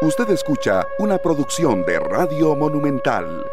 Usted escucha una producción de Radio Monumental.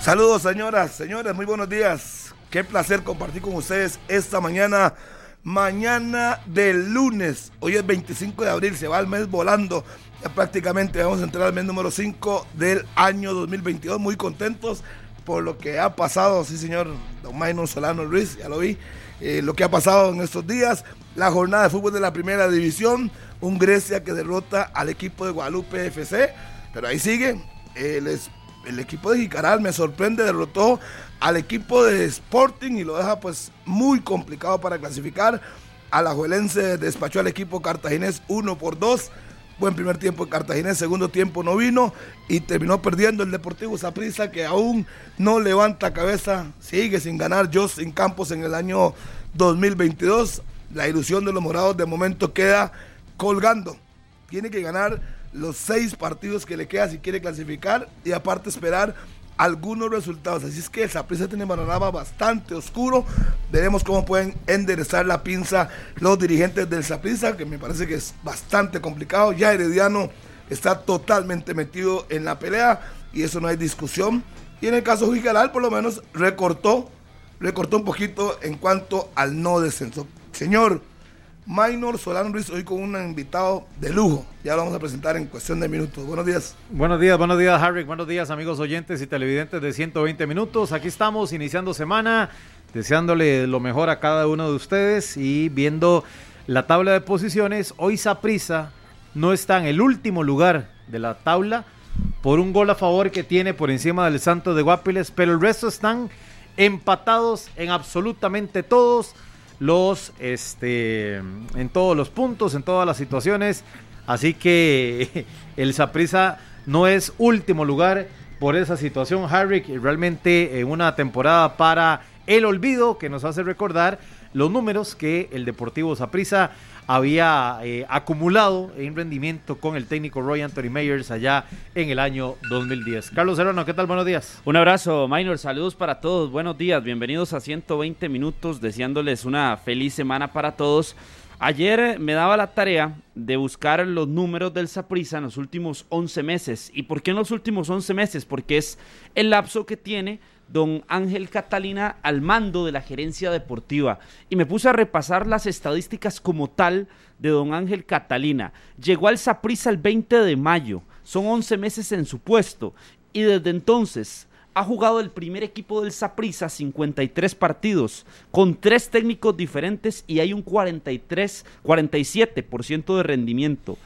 Saludos señoras, señores, muy buenos días. Qué placer compartir con ustedes esta mañana, mañana del lunes. Hoy es 25 de abril, se va el mes volando. Ya prácticamente vamos a entrar al mes número 5 del año 2022. Muy contentos por lo que ha pasado, sí señor, don Maynor Solano Luis, ya lo vi, eh, lo que ha pasado en estos días la jornada de fútbol de la primera división. Un Grecia que derrota al equipo de Guadalupe FC. Pero ahí sigue. El, el equipo de Jicaral me sorprende, derrotó al equipo de Sporting y lo deja pues muy complicado para clasificar. Alajuelense despachó al equipo cartaginés 1 por 2. Buen primer tiempo en Cartaginés, segundo tiempo no vino y terminó perdiendo el Deportivo Saprissa que aún no levanta cabeza, sigue sin ganar Justin Campos en el año 2022 la ilusión de los morados de momento queda colgando. Tiene que ganar los seis partidos que le queda si quiere clasificar y aparte esperar algunos resultados. Así es que el Saprissa tiene panorama bastante oscuro. Veremos cómo pueden enderezar la pinza los dirigentes del Saprissa, que me parece que es bastante complicado. Ya Herediano está totalmente metido en la pelea y eso no hay discusión. Y en el caso Jicaral, por lo menos recortó, recortó un poquito en cuanto al no descenso. Señor Maynor Solano Ruiz, hoy con un invitado de lujo. Ya lo vamos a presentar en cuestión de minutos. Buenos días. Buenos días, buenos días, Harry. Buenos días, amigos oyentes y televidentes de 120 minutos. Aquí estamos iniciando semana, deseándole lo mejor a cada uno de ustedes y viendo la tabla de posiciones. Hoy Saprisa no está en el último lugar de la tabla por un gol a favor que tiene por encima del Santos de Guapiles, pero el resto están empatados en absolutamente todos los este en todos los puntos, en todas las situaciones. Así que el Saprisa no es último lugar por esa situación, Harry, realmente en una temporada para el olvido que nos hace recordar los números que el Deportivo Saprisa había eh, acumulado en rendimiento con el técnico Roy Anthony Meyers allá en el año 2010. Carlos Serrano, ¿qué tal? Buenos días. Un abrazo, Minor. Saludos para todos. Buenos días. Bienvenidos a 120 minutos, deseándoles una feliz semana para todos. Ayer me daba la tarea de buscar los números del Saprissa en los últimos 11 meses. ¿Y por qué en los últimos 11 meses? Porque es el lapso que tiene don Ángel Catalina al mando de la gerencia deportiva. Y me puse a repasar las estadísticas como tal de don Ángel Catalina. Llegó al Saprissa el 20 de mayo, son 11 meses en su puesto. Y desde entonces ha jugado el primer equipo del Saprissa 53 partidos con tres técnicos diferentes y hay un 43 47% de rendimiento.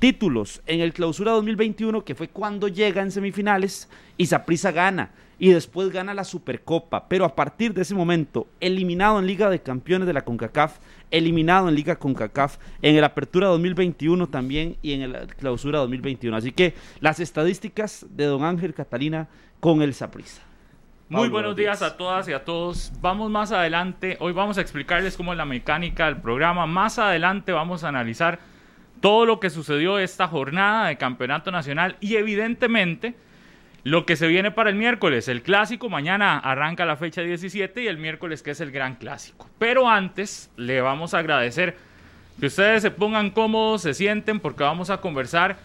Títulos en el Clausura 2021, que fue cuando llega en semifinales, y Saprissa gana y después gana la Supercopa, pero a partir de ese momento, eliminado en Liga de Campeones de la CONCACAF, eliminado en Liga CONCACAF, en el Apertura 2021 también y en el Clausura 2021. Así que las estadísticas de Don Ángel Catalina con el Saprissa. Muy buenos días a todas y a todos. Vamos más adelante. Hoy vamos a explicarles cómo es la mecánica del programa. Más adelante vamos a analizar todo lo que sucedió esta jornada de campeonato nacional y evidentemente lo que se viene para el miércoles, el clásico, mañana arranca la fecha 17 y el miércoles que es el gran clásico. Pero antes le vamos a agradecer que ustedes se pongan cómodos, se sienten, porque vamos a conversar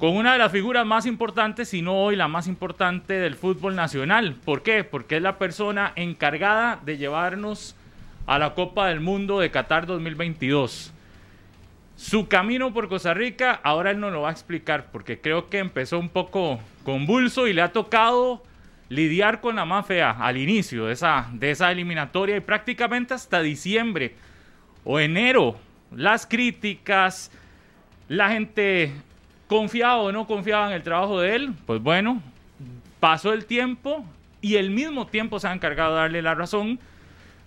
con una de las figuras más importantes, si no hoy la más importante del fútbol nacional. ¿Por qué? Porque es la persona encargada de llevarnos a la Copa del Mundo de Qatar 2022. Su camino por Costa Rica, ahora él nos lo va a explicar, porque creo que empezó un poco convulso y le ha tocado lidiar con la más fea al inicio de esa, de esa eliminatoria y prácticamente hasta diciembre o enero. Las críticas, la gente confiaba o no confiaba en el trabajo de él, pues bueno, pasó el tiempo y el mismo tiempo se ha encargado de darle la razón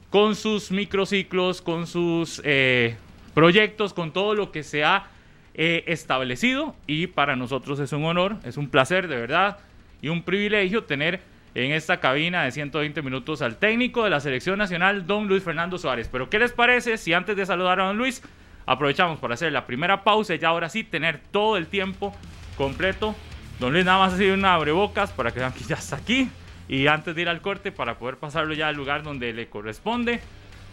con sus microciclos, con sus eh, proyectos, con todo lo que se ha eh, establecido y para nosotros es un honor, es un placer de verdad y un privilegio tener en esta cabina de 120 minutos al técnico de la selección nacional, don Luis Fernando Suárez. Pero ¿qué les parece si antes de saludar a don Luis aprovechamos para hacer la primera pausa y ahora sí tener todo el tiempo completo? Don Luis nada más ha sido una abrebocas para que vean que ya está aquí y antes de ir al corte para poder pasarlo ya al lugar donde le corresponde.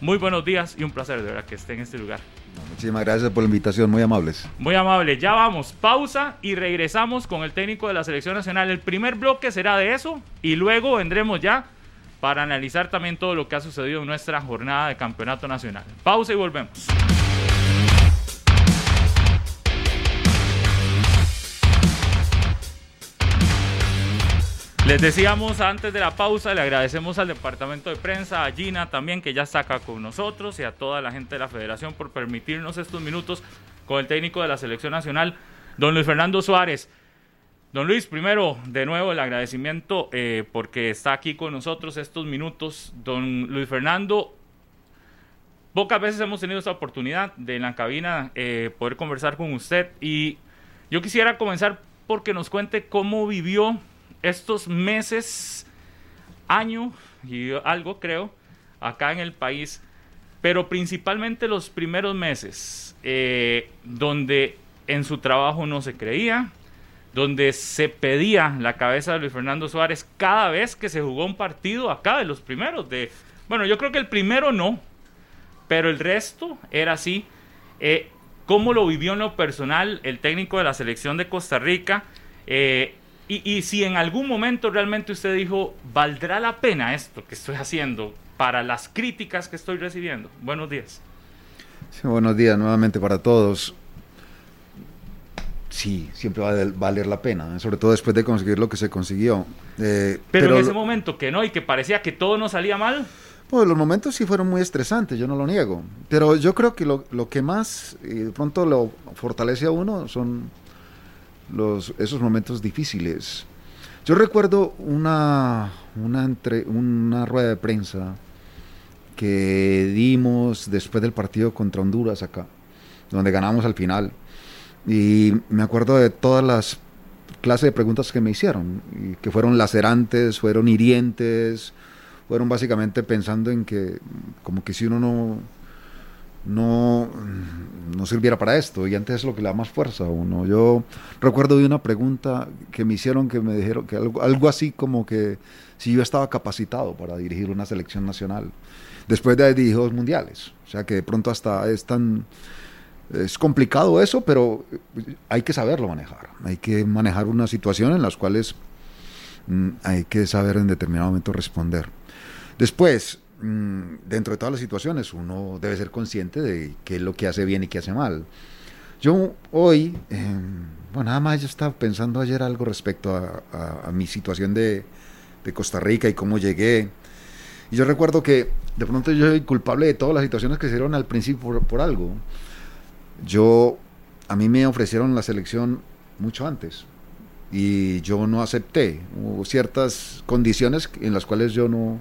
Muy buenos días y un placer de verdad que esté en este lugar. Muchísimas gracias por la invitación, muy amables. Muy amable. Ya vamos, pausa y regresamos con el técnico de la selección nacional. El primer bloque será de eso y luego vendremos ya para analizar también todo lo que ha sucedido en nuestra jornada de campeonato nacional. Pausa y volvemos. Les decíamos antes de la pausa, le agradecemos al departamento de prensa, a Gina también, que ya está acá con nosotros, y a toda la gente de la federación por permitirnos estos minutos con el técnico de la selección nacional, don Luis Fernando Suárez. Don Luis, primero, de nuevo el agradecimiento eh, porque está aquí con nosotros estos minutos. Don Luis Fernando, pocas veces hemos tenido esta oportunidad de en la cabina eh, poder conversar con usted y yo quisiera comenzar porque nos cuente cómo vivió estos meses, año y algo creo, acá en el país, pero principalmente los primeros meses, eh, donde en su trabajo no se creía, donde se pedía la cabeza de Luis Fernando Suárez cada vez que se jugó un partido acá de los primeros. De, bueno, yo creo que el primero no, pero el resto era así. Eh, ¿Cómo lo vivió en lo personal el técnico de la selección de Costa Rica? Eh, y, si en algún momento realmente usted dijo, ¿valdrá la pena esto que estoy haciendo para las críticas que estoy recibiendo? Buenos días. buenos días nuevamente para todos. Sí, siempre va a valer la pena, sobre todo después de conseguir lo que se consiguió. Eh, pero, en ese momento que no y que parecía que todo no salía mal. Pues los momentos sí fueron muy estresantes, yo no lo niego. Pero yo creo que lo, lo que más y de pronto lo fortalece a uno son los, esos momentos difíciles. Yo recuerdo una, una, entre, una rueda de prensa que dimos después del partido contra Honduras acá, donde ganamos al final. Y me acuerdo de todas las clases de preguntas que me hicieron, que fueron lacerantes, fueron hirientes, fueron básicamente pensando en que como que si uno no no, no sirviera para esto. Y antes es lo que le da más fuerza a uno. Yo recuerdo de una pregunta que me hicieron que me dijeron que algo, algo así como que si yo estaba capacitado para dirigir una selección nacional. Después de dirigir dos mundiales. O sea que de pronto hasta es tan... Es complicado eso, pero hay que saberlo manejar. Hay que manejar una situación en las cuales mm, hay que saber en determinado momento responder. Después, dentro de todas las situaciones uno debe ser consciente de qué es lo que hace bien y qué hace mal. Yo hoy, em, bueno, nada más yo estaba pensando ayer algo respecto a, mi situación de, Costa Rica y cómo llegué. Y yo recuerdo que de pronto yo soy culpable de todas las situaciones que se dieron al principio por, algo. Yo, a mí me ofrecieron la selección mucho antes y yo no acepté. Hubo ciertas condiciones en las cuales yo no,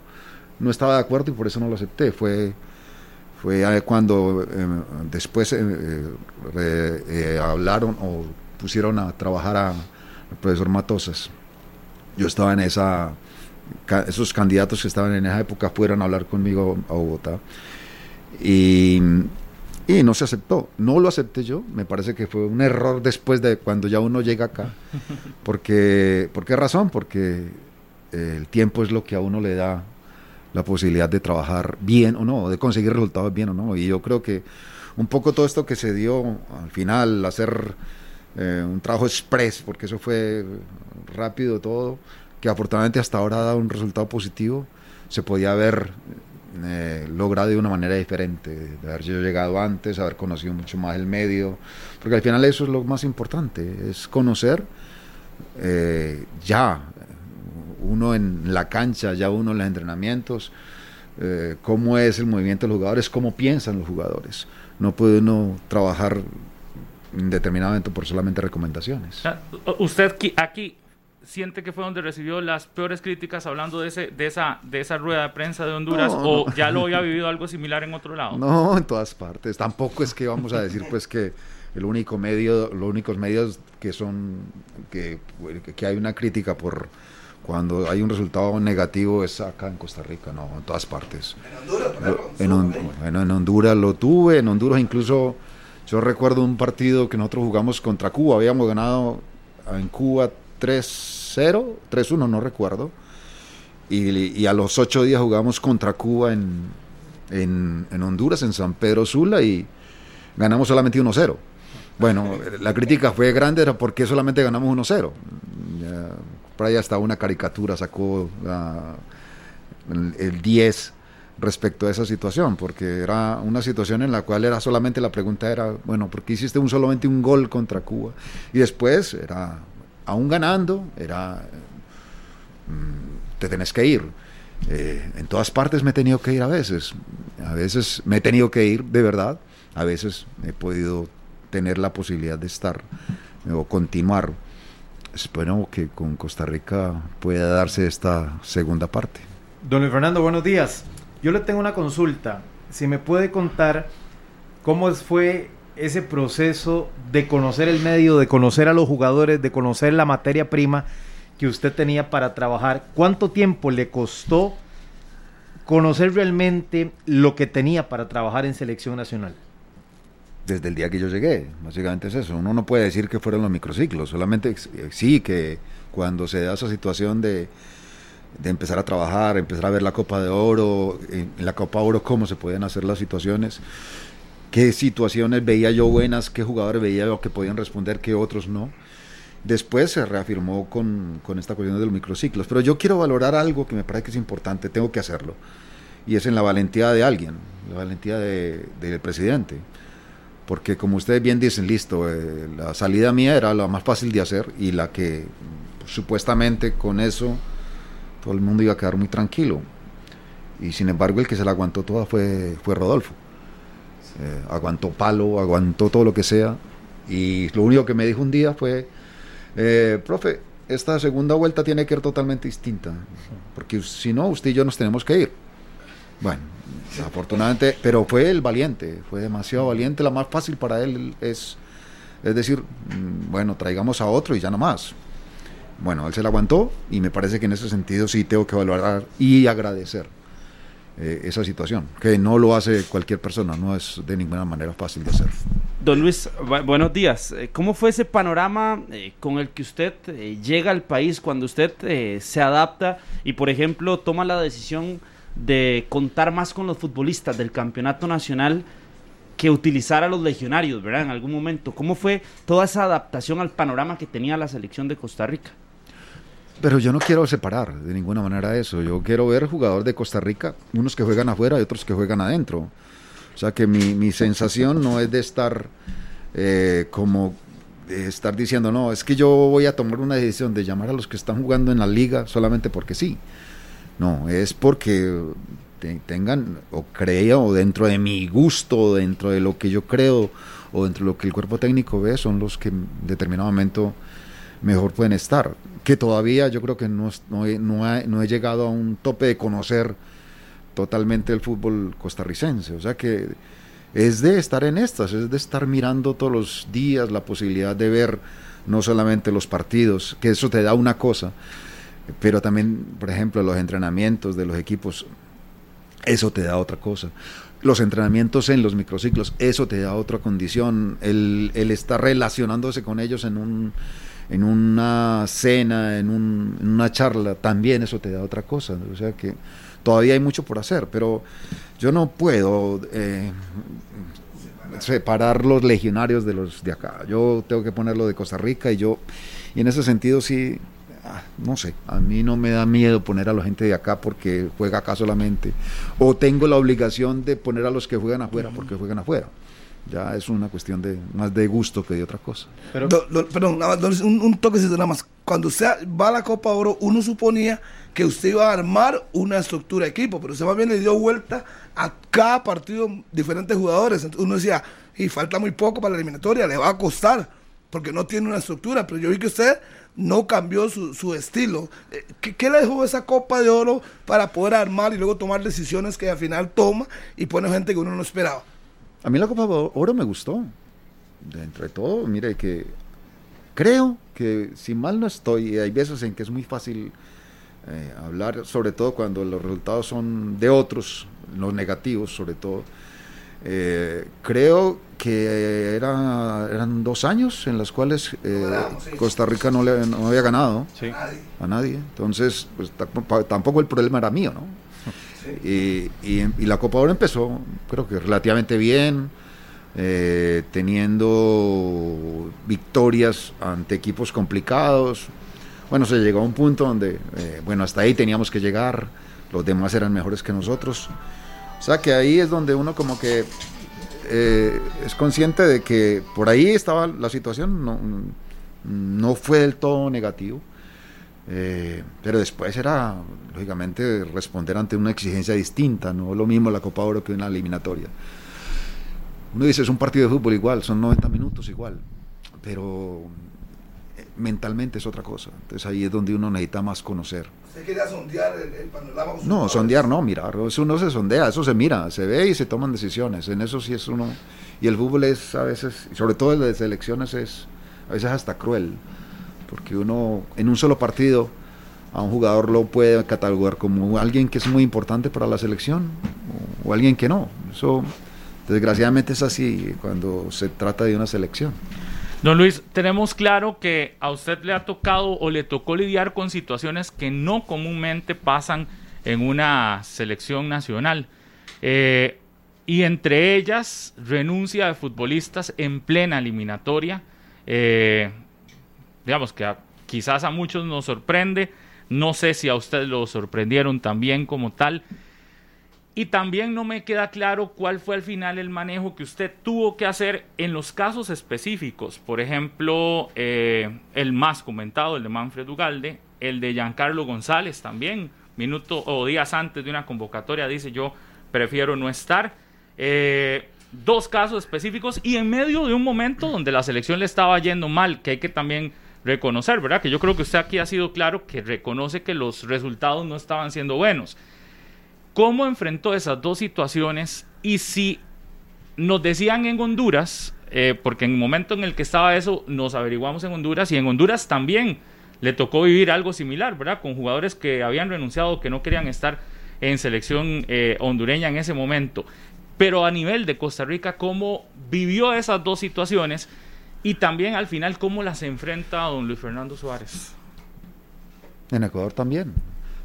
no estaba de acuerdo y por eso no lo acepté. Fue, fue cuando eh, después eh, eh, hablaron o pusieron a trabajar a, al profesor Matosas. Yo estaba en esa, esos candidatos que estaban en esa época fueron a hablar conmigo a Bogotá. Y, y no se aceptó. No lo acepté yo. Me parece que fue un error después de cuando ya uno llega acá. Porque, ¿Por qué razón? Porque el tiempo es lo que a uno le da la posibilidad de trabajar bien o no, de conseguir resultados bien o no. Y yo creo que un poco todo esto que se dio al final, hacer eh, un trabajo express, porque eso fue rápido todo, que afortunadamente hasta ahora ha dado un resultado positivo, se podía haber eh, logrado de una manera diferente, de haber llegado antes, haber conocido mucho más el medio, porque al final eso es lo más importante, es conocer eh, ya uno en la cancha, ya uno en los entrenamientos, eh, cómo es el movimiento de los jugadores, cómo piensan los jugadores. No puede uno trabajar indeterminadamente por solamente recomendaciones. Usted aquí siente que fue donde recibió las peores críticas hablando de ese de esa de esa rueda de prensa de Honduras o ya lo había vivido algo similar en otro lado. No, en todas partes. Tampoco es que vamos a decir pues que el único medio, los únicos medios que son que, que hay una crítica por cuando hay un resultado negativo es acá en Costa Rica, no, en todas partes. En Honduras, en, Honduras lo tuve, en Honduras incluso yo recuerdo un partido que nosotros jugamos contra Cuba, habíamos ganado en Cuba 3-0, 3-1, no recuerdo, y, a los ocho días jugamos contra Cuba en, en, Honduras, en San Pedro Sula, y ganamos solamente 1-0. Bueno, la crítica fue grande, era porque solamente ganamos 1-0. Por ahí hasta una caricatura sacó ah, el, el 10 respecto a esa situación, porque era una situación en la cual era solamente la pregunta era, bueno, ¿por qué hiciste un solamente un gol contra Cuba? Y después era, aún ganando, era, mm, te tenés que ir. Eh, en todas partes me he tenido que ir a veces, a veces me he tenido que ir de verdad, a veces he podido tener la posibilidad de estar o continuar. Espero que con Costa Rica pueda darse esta segunda parte. Don Fernando, buenos días. Yo le tengo una consulta. Si me puede contar cómo fue ese proceso de conocer el medio, de conocer a los jugadores, de conocer la materia prima que usted tenía para trabajar. ¿Cuánto tiempo le costó conocer realmente lo que tenía para trabajar en selección nacional? Desde el día que yo llegué, básicamente es eso. Uno no puede decir que fueron los microciclos, solamente sí que cuando se da esa situación de, de empezar a trabajar, empezar a ver la Copa de Oro, en, la Copa de Oro cómo se pueden hacer las situaciones, qué situaciones veía yo buenas, qué jugadores veía yo que podían responder, qué otros no. Después se reafirmó con, con esta cuestión de los microciclos, pero yo quiero valorar algo que me parece que es importante, tengo que hacerlo, y es en la valentía de alguien, la valentía de, del presidente porque como ustedes bien dicen, listo, eh, la salida mía era la más fácil de hacer y la que supuestamente con eso todo el mundo iba a quedar muy tranquilo. Y sin embargo el que se la aguantó toda fue, fue Rodolfo. Eh, aguantó palo, aguantó todo lo que sea. Y lo único que me dijo un día fue, eh, profe, esta segunda vuelta tiene que ser totalmente distinta, porque si no, usted y yo nos tenemos que ir. Bueno, afortunadamente, pero fue el valiente, fue demasiado valiente. La más fácil para él es, es decir, mm, bueno, traigamos a otro y ya no más. Bueno, él se la aguantó y me parece que en ese sentido sí tengo que valorar y agradecer eh, esa situación, que no lo hace cualquier persona, no es de ninguna manera fácil de hacer. Don Luis, buenos días. Eh, ¿Cómo fue ese panorama eh, con el que usted llega al país cuando usted se adapta y, por ejemplo, toma la decisión de contar más con los futbolistas del campeonato nacional? que utilizar a los legionarios, ¿verdad? En algún momento. ¿Cómo fue toda esa adaptación al panorama que tenía la selección de Costa Rica? Pero yo no quiero separar de ninguna manera eso. Yo quiero ver jugadores de Costa Rica, unos que juegan afuera y otros que juegan adentro. O sea que mi, mi sensación no es de estar eh, como estar diciendo, no, es que yo voy a tomar una decisión de llamar a los que están jugando en la liga solamente porque sí. No, es porque tengan o crea o dentro de mi gusto, dentro de lo que yo creo o dentro de lo que el cuerpo técnico ve, son los que en determinado momento mejor pueden estar. Que todavía yo creo que no, no, no, he llegado a un tope de conocer totalmente el fútbol costarricense. O sea que es de estar en estas, es de estar mirando todos los días la posibilidad de ver no solamente los partidos, que eso te da una cosa, pero también, por ejemplo, los entrenamientos de los equipos, eso te da otra cosa. Los entrenamientos en los microciclos, eso te da otra condición. El, el estar relacionándose con ellos en un en una cena, en, una charla, también eso te da otra cosa. O sea que todavía hay mucho por hacer, pero yo no puedo eh, separar los legionarios de los de acá. Yo tengo que ponerlo de Costa Rica y yo, y en ese sentido sí, ah, no sé, a mí no me da miedo poner a la gente de acá porque juega acá solamente, o tengo la obligación de poner a los que juegan afuera porque juegan afuera ya es una cuestión de más de gusto que de otra cosa. Pero, perdón, un, un toque nada más. Cuando usted va a la Copa Oro, uno suponía que usted iba a armar una estructura de equipo, pero usted más bien le dio vuelta a cada partido diferentes jugadores. Entonces uno decía, y falta muy poco para la eliminatoria, le va a costar, porque no tiene una estructura. Pero yo vi que usted no cambió su, su estilo. Eh, ¿Qué, ¿Qué, le dejó esa Copa de Oro para poder armar y luego tomar decisiones que al final toma y pone gente que uno no esperaba? A mí la Copa de Oro me gustó. Dentro de todo, mire que creo que si mal no estoy, hay veces en que es muy fácil eh, hablar, sobre todo cuando los resultados son de otros, los negativos sobre todo. Eh, creo que era, eran dos años en los cuales eh, Costa Rica no, le, no había ganado a nadie. Entonces, pues, tampoco el problema era mío, ¿no? Y, la Copa Oro empezó, creo que relativamente bien. eh, teniendo victorias ante equipos complicados. Bueno, se llegó a un punto donde, eh, bueno, hasta ahí teníamos que llegar, los demás eran mejores que nosotros. O sea que ahí es donde uno como que eh, es consciente de que por ahí estaba la situación, no, no fue del todo negativo. pero después era, lógicamente, responder ante una exigencia distinta, no lo mismo la Copa Oro que una eliminatoria. Uno dice, es un partido de fútbol igual, son 90 minutos igual, pero eh, mentalmente es otra cosa. Entonces ahí es donde uno necesita más conocer. ¿Usted quería sondear el, panorama? No, sondear no, mirar, eso no se sondea, eso se mira, se ve y se toman decisiones. En eso sí es uno... Y el fútbol es a veces, sobre todo el de selecciones, es a veces hasta cruel, porque uno en un solo partido a un jugador lo puede catalogar como alguien que es muy importante para la selección o, o alguien que no. Eso Desgraciadamente es así cuando se trata de una selección. Don Luis, tenemos claro que a usted le ha tocado o le tocó lidiar con situaciones que no comúnmente pasan en una selección nacional. Eh, y entre ellas, renuncia de futbolistas en plena eliminatoria. Eh, digamos que quizás a muchos nos sorprende. No sé si a usted lo sorprendieron también como tal. Y también no me queda claro cuál fue al final el manejo que usted tuvo que hacer en los casos específicos. Por ejemplo, eh, el más comentado, el de Manfred Ugalde, el de Giancarlo González también, minuto o días antes de una convocatoria, dice yo prefiero no estar. Eh, dos casos específicos y en medio de un momento donde la selección le estaba yendo mal, que hay que también reconocer, ¿verdad? Que yo creo que usted aquí ha sido claro que reconoce que los resultados no estaban siendo buenos. ¿Cómo enfrentó esas dos situaciones? Y si nos decían en Honduras, eh, porque en el momento en el que estaba eso, nos averiguamos en Honduras y en Honduras también le tocó vivir algo similar, ¿verdad? Con jugadores que habían renunciado, que no querían estar en selección eh, hondureña en ese momento. Pero a nivel de Costa Rica, ¿cómo vivió esas dos situaciones? Y también al final, ¿cómo las enfrenta don Luis Fernando Suárez? En Ecuador también.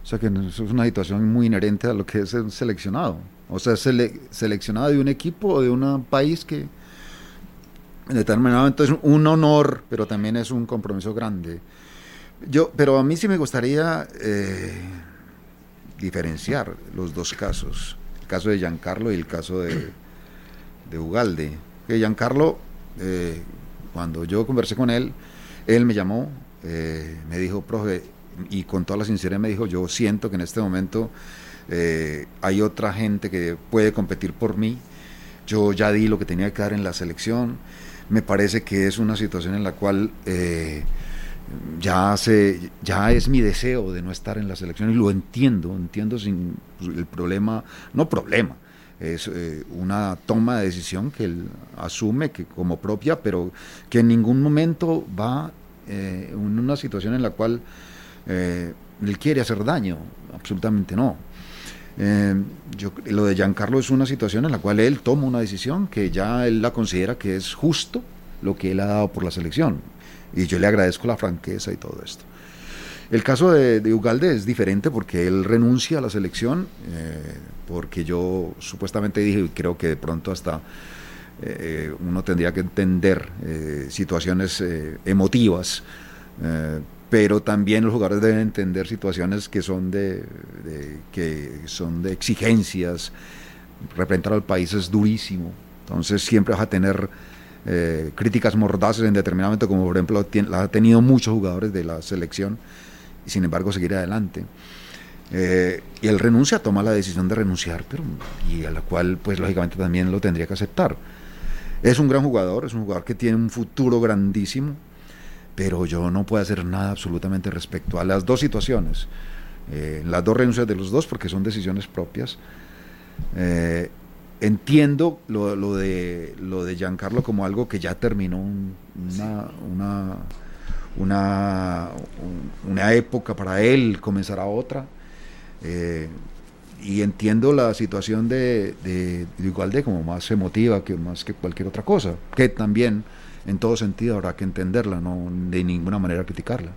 O sea que es una situación muy inherente a lo que es un seleccionado. O sea, seleccionado de un equipo o de un país que en determinado momento es un honor, pero también es un compromiso grande. Yo, pero a mí sí me gustaría eh, diferenciar los dos casos, el caso de Giancarlo y el caso de, de Ugalde. Que Giancarlo, eh, cuando yo conversé con él, él me llamó, eh, me dijo, profe, y con toda la sinceridad me dijo, yo siento que en este momento eh, hay otra gente que puede competir por mí, yo ya di lo que tenía que dar en la selección, me parece que es una situación en la cual eh, ya, se, ya es mi deseo de no estar en la selección y lo entiendo, entiendo sin el problema, no problema, es eh, una toma de decisión que él asume que como propia, pero que en ningún momento va en una situación en la cual eh, él quiere hacer daño, absolutamente no. Eh, yo, lo de Giancarlo es una situación en la cual él toma una decisión que ya él la considera que es justo lo que él ha dado por la selección. Y yo le agradezco la franqueza y todo esto. El caso de, Ugalde es diferente porque él renuncia a la selección, eh, porque yo supuestamente dije, y creo que de pronto hasta uno tendría que entender situaciones emotivas pero también los jugadores deben entender situaciones que son de, que son de exigencias. Representar al país es durísimo, entonces siempre vas a tener eh, críticas mordaces en determinado momento, como por ejemplo las ha tenido muchos jugadores de la selección, y sin embargo seguir adelante. Eh, y él renuncia, toma la decisión de renunciar, pero y a la cual pues lógicamente también lo tendría que aceptar. Es un gran jugador, es un jugador que tiene un futuro grandísimo, pero yo no puedo hacer nada absolutamente respecto a las dos situaciones, eh, las dos renuncias de los dos, porque son decisiones propias. Eh, entiendo lo, lo, de, lo de Giancarlo como algo que ya terminó una, una, una, una, época para él, comenzará otra. Eh, y entiendo la situación de, de, de Igualde como más emotiva que más que cualquier otra cosa, que también en todo sentido habrá que entenderla, no de ninguna manera criticarla.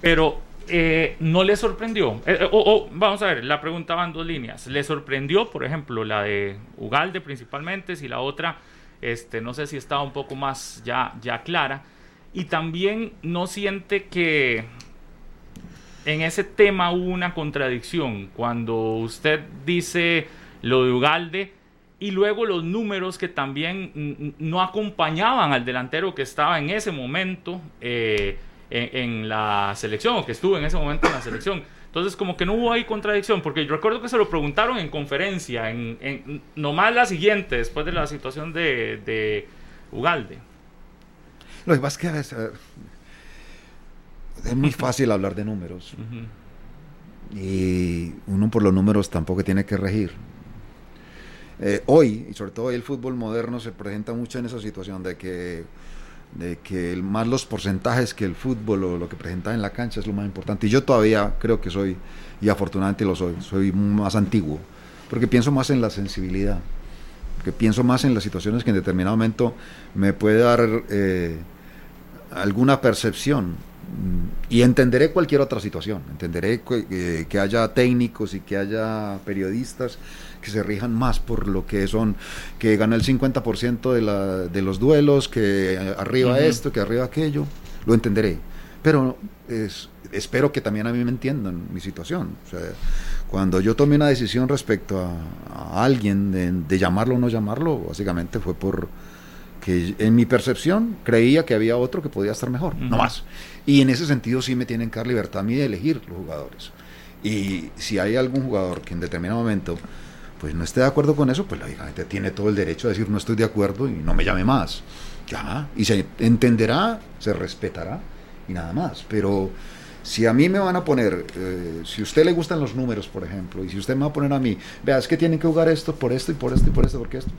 Pero eh, no le sorprendió. Eh, eh, o, vamos a ver, la pregunta va en dos líneas. ¿Le sorprendió, por ejemplo, la de Ugalde principalmente, si la otra Este, no sé si estaba un poco más ya, ya clara. Y también no siente que en ese tema hubo una contradicción. Cuando usted dice lo de Ugalde y luego los números que también no acompañaban al delantero que estaba en ese momento eh, en, la selección o que estuvo en ese momento en la selección. Entonces, como que no hubo ahí contradicción, porque yo recuerdo que se lo preguntaron en conferencia, en, nomás la siguiente, después de la situación de, de Ugalde. Lo que pasa es que es muy fácil hablar de números. Y uno por los números tampoco tiene que regir. Eh, hoy, y sobre todo hoy el fútbol moderno se presenta mucho en esa situación de que, de que más los porcentajes que el fútbol o lo que presenta en la cancha es lo más importante. Y yo todavía creo que soy, y afortunadamente lo soy, soy más antiguo, porque pienso más en la sensibilidad, porque pienso más en las situaciones que en determinado momento me puede dar eh, alguna percepción y entenderé cualquier otra situación, entenderé que, que, haya técnicos y que haya periodistas que se rijan más por lo que son, que gana el 50% de, la, de los duelos, que arriba esto, que arriba aquello, lo entenderé. Pero es, espero que también a mí me entiendan mi situación. O sea, cuando yo tomé una decisión respecto a, alguien de, de, llamarlo o no llamarlo, básicamente fue por que en mi percepción creía que había otro que podía estar mejor, no más. Y en ese sentido sí me tienen que dar libertad a mí de elegir los jugadores. Y si hay algún jugador que en determinado momento pues no esté de acuerdo con eso, pues lógicamente tiene todo el derecho a decir no estoy de acuerdo y no me llame más. Ya, y se entenderá, se respetará y nada más. Pero si a mí me van a poner, eh, si a usted le gustan los números, por ejemplo, y si usted me va a poner a mí, vea, es que tienen que jugar esto por esto y por esto y por esto, porque esto.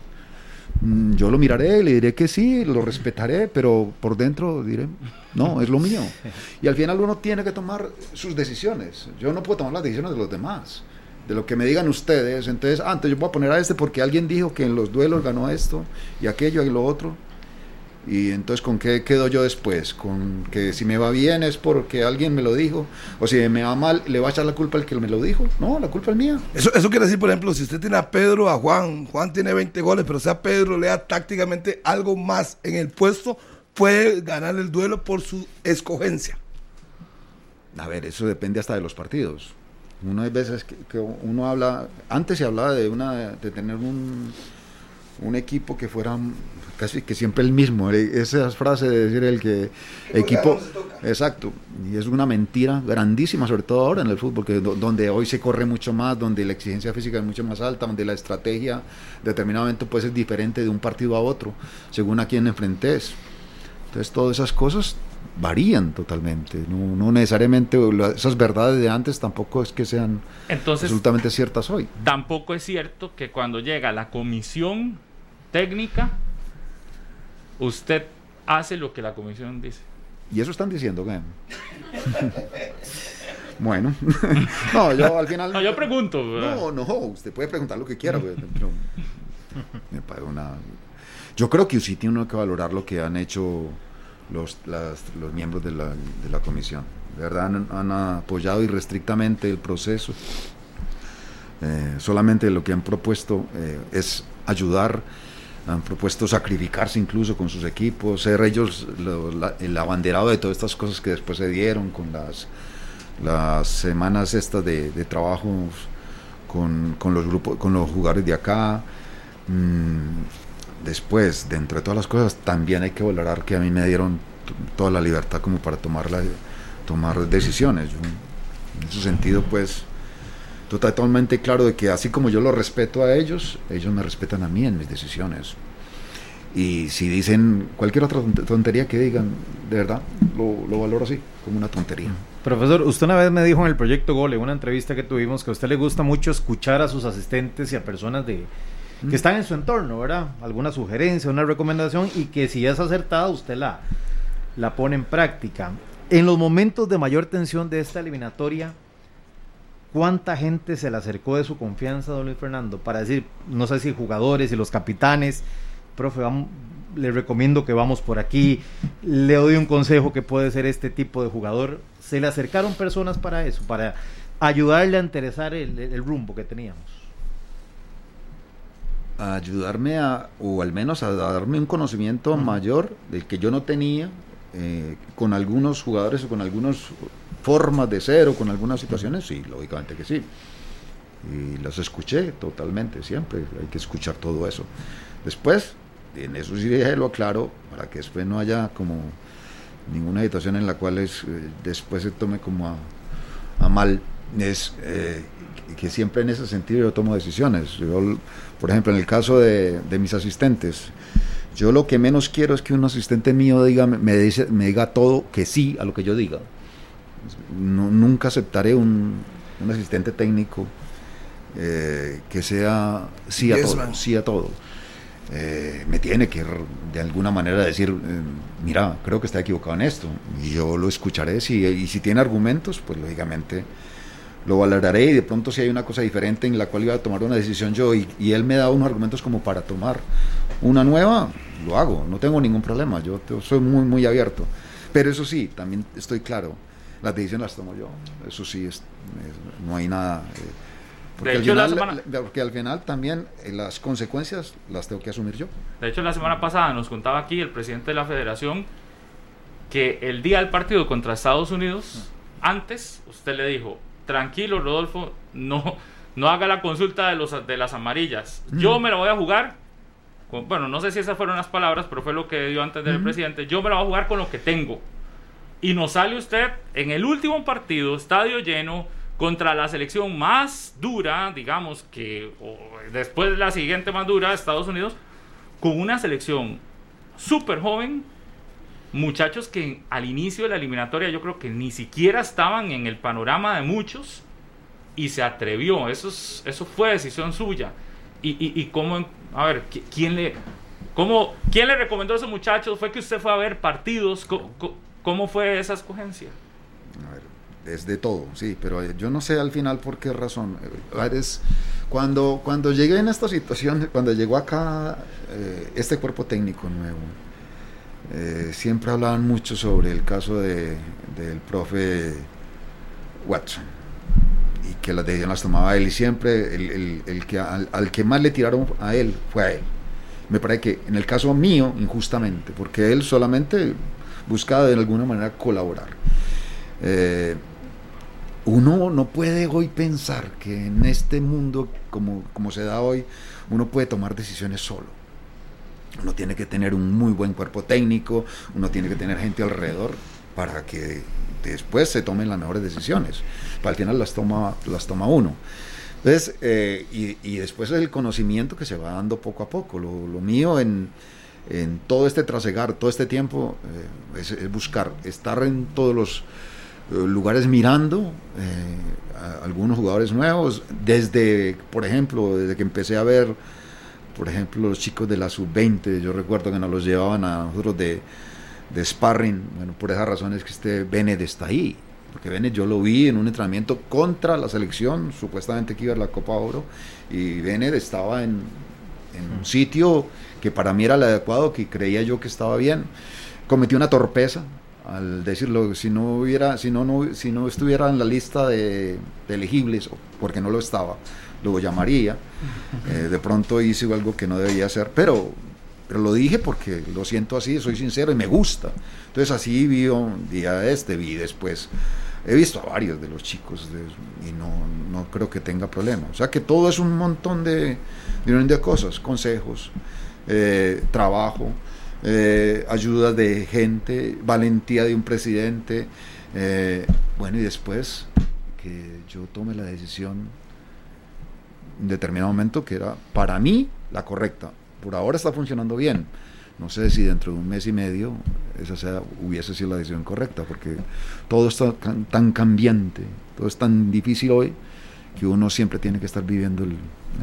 Mm, yo lo miraré, le diré que sí, lo respetaré, pero por dentro diré, no, es lo mío. Y al final uno tiene que tomar sus decisiones. Yo no puedo tomar las decisiones de los demás, de lo que me digan ustedes. Entonces, antes yo voy a poner a este porque alguien dijo que en los duelos ganó esto y aquello y lo otro. Y entonces, ¿con qué quedo yo después? ¿Con que si me va bien es porque alguien me lo dijo? ¿O si me va mal, le va a echar la culpa al que me lo dijo? No, la culpa es mía. Eso, eso quiere decir, por ejemplo, si usted tiene a Pedro, a Juan, Juan tiene 20 goles, pero sea Pedro le da tácticamente algo más en el puesto, puede ganar el duelo por su escogencia. A ver, eso depende hasta de los partidos. Uno hay veces que, que uno habla, antes se hablaba de, una, de tener un, un equipo que fuera casi que siempre el mismo. Eh, esa frase de decir el que equipo... Exacto. Y es una mentira grandísima, sobre todo ahora en el fútbol, que donde hoy se corre mucho más, donde la exigencia física es mucho más alta, donde la estrategia determinadamente puede ser diferente de un partido a otro, según a quién enfrentes. Entonces todas esas cosas varían totalmente. No, no, necesariamente esas verdades de antes tampoco es que sean Entonces, absolutamente ciertas hoy. Tampoco es cierto que cuando llega la comisión técnica usted hace lo que la comisión dice. Y eso están diciendo, ¿qué? bueno, no, yo al final. No, yo pregunto. No, no, usted puede preguntar lo que quiera, pero, me una. Yo creo que sí tiene que valorar lo que han hecho los, los miembros de la, de la comisión. De verdad han, apoyado irrestrictamente el proceso. Eh, solamente lo que han propuesto eh, es ayudar han propuesto sacrificarse incluso con sus equipos, ser ellos el abanderado de todas estas cosas que después se dieron con las, las semanas estas de, trabajo con, con, los grupos, con los jugadores de acá. Mm, después, dentro de todas las cosas, también hay que valorar que a mí me dieron toda la libertad como para tomar, la, tomar decisiones. en ese sentido, pues, totalmente claro de que así como yo lo respeto a ellos, ellos me respetan a mí en mis decisiones. Y si dicen cualquier otra tontería que digan, de verdad, lo, valoro así, como una tontería. Profesor, usted una vez me dijo en el proyecto Gole, en una entrevista que tuvimos, que a usted le gusta mucho escuchar a sus asistentes y a personas de, que están en su entorno, ¿verdad? Alguna sugerencia, una recomendación y que si es acertada usted la, la pone en práctica. En los momentos de mayor tensión de esta eliminatoria, ¿Cuánta gente se le acercó de su confianza don Luis Fernando? Para decir, no sé si jugadores y los capitanes, profe, le recomiendo que vamos por aquí, le doy un consejo que puede ser este tipo de jugador. Se le acercaron personas para eso, para ayudarle a interesar el, rumbo que teníamos. A ayudarme a, o al menos a darme un conocimiento mayor del que yo no tenía eh, con algunos jugadores o con algunas formas de ser o con algunas situaciones, sí, lógicamente que sí. Y los escuché totalmente, siempre, hay que escuchar todo eso. Después, en eso sí lo aclaro, para que después no haya como ninguna situación en la cual es, eh, después se tome como a, mal, es eh, que siempre en ese sentido yo tomo decisiones. Yo, por ejemplo, en el caso de, de mis asistentes, yo lo que menos quiero es que un asistente mío diga, me, dice, me diga todo que sí a lo que yo diga. nunca aceptaré un, un asistente técnico eh, que sea sí a todo. Sí a todo. Eh, me tiene que de alguna manera decir, eh, mira, creo que está equivocado en esto. Y yo lo escucharé. Si, y si tiene argumentos, pues lógicamente lo valoraré y de pronto si hay una cosa diferente en la cual iba a tomar una decisión yo y, y él me da unos argumentos como para tomar una nueva, lo hago, no tengo ningún problema, yo, soy muy, muy abierto. Pero eso sí, también estoy claro, las decisiones las tomo yo, eso sí, es, no hay nada... Eh, porque, al final, porque, al final, también eh, las consecuencias las tengo que asumir yo. De hecho, la semana pasada nos contaba aquí el presidente de la federación que el día del partido contra Estados Unidos, antes usted le dijo, tranquilo Rodolfo, no, no haga la consulta de, los, de las amarillas, yo me la voy a jugar bueno, no sé si esas fueron las palabras, pero fue lo que dio antes del presidente, yo me la voy a jugar con lo que tengo. Y nos sale usted en el último partido, estadio lleno, contra la selección más dura, digamos que después de la siguiente más dura, Estados Unidos, con una selección súper joven, muchachos que al inicio de la eliminatoria yo creo que ni siquiera estaban en el panorama de muchos y se atrevió, eso, eso fue decisión suya. Y, y, y cómo, a ver, ¿quién le, cómo, ¿quién le recomendó a esos muchachos? ¿Fue que usted fue a ver partidos? ¿Cómo, fue esa escogencia? A es de todo, sí, pero yo no sé al final por qué razón. Es, cuando, cuando llegué en esta situación, cuando llegó acá eh, este cuerpo técnico nuevo, eh, siempre hablaban mucho sobre el caso de, del profe Watson y que las decisiones las tomaba él y siempre el, el, que, al, que más le tiraron a él fue a él. Me parece que en el caso mío, injustamente, porque él solamente buscaba de alguna manera colaborar. Eh, uno no puede hoy pensar que en este mundo como, como se da hoy, uno puede tomar decisiones solo. Uno tiene que tener un muy buen cuerpo técnico, uno tiene que tener gente alrededor para que después se tomen las mejores decisiones. Para al final las toma, las toma uno. Entonces, eh, y, y, después el conocimiento que se va dando poco a poco. Lo, mío en, en, todo este trasegar, todo este tiempo, eh, es, buscar, estar en todos los eh, lugares mirando a algunos jugadores nuevos, desde, por ejemplo, desde que empecé a ver, por ejemplo, los chicos de la sub-20, yo recuerdo que nos los llevaban a nosotros de de sparring. Bueno, por esa razón es que este Bennett está ahí. Porque Bennett yo lo vi en un entrenamiento contra la selección, supuestamente que iba a la Copa Oro, y Bennett estaba en, en un sitio que para mí era el adecuado, que creía yo que estaba bien. Cometí una torpeza al decirlo, si no hubiera, si no, no si no estuviera en la lista de elegibles, porque no lo estaba, luego llamaría. Eh, de pronto hice algo que no debía hacer, pero pero lo dije porque lo siento así, soy sincero y me gusta. Entonces así vi un día este, vi después. He visto a varios de los chicos y no, no creo que tenga problema. O sea que todo es un montón de, de, cosas, consejos, eh, trabajo, eh, ayuda de gente, valentía de un presidente. Bueno, y después que yo tome la decisión en determinado momento que era para mí la correcta por ahora está funcionando bien. No sé si dentro de un mes y medio esa sea, hubiese sido la decisión correcta, porque todo está tan cambiante, todo es tan difícil hoy que uno siempre tiene que estar viviendo el,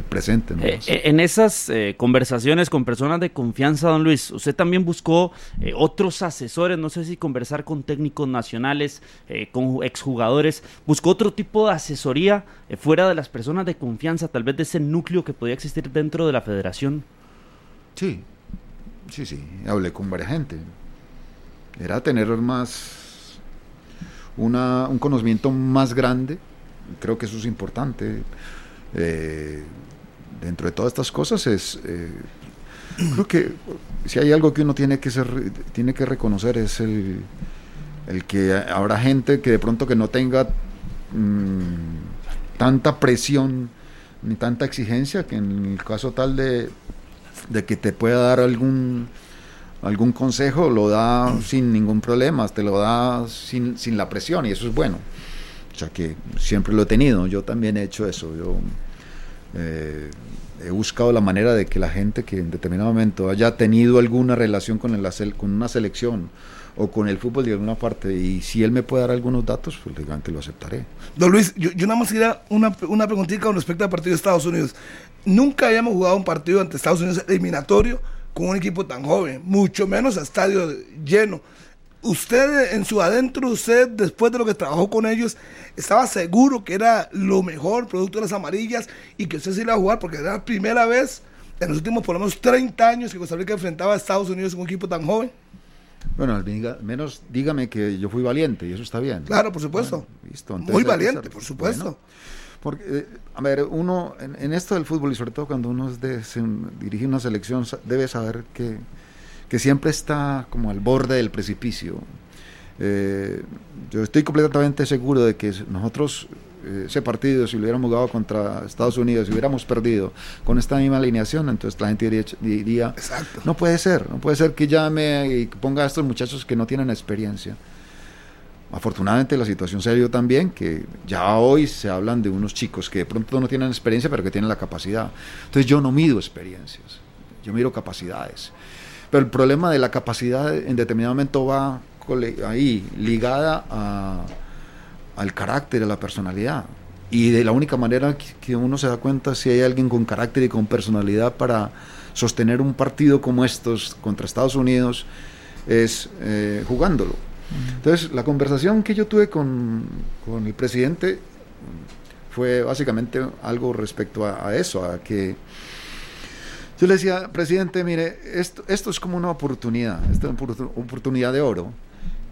presente. Eh, eh, en esas eh, conversaciones con personas de confianza, don Luis, usted también buscó otros asesores, no sé si conversar con técnicos nacionales, con exjugadores, buscó otro tipo de asesoría fuera de las personas de confianza, tal vez de ese núcleo que podía existir dentro de la federación. Sí, sí, sí, hablé con varias gente. Era tener más, una, un conocimiento más grande, creo que eso es importante. Eh, dentro de todas estas cosas es, eh, creo que si hay algo que uno tiene que, ser, que reconocer es el, el que habrá gente que de pronto que no tenga mm, tanta presión ni tanta exigencia, que en el caso tal de, de que te pueda dar algún algún consejo lo da sin ningún problema, te lo da sin, sin la presión y eso es bueno. O sea que siempre lo he tenido, yo también he hecho eso. Yo eh, he buscado la manera de que la gente que en determinado momento haya tenido alguna relación con, el, con una selección o con el fútbol de alguna parte y si él me puede dar algunos datos, pues legalmente lo aceptaré. Don Luis, yo, nada más quería una, una preguntita con respecto al partido de Estados Unidos. Nunca habíamos jugado un partido ante Estados Unidos eliminatorio con un equipo tan joven, mucho menos a estadio lleno. Usted en su adentro, usted después de lo que trabajó con ellos, estaba seguro que era lo mejor, producto de las amarillas, y que usted se iba a jugar, porque era la primera vez en los últimos por lo menos 30 años que Costa Rica enfrentaba a Estados Unidos con un equipo tan joven. Bueno, al menos dígame que yo fui valiente y eso está bien. Claro, por supuesto. Muy valiente, por supuesto. porque, eh, a ver, uno, en, esto del fútbol y sobre todo cuando uno es de, dirige una selección, debe saber que que siempre está como al borde del precipicio. Eh, yo estoy completamente seguro de que nosotros eh, ese partido, si lo hubiéramos jugado contra Estados Unidos, si hubiéramos perdido con esta misma alineación, entonces la gente diría, no puede ser, no puede ser que llame y ponga a estos muchachos que no tienen experiencia. Afortunadamente la situación se dio también, que ya hoy se hablan de unos chicos que de pronto no tienen experiencia, pero que tienen la capacidad. Entonces yo no mido experiencias, yo miro capacidades. Pero el problema de la capacidad en determinado momento va ahí, ligada al carácter, a la personalidad. Y de la única manera que uno se da cuenta si hay alguien con carácter y con personalidad para sostener un partido como estos contra Estados Unidos es eh, jugándolo. Entonces, la conversación que yo tuve con, el presidente fue básicamente algo respecto a eso, a que yo le decía, presidente, mire, esto, esto es como una oportunidad, esta es una oportunidad de oro.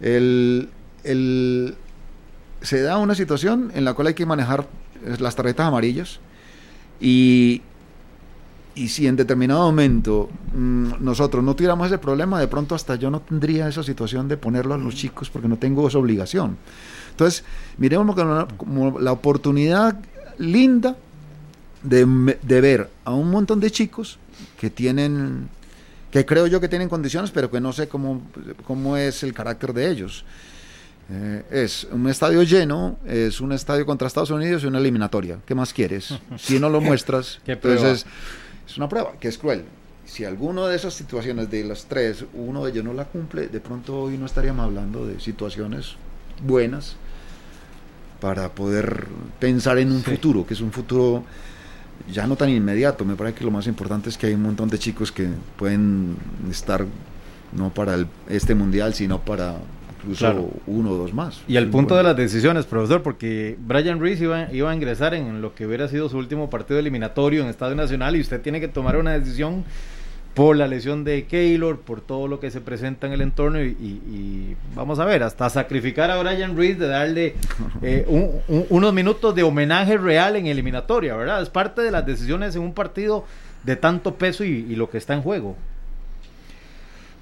El, el, se da una situación en la cual hay que manejar las tarjetas amarillas y, y si en determinado momento mm, nosotros no tuviéramos ese problema, de pronto hasta yo no tendría esa situación de ponerlo a los chicos porque no tengo esa obligación. Entonces, miremos como, como la oportunidad linda de, de ver a un montón de chicos que tienen, que creo yo que tienen condiciones, pero que no sé cómo, cómo es el carácter de ellos. Eh, es un estadio lleno, es un estadio contra Estados Unidos y una eliminatoria. ¿Qué más quieres? Si no lo muestras, entonces es una prueba que es cruel. Si alguno de esas situaciones de las tres, uno de ellos no la cumple, de pronto hoy no estaríamos hablando de situaciones buenas para poder pensar en un futuro, que es un futuro ya no tan inmediato. Me parece que lo más importante es que hay un montón de chicos que pueden estar no para este mundial, sino para incluso uno o dos más. Y al punto de las decisiones, profesor, porque Brian Reese iba, iba, a ingresar en lo que hubiera sido su último partido eliminatorio en Estadio Nacional y usted tiene que tomar una decisión por la lesión de Keylor, por todo lo que se presenta en el entorno y, vamos a ver, hasta sacrificar a Brian Reed de darle eh, unos minutos de homenaje real en eliminatoria, ¿verdad? Es parte de las decisiones en un partido de tanto peso y, lo que está en juego.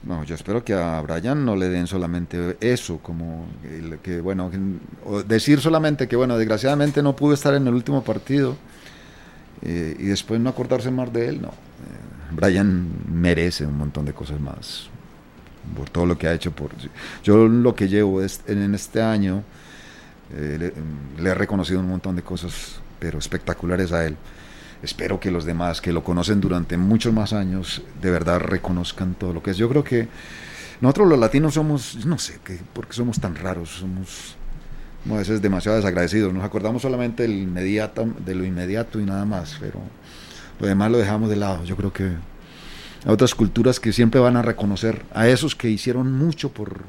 No, yo espero que a Brian no le den solamente eso, como que, bueno, decir solamente que, bueno, desgraciadamente no pudo estar en el último partido eh, y después no acordarse más de él, no. Brian merece un montón de cosas más por todo lo que ha hecho. Por, yo lo que llevo en este año eh, le, he reconocido un montón de cosas, pero espectaculares a él. Espero que los demás que lo conocen durante muchos más años de verdad reconozcan todo lo que es. Yo creo que nosotros los latinos somos, no sé, que, porque somos tan raros, somos a veces demasiado desagradecidos. Nos acordamos solamente del inmediato, de lo inmediato y nada más, pero lo demás lo dejamos de lado. Yo creo que hay otras culturas que siempre van a reconocer a esos que hicieron mucho por,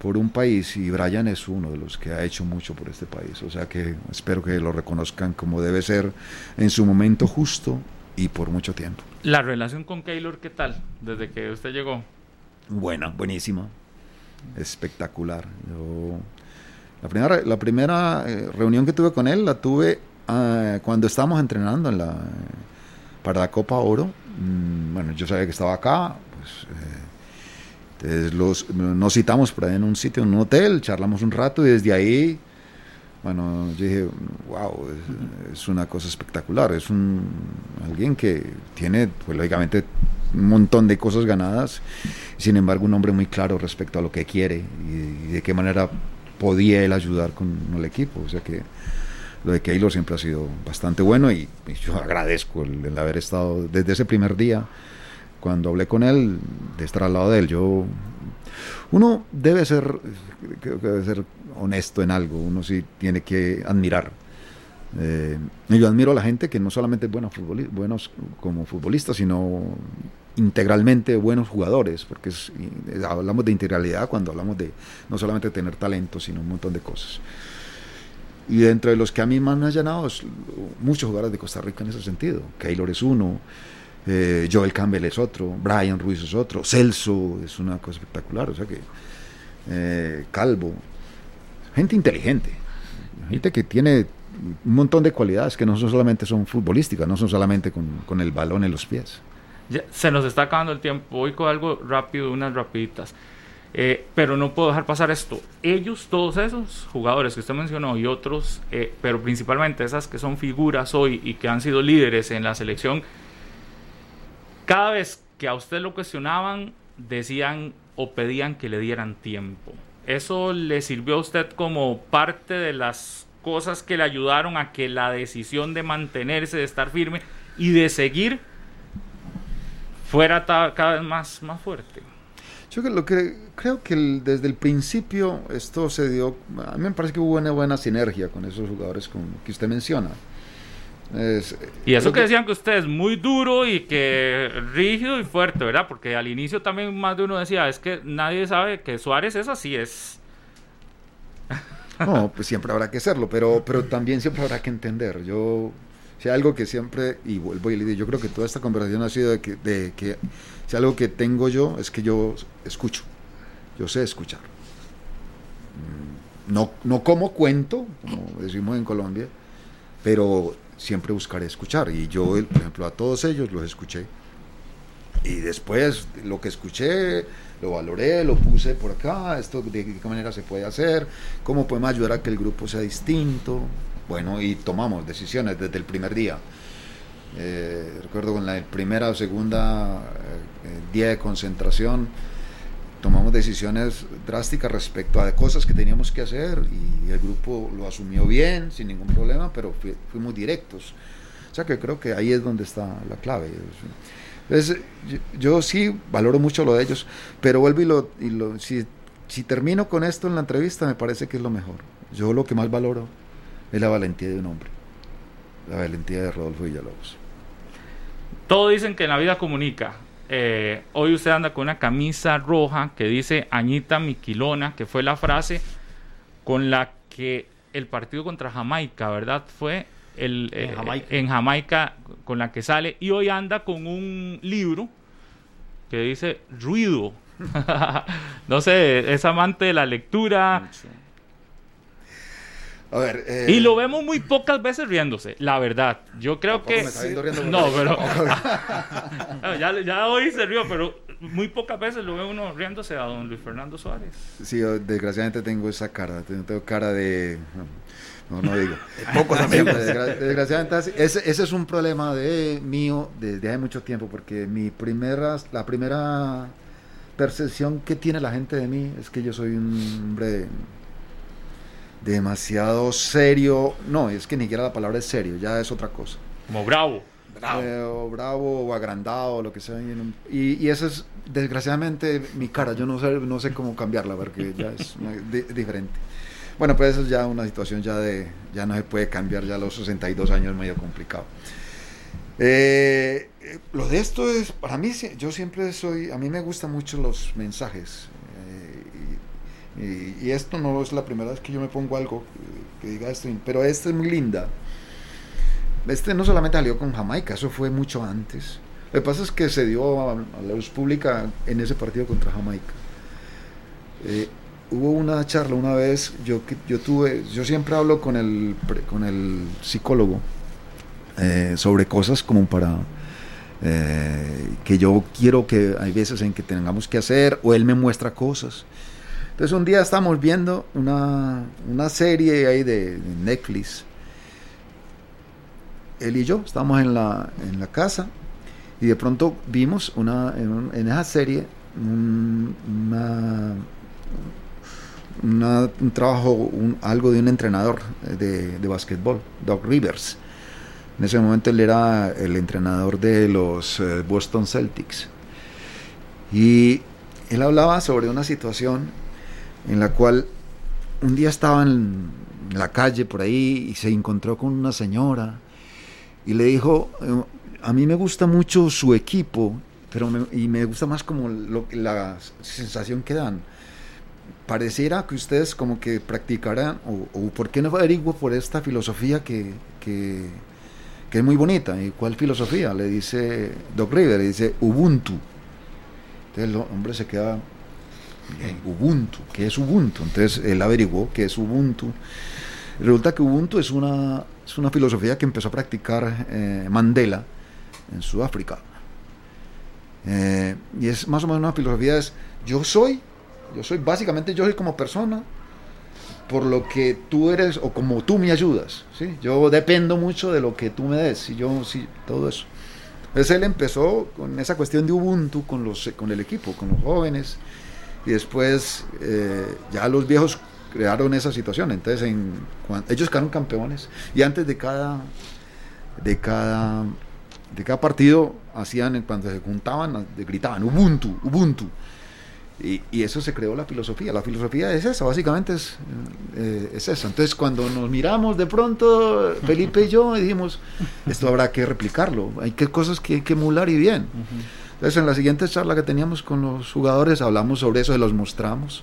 por un país y Brian es uno de los que ha hecho mucho por este país. O sea que espero que lo reconozcan como debe ser en su momento justo y por mucho tiempo. La relación con Keylor, ¿qué tal desde que usted llegó? Buena, buenísima, espectacular. la primera, la primera eh, reunión que tuve con él la tuve Ah, cuando estábamos entrenando en la, para la Copa Oro. Mm, bueno, yo sabía que estaba acá, pues, eh, entonces los, nos citamos por ahí en un sitio, en un hotel, charlamos un rato y desde ahí, bueno, yo dije, wow, es, es una cosa espectacular, es un, alguien que tiene, pues lógicamente, un montón de cosas ganadas, sin embargo un hombre muy claro respecto a lo que quiere y, y de qué manera podía él ayudar con el equipo, o sea que lo de Keylor siempre ha sido bastante bueno y, yo agradezco el, haber estado desde ese primer día. Cuando hablé con él de estar al lado de él yo uno debe ser debe ser honesto en algo uno sí tiene que admirar. Eh, yo admiro a la gente que no solamente es buenos como futbolistas sino integralmente buenos jugadores porque es, hablamos de integralidad cuando hablamos de no solamente tener talento sino un montón de cosas y dentro de los que a mí más me han llenado, es muchos jugadores de Costa Rica en ese sentido. Keylor es uno, eh, Joel Campbell es otro, Brian Ruiz es otro, Celso es una cosa espectacular, o sea que eh, Calvo, gente inteligente, gente que tiene un montón de cualidades que no son solamente son futbolísticas, no son solamente con, el balón en los pies. Se nos está acabando el tiempo, voy con algo rápido, unas rapiditas. Eh, pero no puedo dejar pasar esto. Ellos, todos esos jugadores que usted mencionó y otros, eh, pero principalmente esas que son figuras hoy y que han sido líderes en la selección, cada vez que a usted lo cuestionaban, decían o pedían que le dieran tiempo. ¿Eso le sirvió a usted como parte de las cosas que le ayudaron a que la decisión de mantenerse, de estar firme y de seguir fuera cada vez más, más fuerte? Yo lo que, creo que el, desde el principio esto se dio, a mí me parece que hubo una buena sinergia con esos jugadores con, que usted menciona. Es, y eso que decían que usted es muy duro y que rígido y fuerte, ¿verdad? Porque al inicio también más de uno decía, es que nadie sabe que Suárez es así, es... No, pues siempre habrá que serlo, pero, pero también siempre habrá que entender. Yo, si hay algo que siempre, y vuelvo y le digo, yo creo que toda esta conversación ha sido de que, de que si algo que tengo yo es que yo escucho, yo sé escuchar. No, no como cuento, como decimos en Colombia, pero siempre buscaré escuchar. Y yo, por ejemplo, a todos ellos los escuché. Y después lo que escuché, lo valoré, lo puse por acá, esto de qué manera se puede hacer, cómo podemos ayudar a que el grupo sea distinto. Bueno, y tomamos decisiones desde el primer día. Eh, recuerdo con la primera o segunda eh, día de concentración, tomamos decisiones drásticas respecto a cosas que teníamos que hacer y el grupo lo asumió bien, sin ningún problema, pero fuimos directos. O sea que creo que ahí es donde está la clave. Entonces, yo, yo sí valoro mucho lo de ellos, pero vuelvo y lo, y lo si, si termino con esto en la entrevista, me parece que es lo mejor. Yo lo que más valoro es la valentía de un hombre, la valentía de Rodolfo Villalobos. Todos dicen que en la vida comunica. Eh, hoy usted anda con una camisa roja que dice Añita Miquilona, que fue la frase con la que el partido contra Jamaica, ¿verdad? Fue el, En eh, Jamaica. en Jamaica con la que sale. Y hoy anda con un libro que dice Ruido. no sé, es amante de la lectura. A ver, eh, Y lo vemos muy pocas veces riéndose, la verdad. Yo creo que. me está viendo riendo no, pero. ya, ya hoy se rió, pero muy pocas veces lo ve uno riéndose a don Luis Fernando Suárez. Sí, yo desgraciadamente tengo esa cara, tengo cara de... No, no digo. Pocos amigos. Desgra- Desgraciadamente, ese, ese es un problema de mío desde hace mucho tiempo, porque mi primera, la primera percepción que tiene la gente de mí es que yo soy un hombre demasiado serio. No, es que ni siquiera la palabra es serio, ya es otra cosa. Como bravo. Eh, o bravo o agrandado, lo que sea. Y, en un- y, y esa es, desgraciadamente, mi cara. Yo no sé, no sé cómo cambiarla porque ya es una- di- diferente. Bueno, pues eso es ya una situación ya de, ya no se puede cambiar, ya a los 62 años es medio complicado. Eh, eh, lo de esto es, para mí, sí, yo siempre soy, a mí me gustan mucho los mensajes. Y, esto no es la primera vez que yo me pongo algo eh, que diga esto, pero esta es muy linda. Este no solamente salió con Jamaica, eso fue mucho antes. Lo que pasa es que se dio a, la luz pública en ese partido contra Jamaica. Eh, hubo una charla una vez, yo, yo tuve, yo siempre hablo con el, con el psicólogo eh, sobre cosas como para que yo quiero que hay veces en que tengamos que hacer o él me muestra cosas. Entonces un día estamos viendo una, una serie ahí de, de Netflix. Él y yo estamos en la, en la casa y de pronto vimos una, en, esa serie un, un trabajo, algo de un entrenador de, de básquetbol, Doc Rivers. En ese momento él era el entrenador de los eh, Boston Celtics. Y él hablaba sobre una situación en la cual un día estaba en la calle por ahí y se encontró con una señora y le dijo, eh, a mí me gusta mucho su equipo, pero me- y me gusta más como la sensación que dan. Pareciera que ustedes como que practicaran, o, o por qué no averiguo por esta filosofía que, que, que es muy bonita. ¿Y cuál filosofía? Le dice Doc River, le dice Ubuntu. Entonces el hombre se queda, "Bien, Ubuntu, ¿qué es Ubuntu? Entonces él averiguó qué es Ubuntu. Resulta que Ubuntu es una, es una filosofía que empezó a practicar eh, Mandela en Sudáfrica. Eh, y es más o menos una filosofía, es yo soy, yo soy, básicamente yo soy como persona, por lo que tú eres o como tú me ayudas. ¿sí? Yo dependo mucho de lo que tú me des, y yo, sí, todo eso. Entonces él empezó con esa cuestión de Ubuntu con, los, con el equipo, con los jóvenes, y después eh, ya los viejos crearon esa situación. Entonces ellos quedaron campeones y antes de cada, de cada, de cada partido hacían, cuando se juntaban, gritaban Ubuntu, Ubuntu. Y, eso se creó la filosofía. La filosofía es esa, básicamente es, eh, es esa. Entonces, cuando nos miramos de pronto, Felipe y yo, dijimos, esto habrá que replicarlo. Hay que cosas que hay que emular y bien. Entonces, en la siguiente charla que teníamos con los jugadores, hablamos sobre eso, y los mostramos.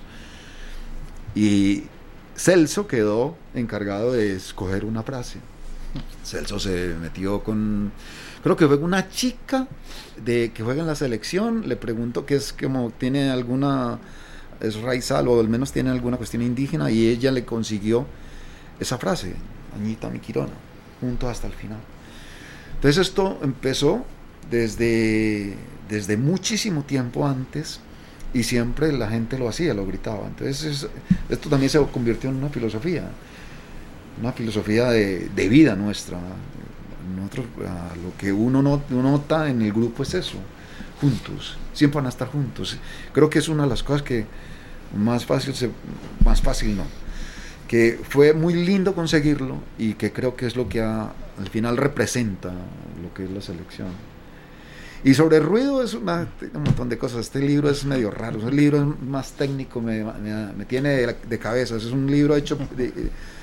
Y Celso quedó encargado de escoger una frase. Celso se metió con, creo que fue una chica de que juega en la selección, le preguntó que es como tiene alguna, es raizal o al menos tiene alguna cuestión indígena y ella le consiguió esa frase, Añita mi Quirona, junto hasta el final. Entonces esto empezó desde, desde muchísimo tiempo antes y siempre la gente lo hacía, lo gritaba. Entonces es- esto también se convirtió en una filosofía, una filosofía de, vida nuestra. Nosotros, ah, lo que uno no- nota en el grupo es eso, juntos, siempre van a estar juntos. Creo que es una de las cosas que más fácil, se, más fácil no, que fue muy lindo conseguirlo y que creo que es lo que al final representa lo que es la selección. Y sobre ruido es una- un montón de cosas. Este libro es medio raro, es libro más técnico, me, me- tiene de, la- de cabeza. Es un libro hecho, de-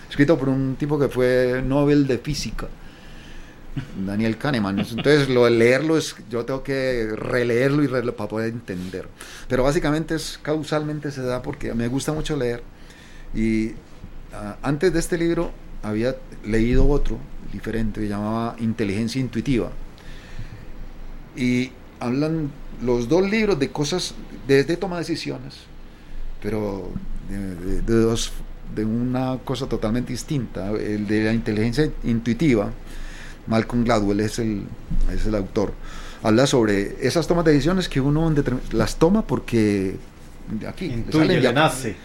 escrito por un tipo que fue Nobel de Física, Daniel Kahneman. Entonces, lo de leerlo es, yo tengo que releerlo y releerlo para poder entender. Pero básicamente es causalmente se da porque me gusta mucho leer. Y ah, antes de este libro había leído otro diferente que llamaba Inteligencia Intuitiva y hablan los dos libros de cosas desde toma de decisiones, pero de, de- de dos de una cosa totalmente distinta. El de la inteligencia intuitiva, Malcolm Gladwell es el, es el autor. Habla sobre esas tomas de decisiones que uno las toma porque aquí Intuye, le nace.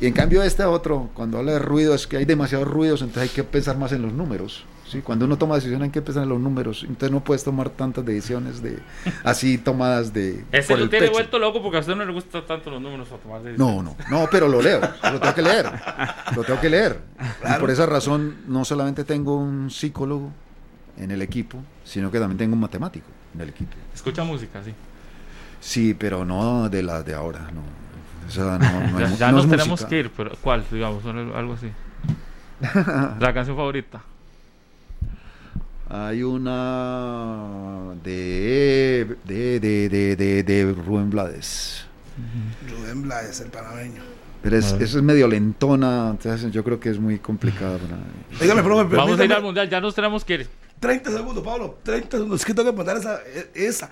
Y en cambio este otro, cuando habla de ruido, es que hay demasiados ruidos, entonces hay que pensar más en los números. ¿Sí? Cuando uno toma decisiones hay que pensar en los números, entonces no puedes tomar tantas decisiones de así tomadas de... Ese por lo el tiene pecho. vuelto loco porque a usted no le gustan tanto los números para tomar decisiones. No, no, no, pero lo leo, lo tengo que leer, lo tengo que leer. Y por esa razón no solamente tengo un psicólogo en el equipo, sino que también tengo un matemático en el equipo. Escucha música, sí. Sí, pero no de las de ahora, no. O sea, no, no ya es- ya no nos tenemos música. que ir, pero ¿cuál? Digamos, algo algo así. La canción favorita. Hay una de de, de, de, de, de Rubén Blades. Rubén Blades, el panameño. Pero es, esa es medio lentona, entonces yo creo que es muy complicada. para- Dígame, profe, Vamos a ir al mundial, ya nos tenemos que ir. 30 segundos, Pablo. 30 segundos. Es que tengo que mandar esa. esa.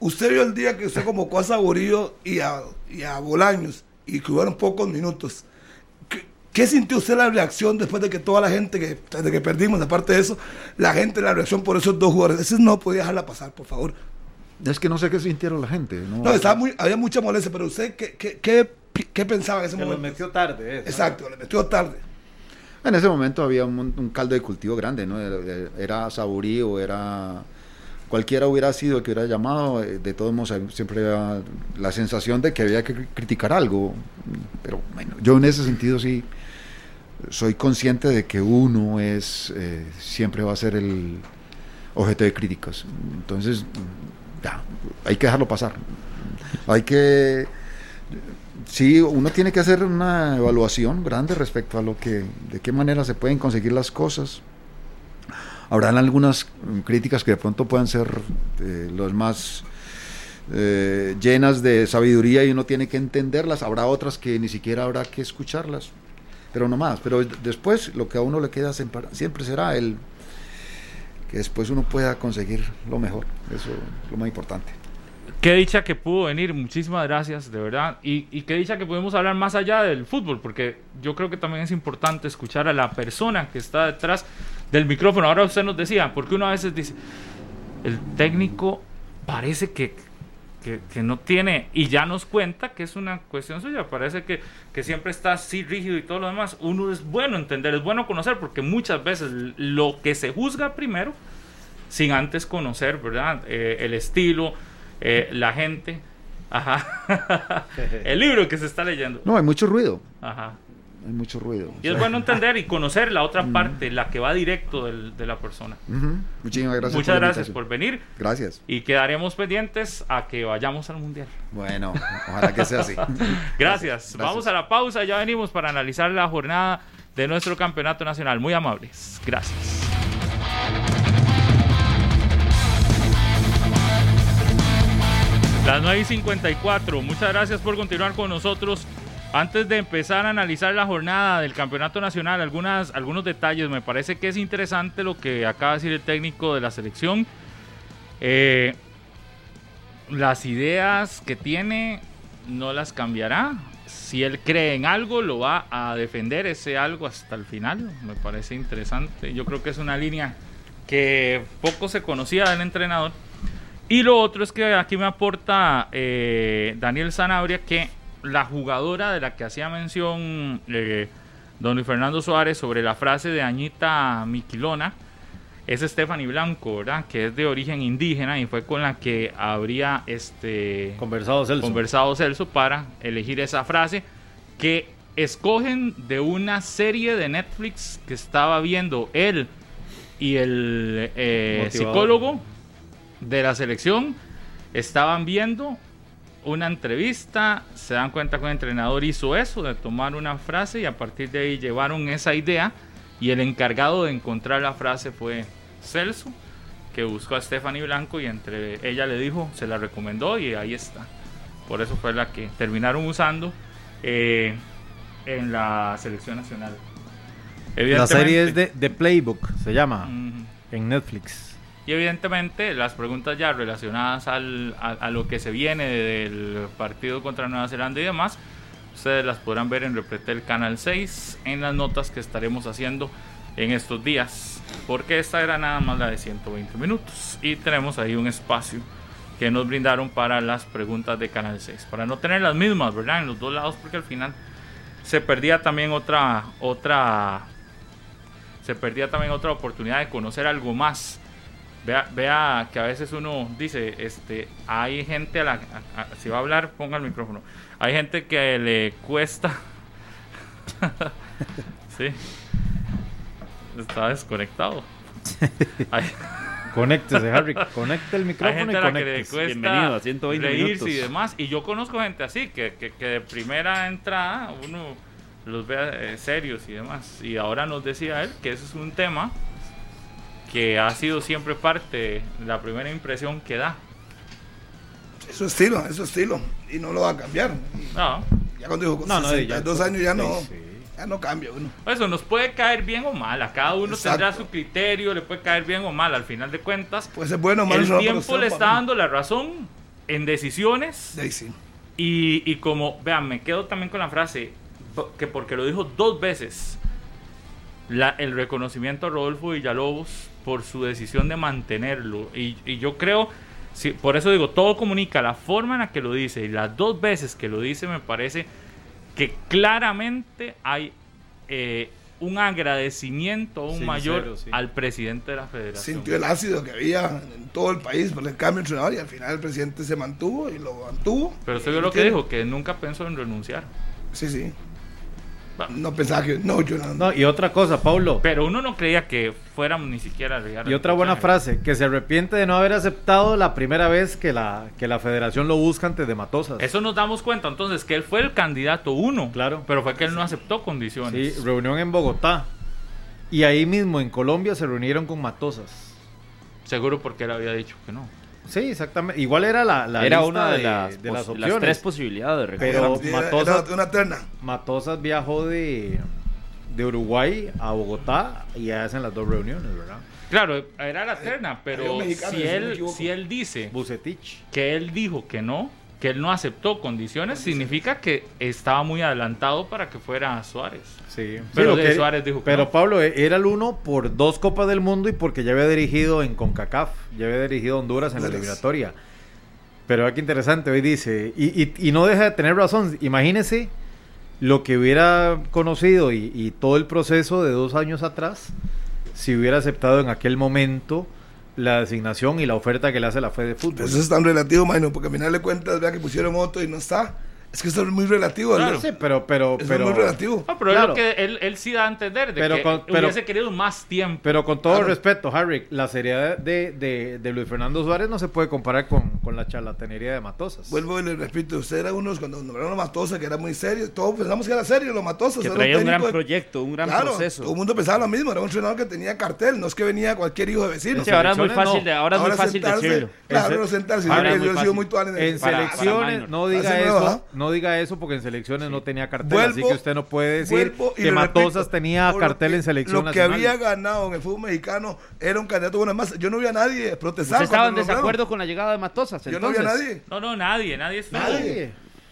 Usted vio el día que usted convocó a Saborío y a, y a Bolaños y que hubieron pocos minutos. ¿Qué, ¿Qué sintió usted la reacción después de que toda la gente, que, desde que perdimos, aparte de eso, la gente, la reacción por esos dos jugadores? Ese no podía dejarla pasar, por favor. Es que no sé qué sintieron la gente. No, No, estaba muy, había mucha molestia, pero usted, ¿qué, qué, qué, qué pensaba en ese Que lo momento? metió tarde. eso. Exacto, le metió tarde. En ese momento había un, un caldo de cultivo grande, ¿no? Era, era Saburí o era... Cualquiera hubiera sido el que hubiera llamado, eh, de todos modos siempre había la sensación de que había que cri- criticar algo. Pero bueno, yo en ese sentido sí soy consciente de que uno es, eh, siempre va a ser el objeto de críticas. Entonces, ya, hay que dejarlo pasar. Hay que sí, uno tiene que hacer una evaluación grande respecto a lo que, de qué manera se pueden conseguir las cosas. Habrán algunas críticas que de pronto puedan ser eh, los más eh, llenas de sabiduría y uno tiene que entenderlas. Habrá otras que ni siquiera habrá que escucharlas, pero no más. Pero después lo que a uno le queda siempre, será el que después uno pueda conseguir lo mejor. Eso es lo más importante. Qué dicha que pudo venir, muchísimas gracias, de verdad. Y, y qué dicha que podemos hablar más allá del fútbol, porque yo creo que también es importante escuchar a la persona que está detrás del micrófono. Ahora usted nos decía, porque uno a veces dice, el técnico parece que, que, que no tiene, y ya nos cuenta que es una cuestión suya, parece que, que siempre está así rígido y todo lo demás. Uno es bueno entender, es bueno conocer, porque muchas veces lo que se juzga primero, sin antes conocer, ¿verdad? Eh, el estilo, eh, la gente. Ajá. el libro que se está leyendo. No, hay mucho ruido. Ajá. Hay mucho ruido. Y es bueno entender y conocer la otra parte, la que va directo del- de la persona. Muchísimas gracias. Muchas gracias por venir Gracias. y quedaremos pendientes a que vayamos al mundial. Bueno, ojalá que sea así. Gracias. Gracias. Vamos a la pausa, ya venimos para analizar la jornada de nuestro campeonato nacional. Muy amables. Gracias. Las 9 y 54. Muchas gracias por continuar con nosotros. Antes de empezar a analizar la jornada del campeonato nacional, algunas, algunos detalles. Me parece que es interesante lo que acaba de decir el técnico de la selección. Eh, las ideas que tiene no las cambiará. Si él cree en algo, lo va a defender ese algo hasta el final. Me parece interesante. Yo creo que es una línea que poco se conocía del entrenador. Y lo otro es que aquí me aporta eh, Daniel Zanabria que la jugadora de la que hacía mención eh, don Luis Fernando Suárez sobre la frase de Añita Miquilona es Stephanie Blanco, ¿verdad? Que es de origen indígena y fue con la que habría este Conversado Celso. conversado Celso para elegir esa frase que escogen de una serie de Netflix que estaba viendo él y el eh, psicólogo de la selección estaban viendo una entrevista, se dan cuenta que un entrenador hizo eso, de tomar una frase y a partir de ahí llevaron esa idea y el encargado de encontrar la frase fue Celso, que buscó a Stephanie Blanco y entre ella le dijo, se la recomendó y ahí está. Por eso fue la que terminaron usando eh, en la selección nacional. La serie es de Playbook, se llama, en Netflix. Y evidentemente las preguntas ya relacionadas al, a, lo que se viene del partido contra Nueva Zelanda y demás, ustedes las podrán ver en Repretel Canal 6 en las notas que estaremos haciendo en estos días. Porque esta era nada más la de 120 minutos. Y tenemos ahí un espacio que nos brindaron para las preguntas de Canal 6. Para no tener las mismas, ¿verdad? En los dos lados, porque al final se perdía también otra, otra, se perdía también otra oportunidad de conocer algo más. Vea, vea que a veces uno dice, este, hay gente a la, a- a- si va a hablar, ponga el micrófono. Hay gente que le cuesta, sí, está desconectado. Hay, Conéctese, Harry. Conecte el hay micrófono gente y a la que le cuesta Bienvenido a 120 reírse y demás. Y yo conozco gente así, que, que, que de primera entrada uno los ve eh, serios y demás. Y ahora nos decía él que ese es un tema que ha sido siempre parte de la primera impresión que da. Es su estilo, es su estilo. Y no lo va a cambiar. No, Ya cuando dijo con No, no, 62 ya- años ya no, Sí, sí. ya no cambia uno. eso nos puede caer bien o mal. A cada uno Exacto. tendrá su criterio, le puede caer bien o mal. Al final de cuentas, Puede ser bueno o malo. el no, tiempo le está dando la razón en decisiones Sí, sí. Y, y como, vean, me quedo también con la frase, que porque lo dijo dos veces, la, el reconocimiento a Rodolfo Villalobos por su decisión de mantenerlo. Y, y yo creo, sí, por eso digo, todo comunica, la forma en la que lo dice y las dos veces que lo dice me parece que claramente hay eh, un agradecimiento aún Sincero, mayor sí. al presidente de la federación. Sintió el ácido que había en todo el país por el cambio de entrenador y al final el presidente se mantuvo y lo mantuvo. Pero usted vio lo que dijo, que nunca pensó en renunciar. Sí, sí. No pensaba que. No, yo no. No, y otra cosa, Paulo. Pero uno no creía que fuéramos ni siquiera a llegar Y otra buena frase, que se arrepiente de no haber aceptado la primera vez que la, que la federación lo busca antes de Matosas. Eso nos damos cuenta entonces que él fue el candidato uno. Claro. Pero fue que él no aceptó condiciones. Sí, reunión en Bogotá. Y ahí mismo en Colombia se reunieron con Matosas. Seguro porque él había dicho que no. Sí, exactamente. Igual era la, la Era lista una de, de, las, de tres posibilidades. Pero- recordamos. Era- Matosas- era una terna. Matosas viajó de, de Uruguay a Bogotá y ya hacen las dos reuniones, ¿verdad? Claro, era la terna, hay pero mexicano, si él, si él dice Bucetich. que él dijo que no, que él no aceptó condiciones, significa que estaba muy adelantado para que fuera Suárez. Sí. Pero Sí, Suárez dijo que Pero no. Pablo e- era el uno por dos Copas del Mundo y porque ya había dirigido en CONCACAF, ya había dirigido a Honduras en la eliminatoria. Pero vea qué interesante, hoy dice, y, y- y no deja de tener razón, imagínese lo que hubiera conocido y, y todo el proceso de dos años atrás, si hubiera aceptado en aquel momento la designación y la oferta que le hace la Fede de Fútbol. Eso es tan relativo, Maino, porque al final de cuentas, vea que pusieron otro y no está. Es que eso es muy relativo, Claro. ¿no? Sí, pero, pero, Eso pero, es muy relativo. No, pero Claro. es lo que él, él sí da a entender de Pero que con- pero- hubiese querido más tiempo. Pero con todo Claro. respeto, Harry, la seriedad de, de, de Luis Fernando Suárez no se puede comparar con, con la charlatanería de Matosas. Vuelvo y le repito, usted era uno cuando nombraron a Matosa, que era muy serio. Todos pensamos que era serio, los Matosas. Que era traía un gran de- proyecto, un gran Claro, proceso. todo el mundo pensaba lo mismo, era un entrenador que tenía cartel, no es que venía cualquier hijo de vecino. Sí, ahora es muy fácil, no. de, ahora es muy fácil sentarse, decirlo. Claro, sentarse, ahora yo, he sido muy tuan en, En selecciones, no diga eso, nueva. No diga eso porque en selecciones no tenía cartel, Vuelvo- así que usted no puede decir que Matosas repito, tenía cartel que- en selección Lo que nacional. había ganado en el fútbol mexicano era un candidato bueno. Más, yo no vi a nadie protestar. ¿Usted estaba en desacuerdo con la llegada de Matosas? Yo no vi a nadie. No, no, nadie, nadie estuvo. Nadie.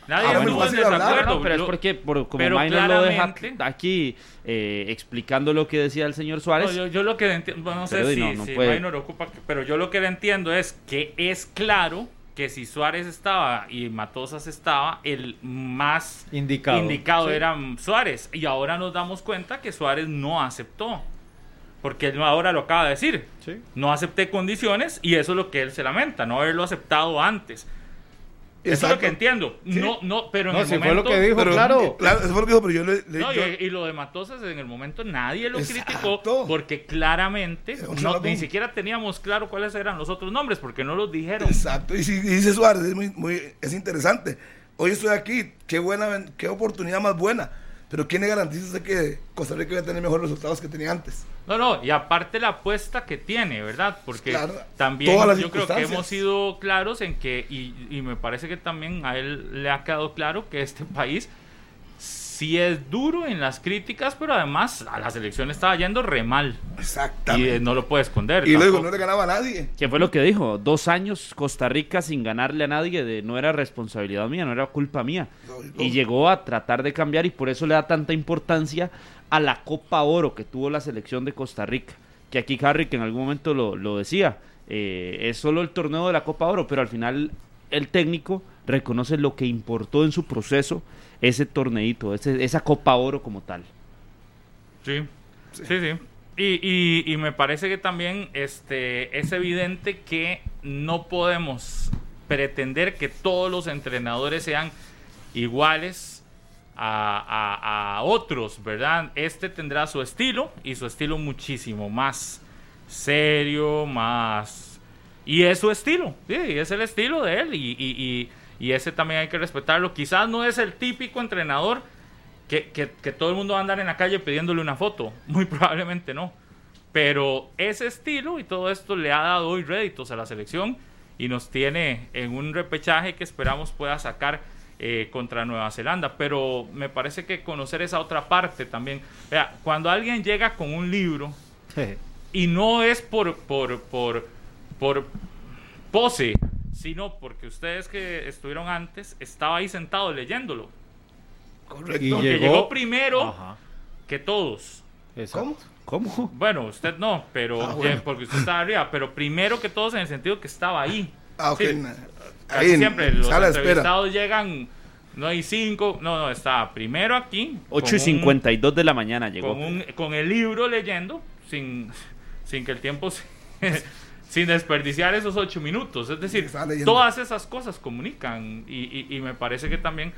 Nadie Ah, estuvo en desacuerdo. No, pero es porque por, como pero lo deja aquí eh, explicando lo que decía el señor No, Suárez. yo, yo lo que entiendo, bueno, no sé si, no, no si. Minor ocupa, pero yo lo que le entiendo es que es claro que si Suárez estaba y Matosas estaba, el más Indicado. indicado Sí. era Suárez. Y ahora nos damos cuenta que Suárez no aceptó. Porque él ahora lo acaba de decir. Sí. No acepté condiciones y eso es lo que él se lamenta, no haberlo aceptado antes. Eso es lo que entiendo. Sí. No, no, pero en No, el si fue momento... lo que dijo, Pero, claro. Claro, eso fue lo que dijo, pero yo le. le- No, yo- y, y lo de Matosas en el momento nadie lo Exacto. criticó porque claramente no, ni siquiera teníamos claro cuáles eran los otros nombres porque no los dijeron. Exacto, y, si, y dice Suárez, es, muy, muy, es interesante. Hoy estoy aquí, qué buena, qué oportunidad más buena. Pero ¿quién le garantiza que Costa Rica va a tener mejores resultados que tenía antes? No, no, y aparte la apuesta que tiene, ¿verdad? Porque Claro, también yo creo que hemos sido claros en que, y, y me parece que también a él le ha quedado claro que este país sí es duro en las críticas, pero además a la selección estaba yendo re mal. Y Exactamente. eh, no lo puede esconder. Y, luego no le ganaba a nadie. ¿Qué fue lo que dijo? Dos años Costa Rica sin ganarle a nadie, de, no era responsabilidad mía, no era culpa mía. Y llegó a tratar de cambiar y por eso le da tanta importancia a la Copa Oro que tuvo la selección de Costa Rica. Que aquí Harry, que en algún momento lo, lo decía, eh, es solo el torneo de la Copa Oro, pero al final el técnico reconoce lo que importó en su proceso ese torneito, ese- esa Copa Oro como tal. Sí, sí, sí. Y, y- y me parece que también este, es evidente que no podemos pretender que todos los entrenadores sean iguales a, otros, ¿verdad? Este tendrá su estilo y su estilo muchísimo más serio, más... Y es su estilo, sí, es el estilo de él y, y- y- y ese también hay que respetarlo. Quizás no es el típico entrenador que, que- que todo el mundo va a andar en la calle pidiéndole una foto. Muy probablemente no. Pero ese estilo y todo esto le ha dado hoy réditos a la selección y nos tiene en un repechaje que esperamos pueda sacar eh, contra Nueva Zelanda. Pero me parece que conocer esa otra parte también. Vea, cuando alguien llega con un libro y no es por, por, por, por pose, sino porque ustedes que estuvieron antes, estaba ahí sentado leyéndolo. Correcto. Y llegó- llegó, primero Ajá, que todos. exacto. ¿Cómo? Bueno, usted no, pero Ah, bueno. porque usted estaba arriba, pero primero que todos en el sentido que estaba ahí. Ah, ok. Sí, Casi Ahí, en- siempre en los sala de espera. entrevistados llegan, no hay cinco, no, no, estaba primero aquí. 8 y con un- 52 de la mañana llegó. Con, un- con el libro leyendo, sin, sin que el tiempo se- sin desperdiciar esos ocho minutos. Es decir, todas esas cosas comunican y, y- y me parece que también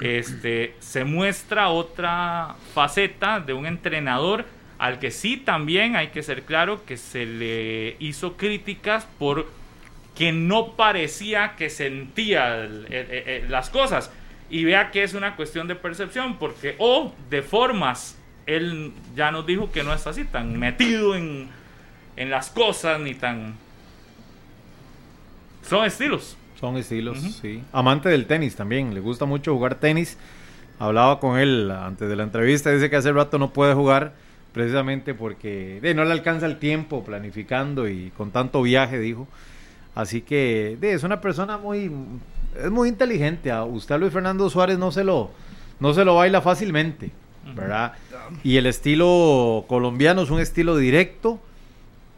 este, se muestra otra faceta de un entrenador al que sí también hay que ser claro que se le hizo críticas por que no parecía que sentía el- el- el- el- las cosas. Y vea que es una cuestión de percepción, porque o de formas, él ya nos dijo que no es así, tan metido en, en las cosas, ni tan... Son estilos. Son estilos, sí. Amante del tenis también, le gusta mucho jugar tenis. Hablaba con él antes de la entrevista, dice que hace rato no puede jugar precisamente porque de, no le alcanza el tiempo planificando y con tanto viaje, dijo. Así que de, es una persona muy es muy inteligente. A usted Luis Fernando Suárez no se lo no se lo baila fácilmente, ¿verdad? Y el estilo colombiano es un estilo directo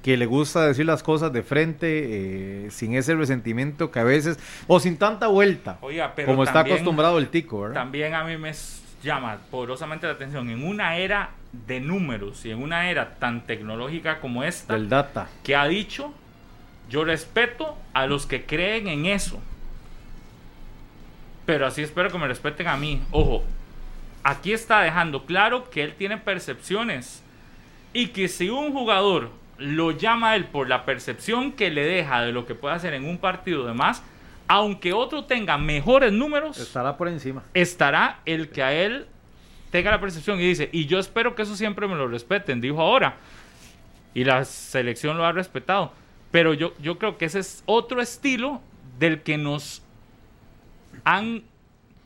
que le gusta decir las cosas de frente, eh, sin ese resentimiento que a veces, o sin tanta vuelta, Oiga, pero como está acostumbrado el tico, ¿verdad? También a mí me llama poderosamente la atención, en una era de números y en una era tan tecnológica como esta, Del data. que ha dicho, yo respeto a los que creen en eso. Pero así espero que me respeten a mí. Ojo, aquí está dejando claro que él tiene percepciones y que si un jugador lo llama a él por la percepción que le deja de lo que puede hacer en un partido de más, aunque otro tenga mejores números, Estará por encima. estará el que a él tenga la percepción y dice, y yo espero que eso siempre me lo respeten, dijo ahora. Y la selección lo ha respetado. Pero yo, yo creo que ese es otro estilo del que nos han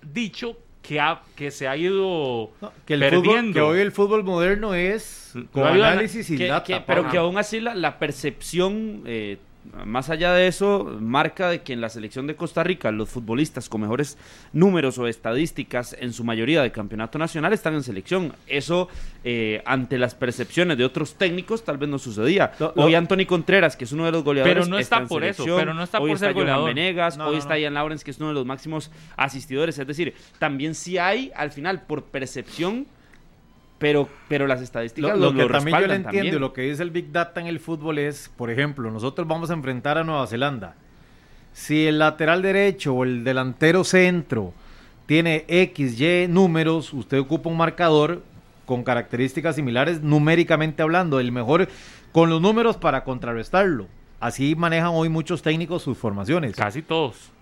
dicho que, ha, que se ha ido No, que, el fútbol, perdiendo. que hoy el fútbol moderno es con No análisis y Que- data. que- pero que aún así la, la percepción, eh, más allá de eso, marca de que en la selección de Costa Rica los futbolistas con mejores números o estadísticas, en su mayoría de campeonato nacional, están en selección. Eso, eh, ante las percepciones de otros técnicos, tal vez no sucedía. Lo- hoy Anthony Contreras, que es uno de los goleadores, Pero no está en por eso, pero no está hoy por está ser Johan goleador. Venegas, No, hoy no, está no. Ian Lawrence, que es uno de los máximos asistidores. Es decir, también sí hay, al final, por percepción, pero, pero las estadísticas Lo, lo, lo que también yo le entiendo también. lo que dice el Big Data en el fútbol es, por ejemplo, nosotros vamos a enfrentar a Nueva Zelanda. Si el lateral derecho o el delantero centro tiene X, Y números, usted ocupa un marcador con características similares numéricamente hablando, el mejor con los números para contrarrestarlo. Así manejan hoy muchos técnicos sus formaciones. casi todos.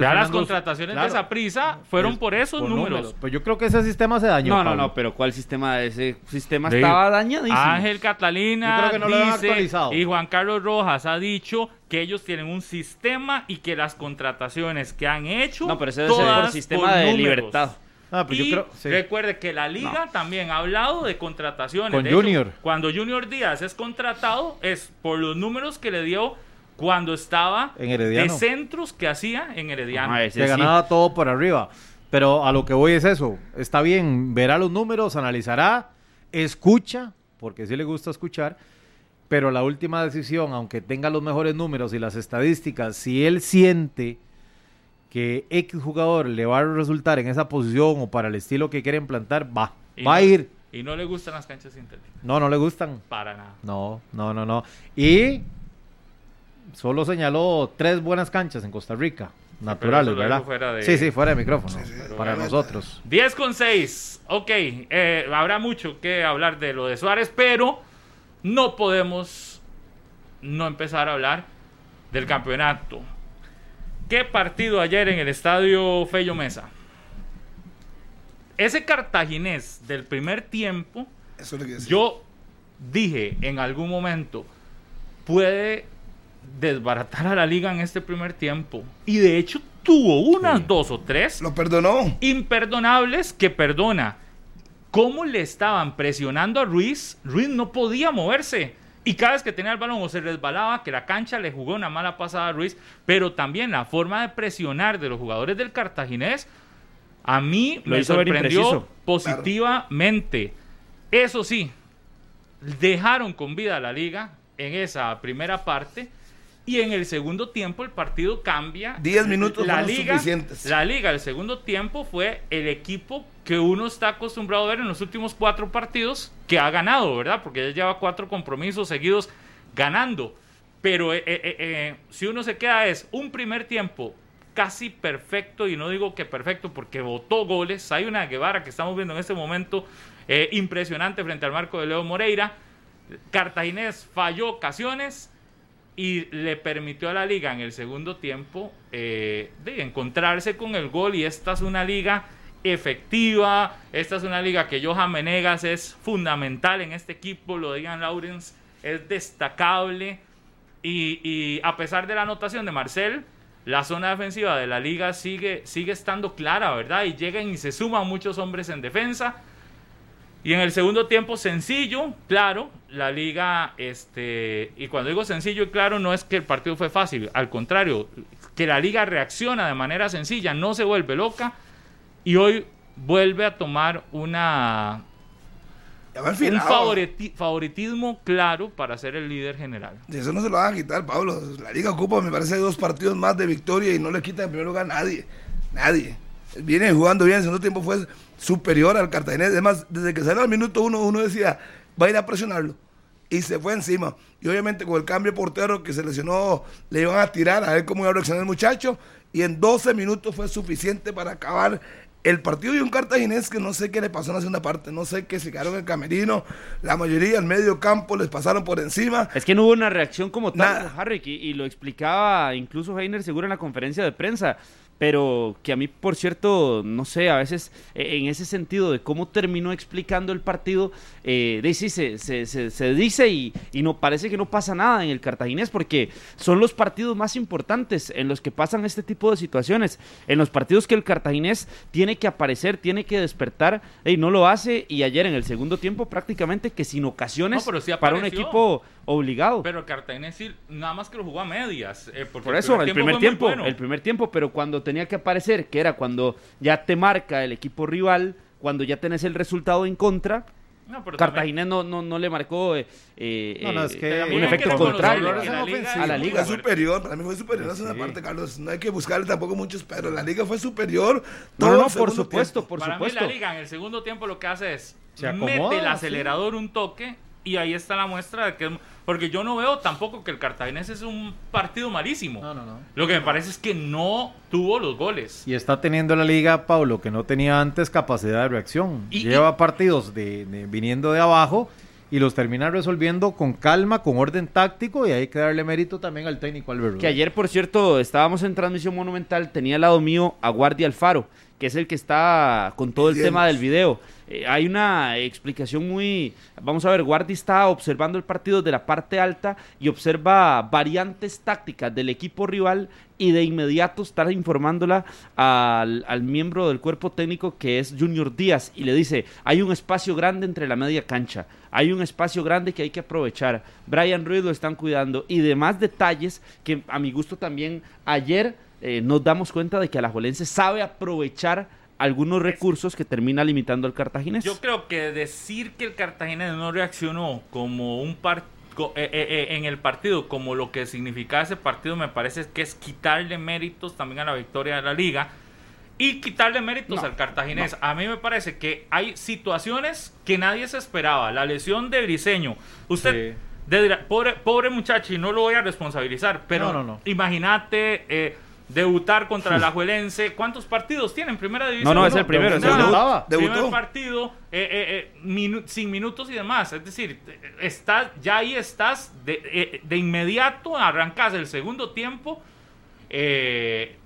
Ya las contrataciones claro, de esa prisa fueron es por esos por números. Pues yo creo que ese sistema se dañó. No, no, Pablo. no, pero ¿cuál sistema? Ese sistema estaba dañadísimo. Ángel Yo Catalina creo que no lo han dice, y Juan Carlos Rojas ha dicho que ellos tienen un sistema y que las contrataciones que han hecho No, pero ese debe ser todas por sistema por de números. libertad. Ah, pues y yo creo, sí. recuerde que la liga también ha hablado de contrataciones. Con De hecho, Junior. cuando Junior Díaz es contratado es por los números que le dio cuando estaba En Herediano. de centros que hacía en Herediano. Ah, se sí. ganaba todo por arriba. Pero a lo que voy es eso. Está bien, verá los números, analizará, escucha, porque sí le gusta escuchar, pero la última decisión, aunque tenga los mejores números y las estadísticas, si él siente que X jugador le va a resultar en esa posición o para el estilo que quiere implantar, va, Y va a ir. Y no le gustan las canchas sintéticas. No, no le gustan. Para nada. No, no, no, no. Y solo señaló tres buenas canchas en Costa Rica, naturales, ¿verdad? dijo fuera de- Sí, sí, fuera de micrófono, para nosotros. 10 con 6. Ok, eh, habrá mucho que hablar de lo de Suárez, pero no podemos no empezar a hablar del campeonato. ¿Qué partido ayer en el estadio Fello Mesa? Ese cartaginés del primer tiempo, Eso es lo que decía. yo dije en algún momento, puede desbaratar a la liga en este primer tiempo. Y de hecho tuvo unas dos o tres Lo perdonó. imperdonables que perdona. ¿Cómo le estaban presionando a Ruiz? Ruiz no podía moverse. Y cada vez que tenía el balón o se resbalaba, que la cancha le jugó una mala pasada a Ruiz, pero también la forma de presionar de los jugadores del cartaginés A mí Lo me sorprendió positivamente. Eso sí, dejaron con vida a la liga en esa primera parte y en el segundo tiempo el partido cambia. Diez minutos la liga, suficientes. La liga, el segundo tiempo fue el equipo que uno está acostumbrado a ver en los últimos cuatro partidos que ha ganado, ¿verdad? Porque ya lleva cuatro compromisos seguidos ganando. Pero eh, eh, eh, si uno se queda es un primer tiempo casi perfecto, y no digo que perfecto porque votó goles. Hay una Guevara que estamos viendo en este momento impresionante frente al marco de Leo Moreira. Cartaginés falló ocasiones y le permitió a la liga en el segundo tiempo eh, de encontrarse con el gol y esta es una liga efectiva, esta es una liga que Johan Menegas es fundamental en este equipo, lo de Ian Lawrence es destacable y, y a pesar de la anotación de Marcel, la zona defensiva de la liga sigue, sigue estando clara, ¿verdad? Y llegan y se suman muchos hombres en defensa. Y en el segundo tiempo, sencillo, claro, la liga, este, y cuando digo sencillo y claro, no es que el partido fue fácil, al contrario, que la liga reacciona de manera sencilla, no se vuelve loca, y hoy vuelve a tomar una, un favoriti- favoritismo claro para ser el líder general. Eso no se lo van a quitar, Pablo. La liga ocupa, me parece, dos partidos más de victoria y no le quita en primer lugar a nadie. Nadie. Viene jugando bien, el segundo tiempo fue superior al Cartaginés. Además, desde que salió al minuto uno, uno decía, va a ir a presionarlo. Y se fue encima. Y obviamente con el cambio de portero que se lesionó, le iban a tirar a ver cómo iba a reaccionar el muchacho. Y en 12 minutos fue suficiente para acabar el partido y un cartaginés que no sé qué le pasó en la segunda parte, no sé qué se quedaron en el camerino, la mayoría en medio campo les pasaron por encima. Es que no hubo una reacción como tal. Harry, y, y lo explicaba incluso Heiner seguro en la conferencia de prensa. Pero que a mí, por cierto, no sé, a veces eh, en ese sentido de cómo terminó explicando el partido, eh, de, sí, se, se- se- se dice y, y no parece que no pasa nada en el cartaginés, porque son los partidos más importantes en los que pasan este tipo de situaciones, en los partidos que el cartaginés tiene que aparecer, tiene que despertar, y no lo hace, y ayer en el segundo tiempo prácticamente que sin ocasiones No, pero sí para un equipo obligado. Pero sí, nada más que lo jugó a medias. eh, porque Por eso, el primer tiempo, bueno. el primer tiempo, pero cuando tenía que aparecer, que era cuando ya te marca el equipo rival, cuando ya tenés el resultado en contra, No, también- Cartaginés no, no, no le marcó eh, eh, No, no, es que- un efecto contrario a la liga- a la liga. Fue superior, para mí fue superior Sí. parte, Carlos. No hay que buscarle tampoco muchos, pero la liga fue superior. No, todo no, por supuesto, tiempo. por Para supuesto. mí la liga en el segundo tiempo lo que hace es acomoda, mete el sí. acelerador un toque y ahí está la muestra de que porque yo no veo tampoco que el Cartaginés es un partido malísimo. No, no, no. Lo que me parece es que no tuvo los goles. Y está teniendo la liga, Pablo, que no tenía antes capacidad de reacción. Y- Lleva partidos de, de- viniendo de abajo y los termina resolviendo con calma, con orden táctico y hay que darle mérito también al técnico Álvaro. Que ayer, por cierto, estábamos en transmisión monumental, tenía al lado mío a Guardia Alfaro, que es el que está con todo el tema del video. Eh, hay una explicación muy... Vamos a ver, Guardia está observando el partido de la parte alta y observa variantes tácticas del equipo rival y de inmediato está informándola al, al miembro del cuerpo técnico que es Junior Díaz y le dice, hay un espacio grande entre la media cancha, hay un espacio grande que hay que aprovechar. Brian Ruiz lo están cuidando y demás detalles que a mi gusto también ayer eh, nos damos cuenta de que Alajuelense sabe aprovechar algunos recursos que termina limitando al cartaginés. Yo creo que decir que el Cartaginés no reaccionó como un par- co- eh, eh, eh, en el partido, como lo que significaba ese partido, me parece que es quitarle méritos también a la victoria de la liga y quitarle méritos No, al Cartaginés. A mí me parece que hay situaciones que nadie se esperaba. La lesión de Briseño. Usted Sí. de- pobre, pobre muchacho, y no lo voy a responsabilizar, pero No, no, no. imagínate eh, debutar contra el Ajuelense. ¿Cuántos partidos tiene en primera división? no, es el primero, es el. Debutó. Primer partido, eh, eh, eh, minu- sin minutos y demás. Es decir, estás, ya ahí estás, de, eh, de inmediato arrancas el segundo tiempo. eh,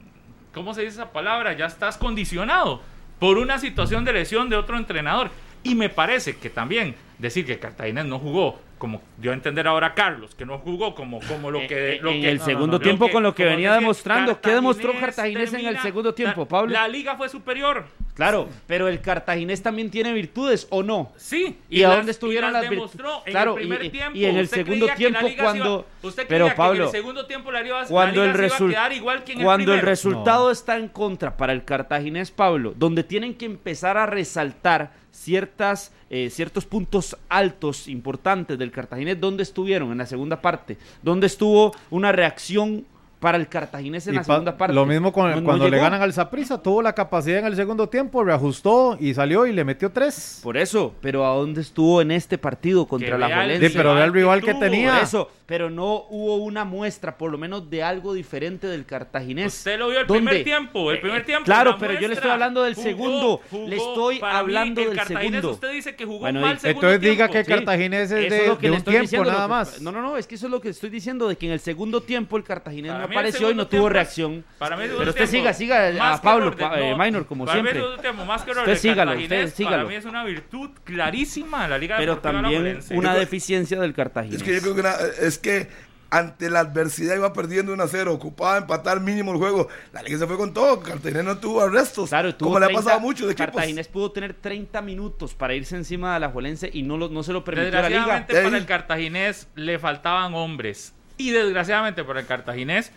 ¿Cómo se dice esa palabra? Ya estás condicionado por una situación de lesión de otro entrenador. Y me parece que también decir que Cartaginés no jugó, como dio a entender ahora Carlos, que no jugó como, como lo que... Eh, lo en que- el no, segundo no, no, tiempo con lo que venía demostrando. ¿Qué demostró Cartaginés en el segundo tiempo, la- Pablo? La liga fue superior. Claro, pero el cartaginés también tiene virtudes, ¿o no? Sí. ¿Y, a las- dónde estuvieron y las demostró virtudes? en Claro, el primer y, tiempo. y en el ¿Usted segundo creía que la tiempo liga iba- cuando... usted pero creía que en Pablo, el segundo tiempo la liga, cuando la el, liga se iba a resul- quedar igual que en cuando el el resultado está en contra para el cartaginés, Pablo, donde tienen que empezar a resaltar ciertas, eh, ciertos puntos altos importantes del cartaginés, ¿dónde estuvieron en la segunda parte? ¿Dónde estuvo una reacción para el cartaginés en Y la pa- segunda parte? Lo mismo con el- No- no cuando le ganan al Saprissa, tuvo la capacidad en el segundo tiempo, reajustó y salió y le metió tres. Por eso, pero ¿a dónde estuvo en este partido contra la? Sí, pero ve el rival que tuvo, tenía. Por eso, pero no hubo una muestra, por lo menos, de algo diferente del cartaginés. Usted lo vio el ¿Dónde? primer tiempo, el primer eh, tiempo. Claro, la pero yo le estoy hablando del Jugó, segundo. jugó. le estoy mí, hablando el del Cartaginés, segundo. Usted dice que jugó Bueno, mal y- segundo Entonces diga tiempo. que Sí. Cartaginés es de, lo que de le un tiempo diciendo, nada más. No, no, no, es que eso es lo que estoy diciendo, de que en el segundo tiempo el cartaginés Para no mí el apareció y no tuvo tiempo es- reacción. Para mí el Pero usted tiempo, siga, siga a Pablo, pa- eh, no, Minor, como para mí el siempre. segundo tiempo, más que error Usted sígalo, usted sígalo. Para mí es una virtud clarísima la Liga Pero también una deficiencia del cartaginés. Es que yo creo que es que ante la adversidad iba perdiendo 1 a 0, ocupaba empatar mínimo el juego. La liga se fue con todo, Cartagena no tuvo arrestos. Claro, tuvo como le ha 30 pasado a muchos equipos. Cartaginés pudo tener 30 minutos para irse encima de la Juelense y no, lo, no se lo permitió la liga. Desgraciadamente para el Cartaginés le faltaban hombres. Y desgraciadamente para el Cartaginés,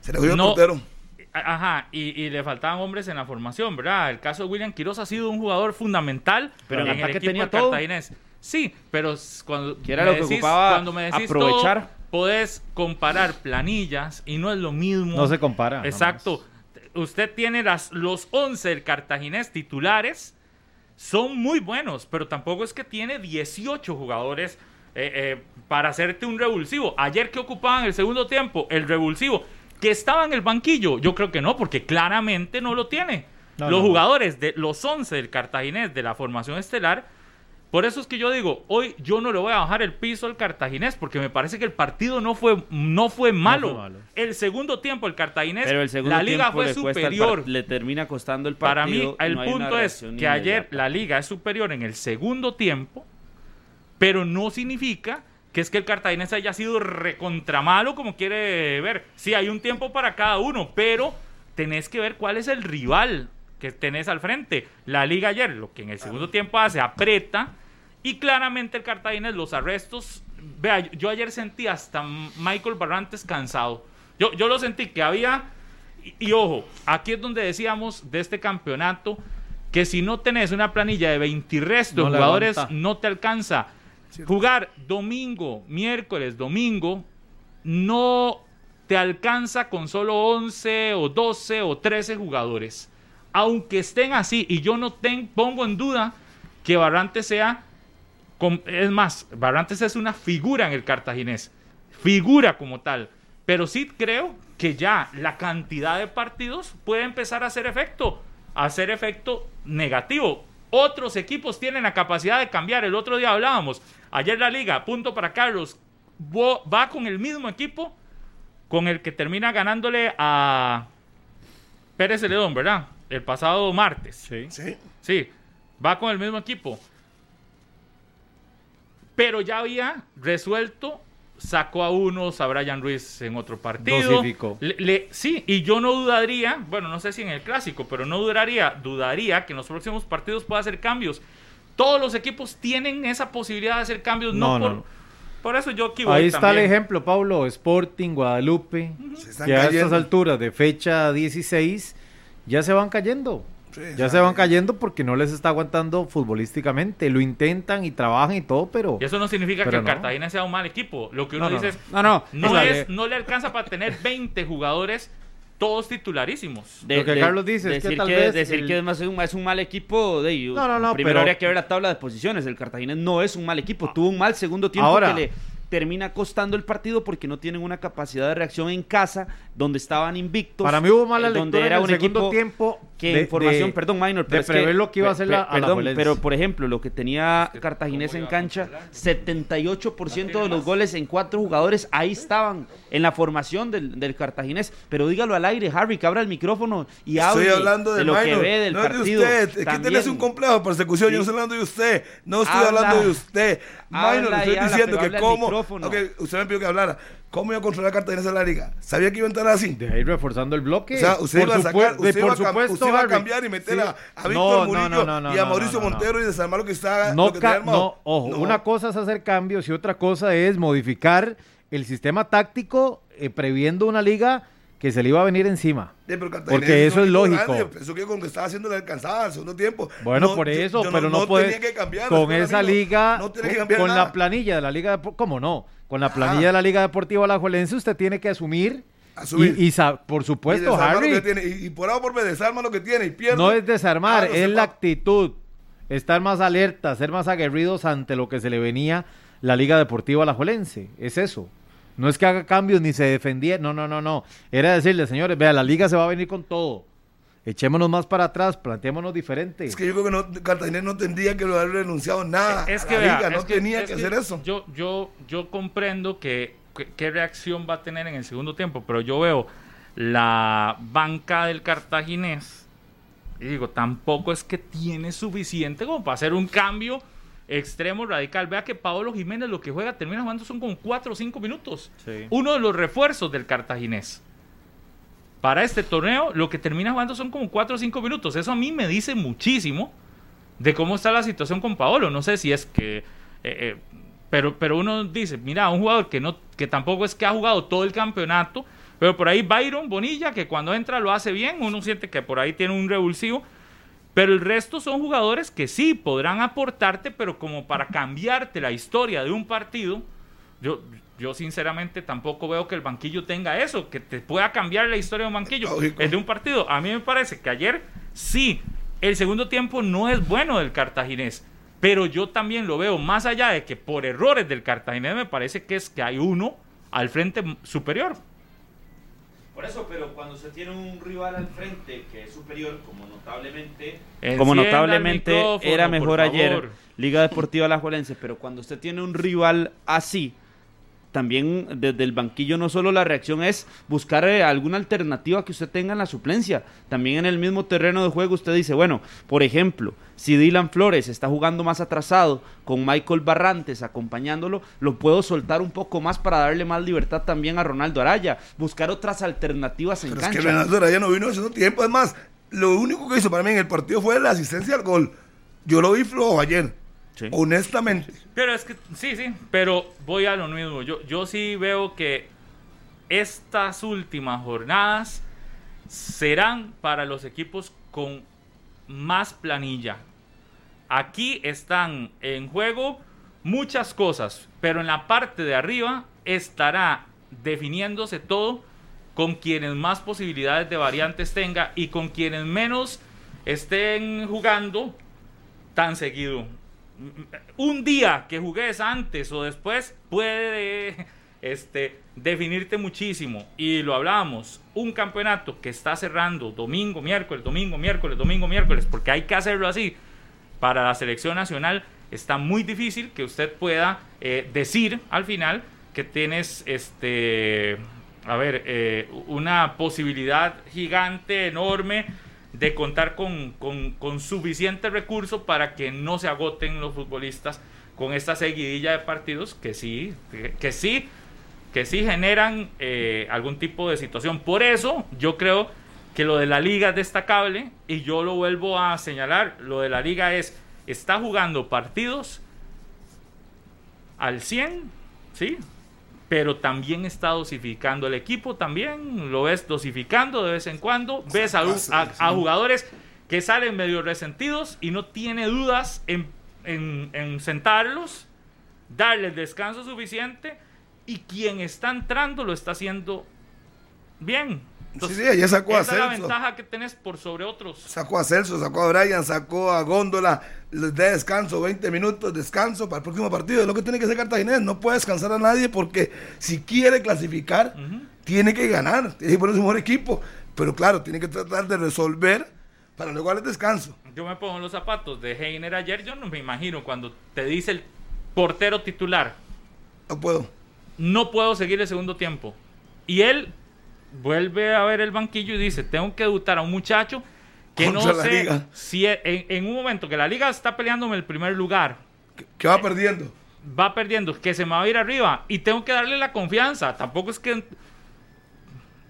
Se le cogió no- el portero. ajá, y, y le faltaban hombres en la formación, ¿verdad? El caso de William Quiroz ha sido un jugador fundamental Pero en el ataque equipo tenía todo. Cartaginés. Sí, pero cuando me lo que decís- ocupaba cuando me decís aprovechar. todo, podés comparar planillas y no es lo mismo. No se compara. Exacto. Usted tiene las, los 11 del Cartaginés titulares, son muy buenos, pero tampoco es que tiene 18 jugadores eh, eh, para hacerte un revulsivo. Ayer que ocupaban el segundo tiempo, el revulsivo, que estaba en el banquillo, yo creo que no, porque claramente no lo tiene. No, los no. jugadores de los 11 del Cartaginés de la formación estelar por eso es que yo digo, hoy yo no le voy a bajar el piso al cartaginés, porque me parece que el partido no fue, no fue malo. malo. El segundo tiempo, el cartaginés, Pero el segundo la liga fue le superior. le termina costando el Para partido. mí, y el no punto es que ayer la liga es superior en el segundo tiempo, pero no significa que es que el cartaginés haya sido recontramalo como quiere ver. Sí, hay un tiempo para cada uno, pero tenés que ver cuál es el rival que tenés al frente. La liga ayer, lo que en el segundo tiempo hace, aprieta y claramente el cartaginés, los arrestos. Vea, yo ayer sentí hasta Michael Barrantes cansado. Yo, yo lo sentí que había. Y, y ojo, aquí es donde decíamos de este campeonato que si no tenés una planilla de 20 y resto de No jugadores, no te alcanza. Jugar domingo, miércoles, domingo, no te alcanza con solo 11 o 12 o 13 jugadores. Aunque estén así, y yo no ten- pongo en duda que Barrantes sea, es más, Barrantes es una figura en el cartaginés, figura como tal, pero sí creo que ya la cantidad de partidos puede empezar a hacer efecto, a hacer efecto negativo. Otros equipos tienen la capacidad de cambiar. El otro día hablábamos, ayer la liga, punto para Carlos, va con el mismo equipo con el que termina ganándole a Pérez Celedón, ¿verdad? El pasado martes. Sí. Sí. Sí, va con el mismo equipo. Pero ya había resuelto, sacó a unos, a Brian Ruiz en otro partido. Dosificó. Le- le- sí, y yo no dudaría, bueno, no sé si en el clásico, pero no dudaría, dudaría que en los próximos partidos pueda hacer cambios. Todos los equipos tienen esa posibilidad de hacer cambios, no, No, por, no. por eso yo aquí voy Ahí está también. el ejemplo, Pablo. Sporting, Guadalupe, Se están que a estas alturas de fecha 16 ya se van cayendo. Sí, Ya se van cayendo porque no les está aguantando futbolísticamente. Lo intentan y trabajan y todo, pero... Y eso no significa que el no. Cartagena sea un mal equipo. Lo que uno No, no, dice es, No, no. no, es, le- no le alcanza para tener 20 jugadores, todos titularísimos. Lo que Carlos dice es que decir vez decir el- que es, más un, es un mal equipo. De, No, no, no, Primero pero- habría que ver la tabla de posiciones. El Cartaginés no es un mal equipo. Tuvo un mal segundo tiempo Ahora- que le termina costando el partido porque no tienen una capacidad de reacción en casa donde estaban invictos. Para mí hubo mala eh, lectura donde en era el un segundo equipo tiempo que de- información, de- perdón, Minor, de pero es que- prever lo que iba a hacer la- a la Perdón, pero por ejemplo, lo que tenía Cartaginés en cancha, 78% de los goles en cuatro jugadores ahí estaban en la formación del, del Cartaginés. Pero dígalo al aire, Harry, que abra el micrófono y hable Estoy hablando de, lo que ve del no es partido. de usted. Es que tenés un complejo de persecución. Sí. Yo no estoy hablando de usted. No estoy Habla. hablando de usted. Habla Minor, le y estoy habla, diciendo que habla al cómo. micrófono. Ok, usted me pidió que hablara. ¿Cómo iba a controlar Cartagena en la liga? ¿Sabía que iba a entrar así? De ahí reforzando el bloque. O sea, usted iba a sacar, de- usted iba a, por cam- supuesto, usted iba a cambiar y meter Sí. a, a Víctor no, Murillo no, no, no, y a Mauricio. Montero y desarmar lo que está No, lo que tenía no, ojo, una cosa es hacer cambios y otra cosa es modificar el sistema táctico eh, previendo una liga que se le iba a venir encima. Sí, pero Porque eso es lógico. Pensó que con lo que estaba haciendo le alcanzaba al segundo tiempo. Bueno, No, por eso, yo pero no, puede que cambiar, con esa amigo, liga, No tenía que con, cambiar con nada. la planilla de la liga, Depo- ¿cómo no? Con la Ah. planilla de la Liga Deportiva Alajuelense usted tiene que asumir, Asumir. y, y por Y supuesto, lo Harry, que tiene. Y, y por A por B desarma lo que tiene y pierde. no es desarmar, Ah, es sepa. la actitud, estar más alerta, ser más aguerridos ante lo que se le venía la Liga Deportiva Alajuelense, es eso. No es que haga cambios ni se defendiera, no, no, no, no. Era decirle, señores, vea, la liga se va a venir con todo. Echémonos más para atrás, planteémomonos diferente. Es que yo creo que no, Cartagena no tendría que haber renunciado nada. Es a que, la vea, liga, no es que- tenía es que, hacer eso. Yo, yo, yo comprendo que, que- qué reacción va a tener en el segundo tiempo, pero yo veo la banca del cartaginés y digo, tampoco es que tiene suficiente como para hacer un cambio extremo radical. Vea que Paolo Jiménez lo que juega termina jugando son como 4 o 5 minutos. Sí. Uno de los refuerzos del cartaginés. Para este torneo, lo que termina jugando son como 4 o 5 minutos. Eso a mí me dice muchísimo de cómo está la situación con Paolo. No sé si es que. eh, eh, pero, pero uno dice, mira, un jugador que, no, que tampoco es que ha jugado todo el campeonato, pero por ahí Byron Bonilla, que cuando entra lo hace bien, uno siente que por ahí tiene un revulsivo. Pero el resto son jugadores que sí podrán aportarte, pero como para cambiarte la historia de un partido, yo, yo sinceramente tampoco veo que el banquillo tenga eso, que te pueda cambiar la historia de un banquillo, Lógico. el de un partido. A mí me parece que ayer sí, el segundo tiempo no es bueno del cartaginés, pero yo también lo veo más allá de que por errores del cartaginés me parece que es que hay uno al frente superior. Por eso, pero cuando se tiene un rival al frente que es superior, como notablemente, Encienda como notablemente era mejor ayer. Liga Deportiva Alajuelense, pero cuando usted tiene un rival así, también desde el banquillo no solo la reacción es buscar eh, alguna alternativa que usted tenga en la suplencia, también en el mismo terreno de juego usted dice, bueno, por ejemplo, si Dylan Flores está jugando más atrasado con Michael Barrantes acompañándolo, lo puedo soltar un poco más para darle más libertad también a Ronaldo Araya, buscar otras alternativas en Pero es que. Leonardo Araya no vino haciendo tiempo. Es más, lo único que hizo para mí en el partido fue la asistencia al gol. Yo lo vi flojo ayer. Sí. Honestamente. Pero es que, sí, sí, pero voy a lo mismo. Yo, yo sí veo que estas últimas jornadas serán para los equipos con más planilla. Aquí están en juego muchas cosas, pero en la parte de arriba estará definiéndose todo con quienes más posibilidades de variantes tenga y con quienes menos estén jugando tan seguido. Un día que jugues antes o después puede este, definirte muchísimo. Y lo hablábamos, un campeonato que está cerrando domingo, miércoles, domingo, miércoles, domingo, miércoles, porque hay que hacerlo así. Para la selección nacional está muy difícil que usted pueda eh, decir al final que tienes este a ver eh, una posibilidad gigante enorme de contar con, con, con suficiente recurso para que no se agoten los futbolistas con esta seguidilla de partidos que sí que, que sí que sí generan eh, algún tipo de situación. Por eso yo creo que lo de la liga es destacable y yo lo vuelvo a señalar lo de la liga es está jugando partidos al 100 sí pero también está dosificando el equipo también lo ves dosificando de vez en cuando ves a, a- a jugadores que salen medio resentidos y no tiene dudas en, en- en sentarlos darles descanso suficiente y quien está entrando lo está haciendo bien Entonces, sí, sí, ya sacó a esa es la Celso. ventaja que tenés por sobre otros Sacó a Celso, sacó a Brian, sacó a Góndola, les da descanso, 20 minutos, descanso para el próximo partido. Es lo que tiene que hacer Cartaginés. No puede descansar a nadie porque si quiere clasificar, tiene que ganar. Tiene que poner su mejor equipo. Pero claro, tiene que tratar de resolver para luego darle descanso. Yo me pongo en los zapatos de Heiner ayer, yo no me imagino cuando te dice el portero titular, No puedo. no puedo seguir el segundo tiempo. Y él vuelve a ver el banquillo y dice, tengo que debutar a un muchacho que Contra no sé liga. si e- en, en un momento que la liga está peleándome el primer lugar, Que, va perdiendo. va perdiendo, que se me va a ir arriba y tengo que darle la confianza. Tampoco es que...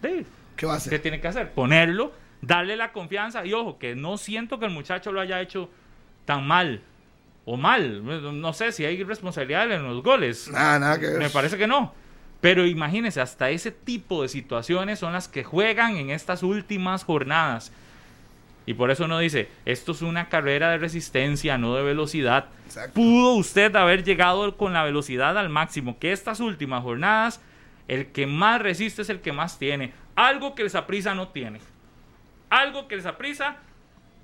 Sí, ¿Qué va a ¿Qué hacer? tiene que hacer? Ponerlo, darle la confianza y ojo, que no siento que el muchacho lo haya hecho tan mal o mal. No sé si hay responsabilidad en los goles. Nada, nada que ver. Me parece que no. Pero imagínense, hasta ese tipo de situaciones son las que juegan en estas últimas jornadas. Y por eso uno dice, esto es una carrera de resistencia, no de velocidad. Exacto. Pudo usted haber llegado con la velocidad al máximo, que estas últimas jornadas, el que más resiste es el que más tiene. Algo que el Saprisa no tiene. Algo que el Saprisa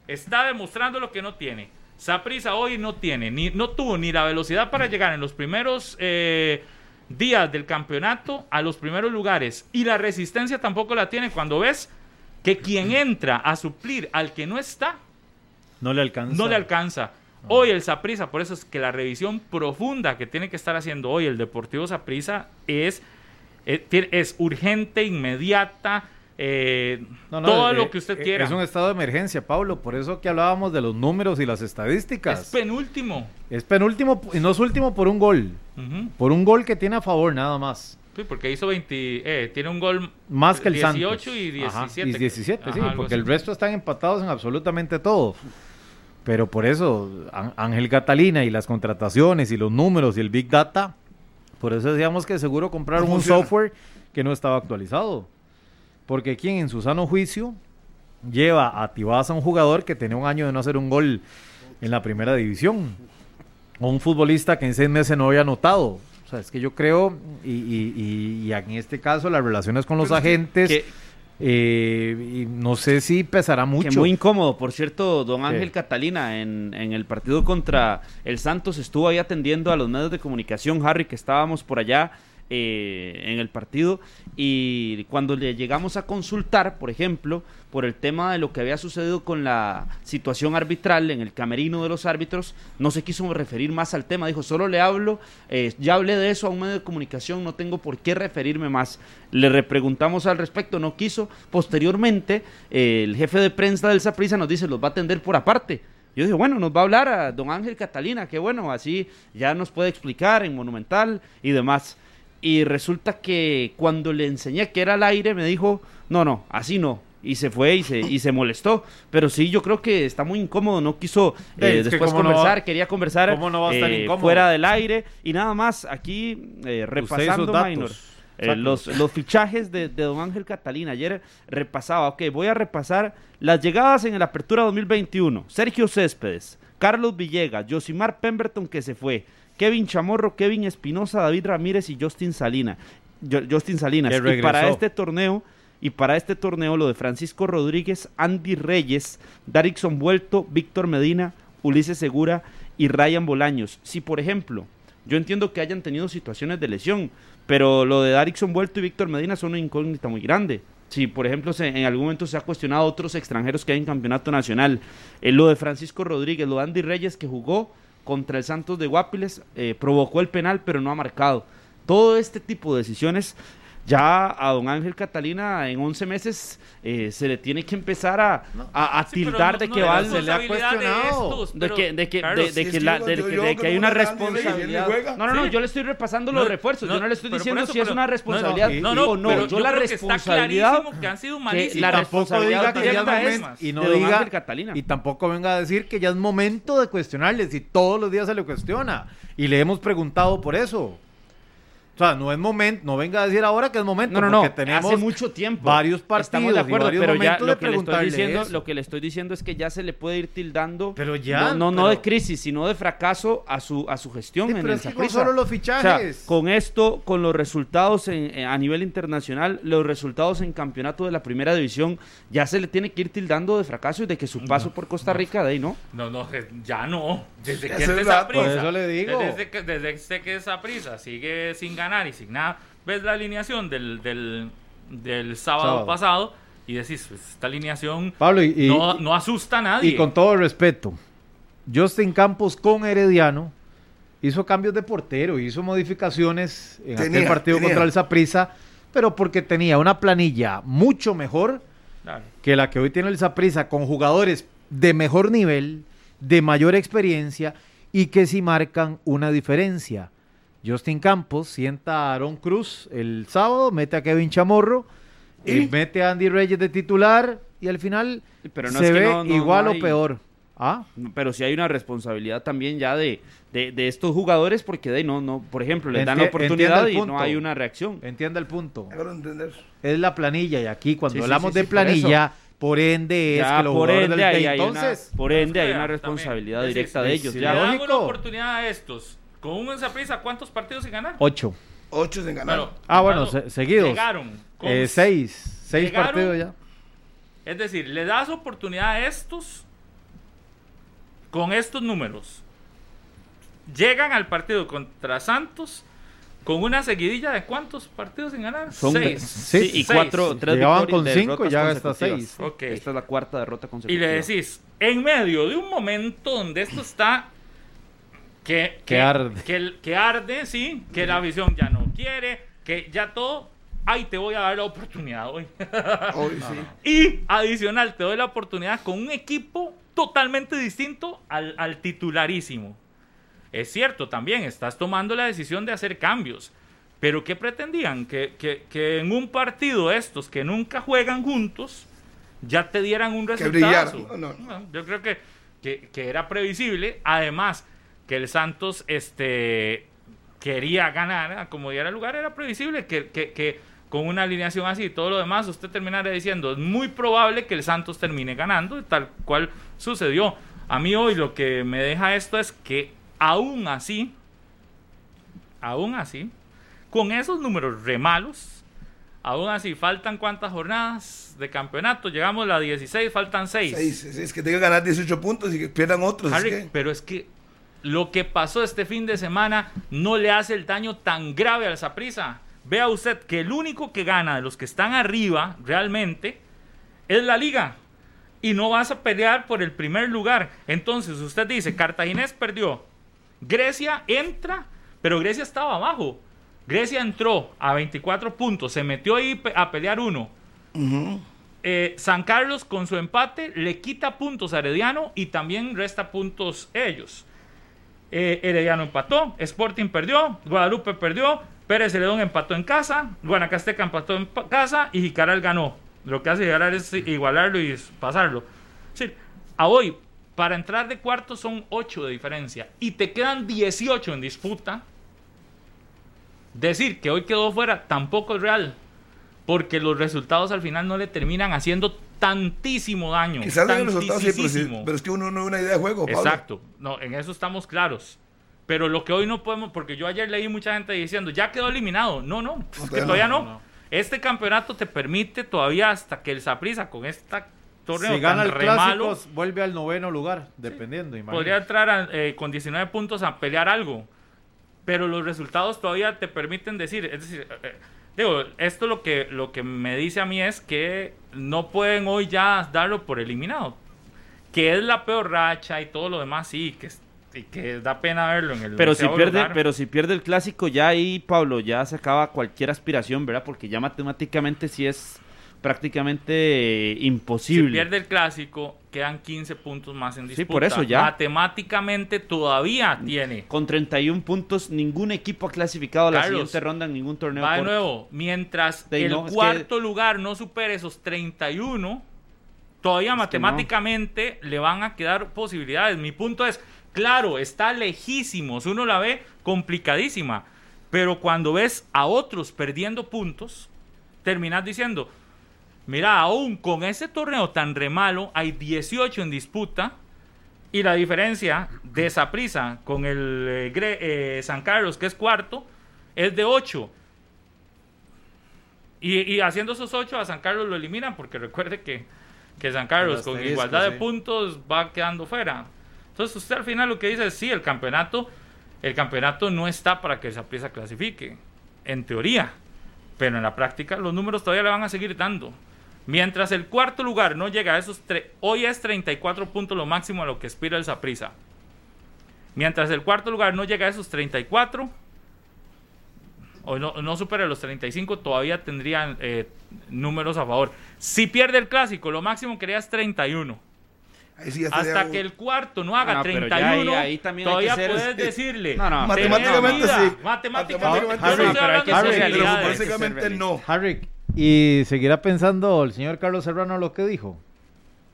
está demostrando lo que no tiene. Saprisa hoy no tiene, ni, no tuvo ni la velocidad para llegar en los primeros eh, días del campeonato a los primeros lugares. Y la resistencia tampoco la tiene cuando ves que quien entra a suplir al que no está, No le alcanza. no le alcanza. Hoy el Saprisa, por eso es que la revisión profunda que tiene que estar haciendo hoy el Deportivo Saprisa es, es, es urgente, inmediata, eh, No, no, todo eh, lo que usted eh, quiera. Es un estado de emergencia, Pablo. Por eso que hablábamos de los números y las estadísticas. Es penúltimo. Es penúltimo y no es último por un gol. Por un gol que tiene a favor, nada más. Sí, porque hizo 20, eh, tiene un gol Más que el 18 Santos. y 17. Ajá, y 17, sí, Ajá, algo porque así. el resto están empatados en absolutamente todo. Pero por eso, Ángel Catalina y las contrataciones y los números y el Big Data, por eso decíamos que seguro compraron No un software que no estaba actualizado. Porque quien en su sano juicio lleva a Tibás a un jugador que tenía un año de no hacer un gol en la primera división. O un futbolista que en seis meses no había anotado. O sea, es que yo creo, y, y- y- y en este caso las relaciones con los Pero que- agentes, que- eh, y no sé si pesará Que mucho. muy incómodo, por cierto, don Sí. Ángel Catalina en, en el partido contra el Santos estuvo ahí atendiendo a los medios de comunicación, Harry, que estábamos por allá eh, en el partido y cuando le llegamos a consultar, por ejemplo, por el tema de lo que había sucedido con la situación arbitral en el camerino de los árbitros, no se quiso referir más al tema, dijo, solo le hablo, eh, ya hablé de eso a un medio de comunicación, no tengo por qué referirme más. Le repreguntamos al respecto, no quiso. Posteriormente, eh, el jefe de prensa del Saprissa nos dice, los va a atender por aparte. Yo dije, bueno, nos va a hablar a don Ángel Catalina, que bueno, así ya nos puede explicar en Monumental y demás. Y resulta que cuando le enseñé que era al aire, me dijo, no, no, así no. Y se fue y se, y se molestó. Pero sí, yo creo que está muy incómodo. No quiso Eh, eh, que después cómo no va- conversar, quería conversar cómo no va a estar eh, fuera del aire. Y nada más, aquí eh, repasando, Minor, eh, los, los fichajes de, de don Ángel Catalina. Ayer repasaba, ok, voy a repasar las llegadas en el Apertura 2021. Sergio Céspedes, Carlos Villegas, Josimar Pemberton que se fue, Kevin Chamorro, Kevin Espinosa, David Ramírez y Justin Salina. Justin Salinas. Y para este torneo, y para este torneo lo de Francisco Rodríguez, Andy Reyes, Darixon Vuelto, Víctor Medina, Ulises Segura y Ryan Bolaños. Si por ejemplo, yo entiendo que hayan tenido situaciones de lesión, pero lo de Darixon Vuelto y Víctor Medina son una incógnita muy grande. Si, por ejemplo, se- en algún momento se ha cuestionado a otros extranjeros que hay en campeonato nacional. Eh, lo de Francisco Rodríguez, lo de Andy Reyes que jugó contra el Santos de Guapiles, eh, provocó el penal, pero no ha marcado. Todo este tipo de decisiones, ya a don Ángel Catalina en 11 meses eh, se le tiene que empezar a, a- a Sí, tildar no- de que va se le ha de cuestionado. estos, de que, de que, Carlos, de, de si que, es la- que de yo- que- yo de que que hay una responsabilidad. No, no, no, Sí. yo le estoy repasando los No, refuerzos. no, yo no le estoy diciendo eso, si es una responsabilidad no, no, o no. pero yo yo la creo que está responsabilidad clarísimo que han sido que malísimos. la responsabilidad directa es y no de don diga Ángel Catalina. y tampoco venga a decir que ya es momento de cuestionarle si todos los días se le cuestiona y le hemos preguntado por eso. O sea, no es momento, no venga a decir ahora que es momento, No, no, no. porque tenemos Hace mucho tiempo. varios partidos Estamos de acuerdo, y pero ya lo que, le estoy diciendo, eso. lo que le estoy diciendo es que ya se le puede ir tildando. Pero ya, No, no, pero- de crisis, sino de fracaso a su, a su gestión Sí, en pero el es que no Saprissa. solo los O fichajes. sea, con esto, con los resultados en- en- a nivel internacional, los resultados en campeonato de la primera división, ya se le tiene que ir tildando de fracaso y de que su paso por Costa Rica, de ahí, ¿no? No, no, ya no. Desde que Esa es esa por eso le digo. Desde que, desde este que esa prisa sigue sin ganar y sin nada. Ves la alineación del, del, del sábado, Sábado. pasado y decís, pues, esta alineación Pablo, y, y- no, no asusta a nadie. y con todo respeto, Justin Campos con Herediano hizo cambios de portero, hizo modificaciones en aquel Tenía, partido tenía. contra el Saprissa, pero porque tenía una planilla mucho mejor que la que hoy tiene el Saprissa con jugadores de mejor nivel, de mayor experiencia y que sí marcan una diferencia. Justin Campos sienta a Aaron Cruz el sábado, mete a Kevin Chamorro, y ¿Y? mete a Andy Reyes de titular y al final Pero no se es que ve no- no- igual no o peor. ¿Ah? Pero sí hay una responsabilidad también ya de, de, de estos jugadores porque de no, no, por ejemplo, les dan la oportunidad y no hay una reacción. Entienda el punto. Es la planilla y aquí cuando Sí, hablamos sí, de sí, planilla, por, ende es Ya, que los por ende, del hay entonces una, por ende hay una también, responsabilidad directa de ellos. ya. Le dan una oportunidad a estos. Con un Zaprisa, ¿cuántos partidos sin ganar? ocho. Ocho sin ganar. Bueno, Ah, bueno, se- seguidos. Llegaron. con- Eh, seis, seis Llegaron- partidos ya. Es decir, le das oportunidad a estos con estos números. Llegan al partido contra Santos con una seguidilla de cuántos partidos sin ganar? Son Seis. Sí, sí, y Seis. cuatro, tres Llegaban con cinco, derrotas ya hasta seis. Ok. Esta es la cuarta derrota Y consecutiva. le decís, en medio de un momento donde esto está que, Que arde. Que, que arde, sí, que la visión ya no quiere, que ya todo, ay, te voy a dar la oportunidad hoy. Hoy sí. y adicional, te doy la oportunidad con un equipo totalmente distinto al, al titularísimo. Es cierto, también estás tomando la decisión de hacer cambios. Pero ¿qué pretendían? Que, que- que en un partido estos que nunca juegan juntos ya te dieran un resultado. No, no. yo creo que, que, que era previsible. Además, que el Santos este, quería ganar, como diera lugar, era previsible que, que- que con una alineación así y todo lo demás, usted terminara diciendo, es muy probable que el Santos termine ganando, tal cual sucedió. A mí hoy lo que me deja esto es que aún así, aún así, con esos números re malos, aún así faltan cuántas jornadas de campeonato, llegamos a la 16, faltan 6. Seis. Es, es que tengan que ganar 18 puntos y que pierdan otros. es Harry, que- pero es que lo que pasó este fin de semana no le hace el daño tan grave al Saprisa. Vea usted que el único que gana de los que están arriba realmente es la liga. Y no vas a pelear por el primer lugar. Entonces usted dice, Cartaginés perdió. Grecia entra, pero Grecia estaba abajo. Grecia entró a 24 puntos, se metió ahí a pelear uno. Eh, San Carlos con su empate le quita puntos a Herediano y también resta puntos ellos. Eh, Herediano empató, Sporting perdió, Guadalupe perdió, Pérez Celedón empató en casa, Guanacasteca empató en casa y Jicaral ganó. Lo que hace Jicaral es igualarlo y es pasarlo. Sí, a hoy, para entrar de cuarto son 8 de diferencia y te quedan 18 en disputa. Decir que hoy quedó fuera tampoco es real. Porque los resultados al final no le terminan haciendo tantísimo daño. Quizás los resultados sí, pero, sí- tantísimo. pero es que uno no ve una idea de juego. Pablo. Exacto. No, en eso estamos claros. Pero lo que hoy no podemos, porque yo ayer leí mucha gente diciendo, ya quedó eliminado. No, no, es que todavía no, no. no. Este campeonato te permite todavía hasta que el Saprissa con esta torneo Si gana tan el re clásico, malo, vuelve al noveno lugar, dependiendo. podría entrar a- eh, con 19 puntos a pelear algo. Pero los resultados todavía te permiten decir, es decir, eh, eh, digo, esto lo que, lo que me dice a mí es que no pueden hoy ya darlo por eliminado. Que es la peor racha y todo lo demás, sí, que, y que da pena verlo en el Pero si pierde, lugar. pero si pierde el clásico ya ahí Pablo ya se acaba cualquier aspiración, ¿verdad? Porque ya matemáticamente sí es prácticamente eh, Si imposible. pierde el clásico, quedan 15 puntos más en Sí, disputa. por eso ya. Matemáticamente todavía tiene. Con 31 puntos ningún equipo ha clasificado a la Carlos, siguiente ronda en ningún torneo. Va de nuevo, mientras De- el no, es que- cuarto lugar no supere esos 31, todavía matemáticamente le van a quedar posibilidades. Mi punto es, claro, está lejísimo, si uno la ve complicadísima, pero cuando ves a otros perdiendo puntos, terminas diciendo, mira, aún con ese torneo tan re malo, hay 18 en disputa. Y la diferencia de Saprisa con el eh, Gre- eh, San Carlos, que es cuarto, es de 8. Y, y haciendo esos 8 a San Carlos lo eliminan, porque recuerde que, que San Carlos con igualdad de sí. puntos va quedando fuera. Entonces usted al final lo que dice es, sí, el campeonato, el campeonato no está para que Saprisa clasifique, en teoría. Pero en la práctica los números todavía le van a seguir dando. Mientras el cuarto lugar no llega a esos... tre- Hoy es 34 puntos lo máximo a lo que aspira el Saprisa. Mientras el cuarto lugar no llega a esos 34, o no, no supera los 35, todavía tendrían eh, números a favor. Si pierde el clásico, lo máximo que haría es 31. Ahí sí Hasta un- que el cuarto no haga no, pero ya 31, ahí- ahí también hay que todavía ser- puedes decirle. No, no, Matemáticamente "Tenés sí. vida". Matemáticamente, no sí. estoy hablando Pero hay de que ser realidades. no. Harry, ¿y seguirá pensando el señor Carlos Serrano lo que dijo?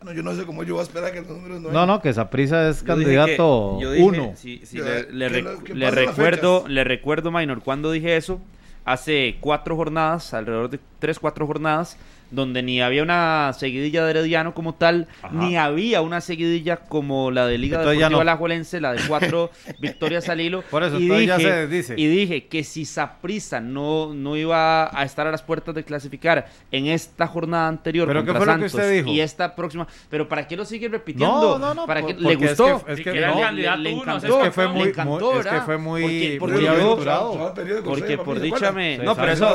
No, yo no sé cómo yo voy a esperar que los números no No, no, que Saprisa es Yo dije candidato que- yo dije- uno. sí, sí, Yo- le, le le recuerdo, le recuerdo, Minor, cuando dije eso, hace cuatro jornadas, alrededor de tres, cuatro jornadas, donde ni había una seguidilla de Herediano como tal, ni había una seguidilla como la de Liga Deportiva no. Alajuelense, la de cuatro victorias al hilo. Por eso, y entonces ya dije, se dice. Y dije que si Saprissa no, no iba a estar a las puertas de clasificar en esta jornada anterior ¿Pero qué contra fue lo que usted dijo? y esta próxima, pero ¿para qué lo sigue repitiendo? No, no, no, ¿Para por- qué? ¿Le porque es gustó? que- es que no, le encantó. es fue muy, Le encantó, muy- es que fue muy, Porque- porque muy yo- aventurado. Porque por dicha dicha me... Sí, No, pero eso,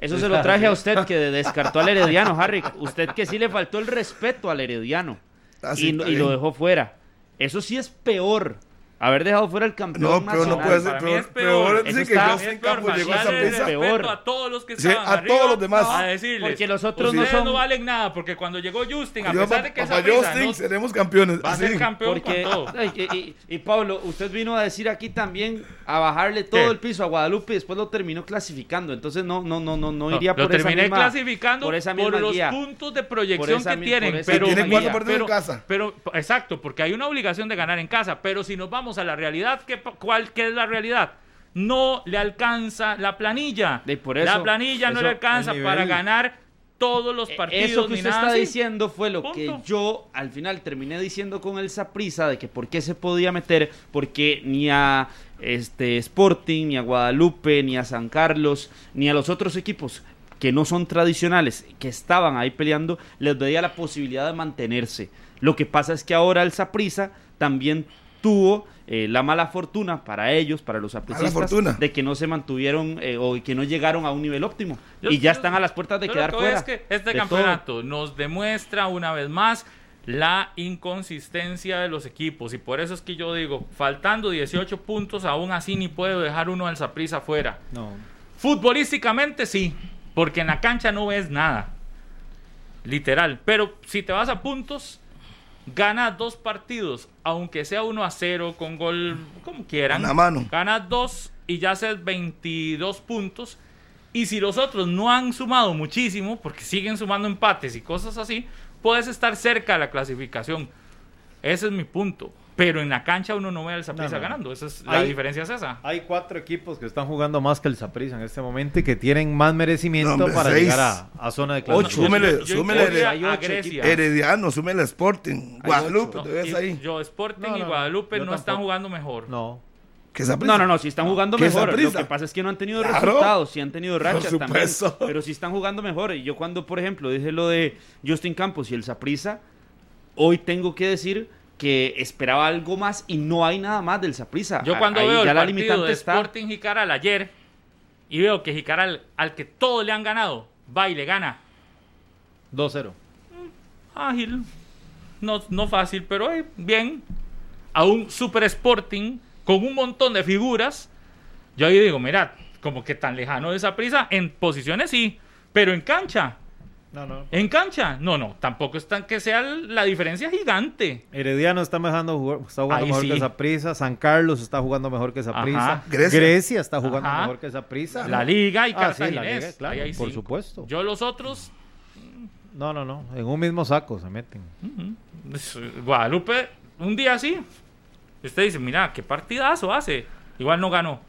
eso se lo traje a usted que descartó al Herediano, Harry. Usted que sí le faltó el respeto al Herediano Ah, y, y lo dejó fuera. Eso sí es peor. Haber dejado fuera al campeón No, pero no puede ser peor. es peor. Peor es Eso decir que está- Justin Campos llegó a esa el prisa. Peor. respeto a todos los que Sí, estaban a arriba, todos los demás. a decirles Porque los otros no son- no valen nada porque cuando llegó Justin a Yo, pesar de que esa prisa Justin, no seremos campeones. va a ser campeón Porque, con todo y, y- y Pablo, usted vino a decir aquí también a bajarle todo ¿Qué? el piso a Guadalupe y después lo terminó clasificando. Entonces no, no, no, no, no No, iría lo por esa terminé misma- clasificando por por, esa misma los guía. puntos de proyección Por esa que tienen. por esa Pero, guía. cuatro partidos en casa. pero- exacto, porque hay una obligación de ganar en casa. Pero si nos vamos a la realidad, ¿qué, cuál, ¿qué es la realidad? No le alcanza la planilla. De por eso, la planilla no le alcanza para ganar todos los partidos. Eh, Eso que usted está así. diciendo fue lo Punto. que yo al final terminé diciendo con el Saprisa de que por qué se podía meter, porque ni a este Sporting, ni a Guadalupe, ni a San Carlos, ni a los otros equipos que no son tradicionales, que estaban ahí peleando, les veía la posibilidad de mantenerse. Lo que pasa es que ahora el Saprisa también tuvo eh, la mala fortuna para ellos, para los sapricistas, fortuna. de que no se mantuvieron eh, o que no llegaron a un nivel óptimo Yo- y ya yo- están a las puertas de quedar lo que fuera. es que este todo. campeonato nos demuestra una vez más la inconsistencia de los equipos y por eso es que yo digo, faltando 18 puntos, aún así ni puedo dejar uno al Saprissa fuera. No. Futbolísticamente sí, porque en la cancha no ves nada. Literal. Pero si te vas a puntos, gana dos partidos, aunque sea 1 a 0 con gol, como quieran. Mano. Gana dos y ya haces 22 puntos. Y si los otros no han sumado muchísimo, porque siguen sumando empates y cosas así, puedes estar cerca de la clasificación. Ese es mi punto. Pero en la cancha uno no ve al Saprissa No, no. ganando. Esa es, la diferencia es esa. Hay cuatro equipos que están jugando más que el Saprissa en este momento y que tienen más merecimiento No, hombre, para seis. llegar a, a zona de Ocho. clasificación. Súmele- Yo- yo súmele de- a ocho Grecia. Herediano, sume el Sporting. Guadalupe, No, te ves ahí. Yo, Sporting No, y Guadalupe yo no están jugando mejor. No. No, no, no, si están jugando ¿Qué mejor. Lo que pasa es que no han tenido Claro. resultados, sí han tenido Por rachas también. Pero sí están jugando mejor. Y yo cuando, por ejemplo, dije lo de Justin Campos y el Saprissa, hoy tengo que decir que esperaba algo más y no hay nada más del Saprissa. Yo cuando Ahí veo ya el la partido limitante de. Sporting Jicaral ayer y veo que Jicaral, al que todos le han ganado, va y le gana. 2-0. Ágil. No, no fácil, pero eh, bien. A un Super Sporting con un montón de figuras. Yo ahí digo, mirad, como que tan lejano de esa prisa. En posiciones sí, pero en cancha. No, no. En cancha, no, no, tampoco es tan que sea la diferencia gigante. Herediano está, mejando, está jugando Ahí mejor sí. que Saprissa. San Carlos está jugando mejor que Saprissa. Ajá. Grecia. Grecia. está jugando Ajá. mejor que Saprissa. La Liga y Ah, sí, la. Liga, claro, ahí hay por cinco. supuesto. Yo los otros, No, no, no. En un mismo saco se meten. pues, Guadalupe, un día así. Usted dice, mira, qué partidazo hace. Igual no ganó.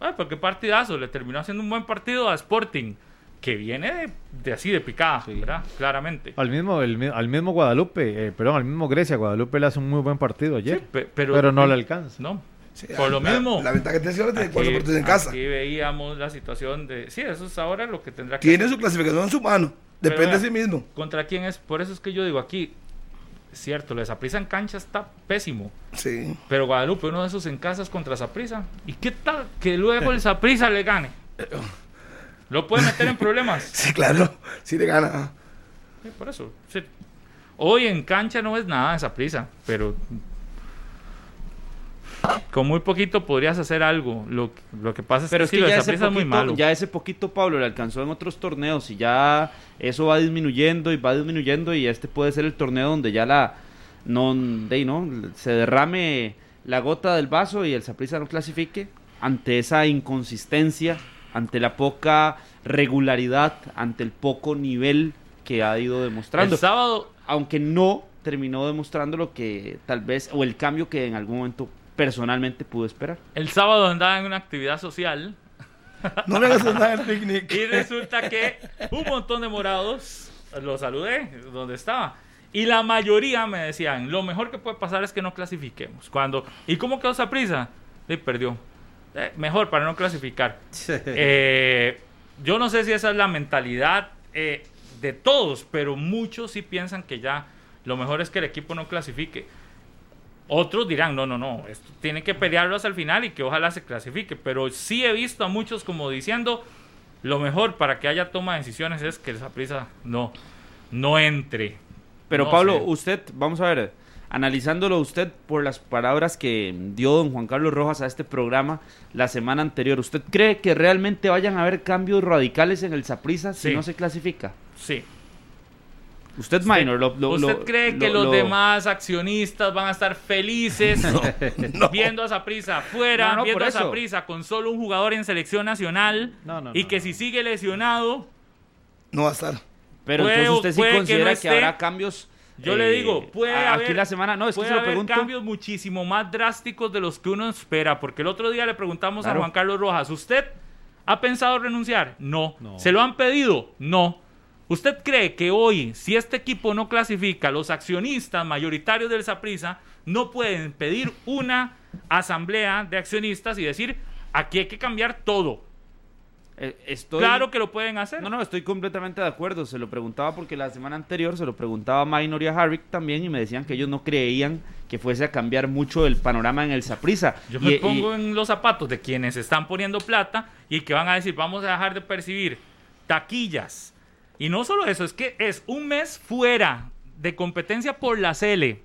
Ay, pero qué partidazo. Le terminó haciendo un buen partido a Sporting. Que viene de, de así de picada, Sí. ¿verdad? Claramente. Al mismo, el al mismo Guadalupe, eh, perdón, al mismo Grecia. Guadalupe le hace un muy buen partido ayer. Sí, pe- pero, pero, no le alcanza. No. Sí, Por lo la- mismo. La ventaja que tiene ahora tiene cuatro partidos en casa. aquí veíamos la situación de. Sí, eso es ahora lo que tendrá que Tiene hacer. su clasificación en su mano. Depende Pero, de sí mismo. ¿Contra quién es? Por eso es que yo digo aquí. Cierto, lo de Saprissa en cancha está pésimo. Sí. Pero Guadalupe, uno de esos en casas contra Saprissa. ¿Y qué tal que luego el Saprissa le gane? Lo puede meter en problemas. Sí, claro. Sí le gana. Sí, por eso. sí. Hoy en cancha no es nada de Saprissa, pero con muy poquito podrías hacer algo. Lo, lo que pasa es Pero que, es ya ese, es muy poquito, malo. ya ese poquito Pablo le alcanzó en otros torneos y ya eso va disminuyendo y va disminuyendo y este puede ser el torneo donde ya la no, de, no se derrame la gota del vaso y el Saprissa no clasifique ante esa inconsistencia, ante la poca regularidad, ante el poco nivel que ha ido demostrando. El sábado, aunque no terminó demostrando lo que tal vez, o el cambio que en algún momento personalmente pudo esperar. el sábado andaba en una actividad social No le hagas nada al picnic. y resulta que un montón de morados los saludé donde estaba. Y la mayoría me decían, lo mejor que puede pasar es que no clasifiquemos. Cuando, ¿Y cómo quedó esa prisa? Y perdió. Eh, mejor para no clasificar. Eh, yo no sé si esa es la mentalidad eh, de todos, pero muchos sí piensan que ya lo mejor es que el equipo no clasifique. Otros dirán, no, no, no, esto tiene que pelearlo hasta el final y que ojalá se clasifique. Pero sí he visto a muchos como diciendo, lo mejor para que haya toma de decisiones es que esa prisa no, no entre. Pero No Pablo, sé. usted, vamos a ver, analizándolo usted por las palabras que dio don Juan Carlos Rojas a este programa la semana anterior, ¿usted cree que realmente vayan a haber cambios radicales en el Saprissa si no se clasifica? Sí. Usted, minor, lo, lo- ¿Usted lo- cree lo- que los lo- demás accionistas van a estar felices viendo a esa prisa afuera, No, no, viendo a esa eso. prisa con solo un jugador en selección nacional No, no, y no, que no. si sigue lesionado, No va a estar. Pero puede- entonces usted sí que considera no que, esté. habrá cambios. Yo eh, le digo, puede haber, Aquí la semana, no, es que se lo haber cambios muchísimo más drásticos de los que uno espera, porque el otro día le preguntamos Claro. a Juan Carlos Rojas, ¿usted ha pensado renunciar? No. No. ¿Se lo han pedido? No. ¿Usted cree que hoy, si este equipo no clasifica, los accionistas mayoritarios del Saprissa no pueden pedir una asamblea de accionistas y decir, aquí hay que cambiar todo? Eh, estoy... Claro que lo pueden hacer. No, no, estoy completamente de acuerdo. Se lo preguntaba porque la semana anterior se lo preguntaba a Minor y a Harvick también y me decían que ellos no creían que fuese a cambiar mucho el panorama en el Saprissa. Yo Y- me y- pongo en los zapatos de quienes están poniendo plata y que van a decir, vamos a dejar de percibir taquillas. Y no solo eso, es que es un mes fuera de competencia por la CL.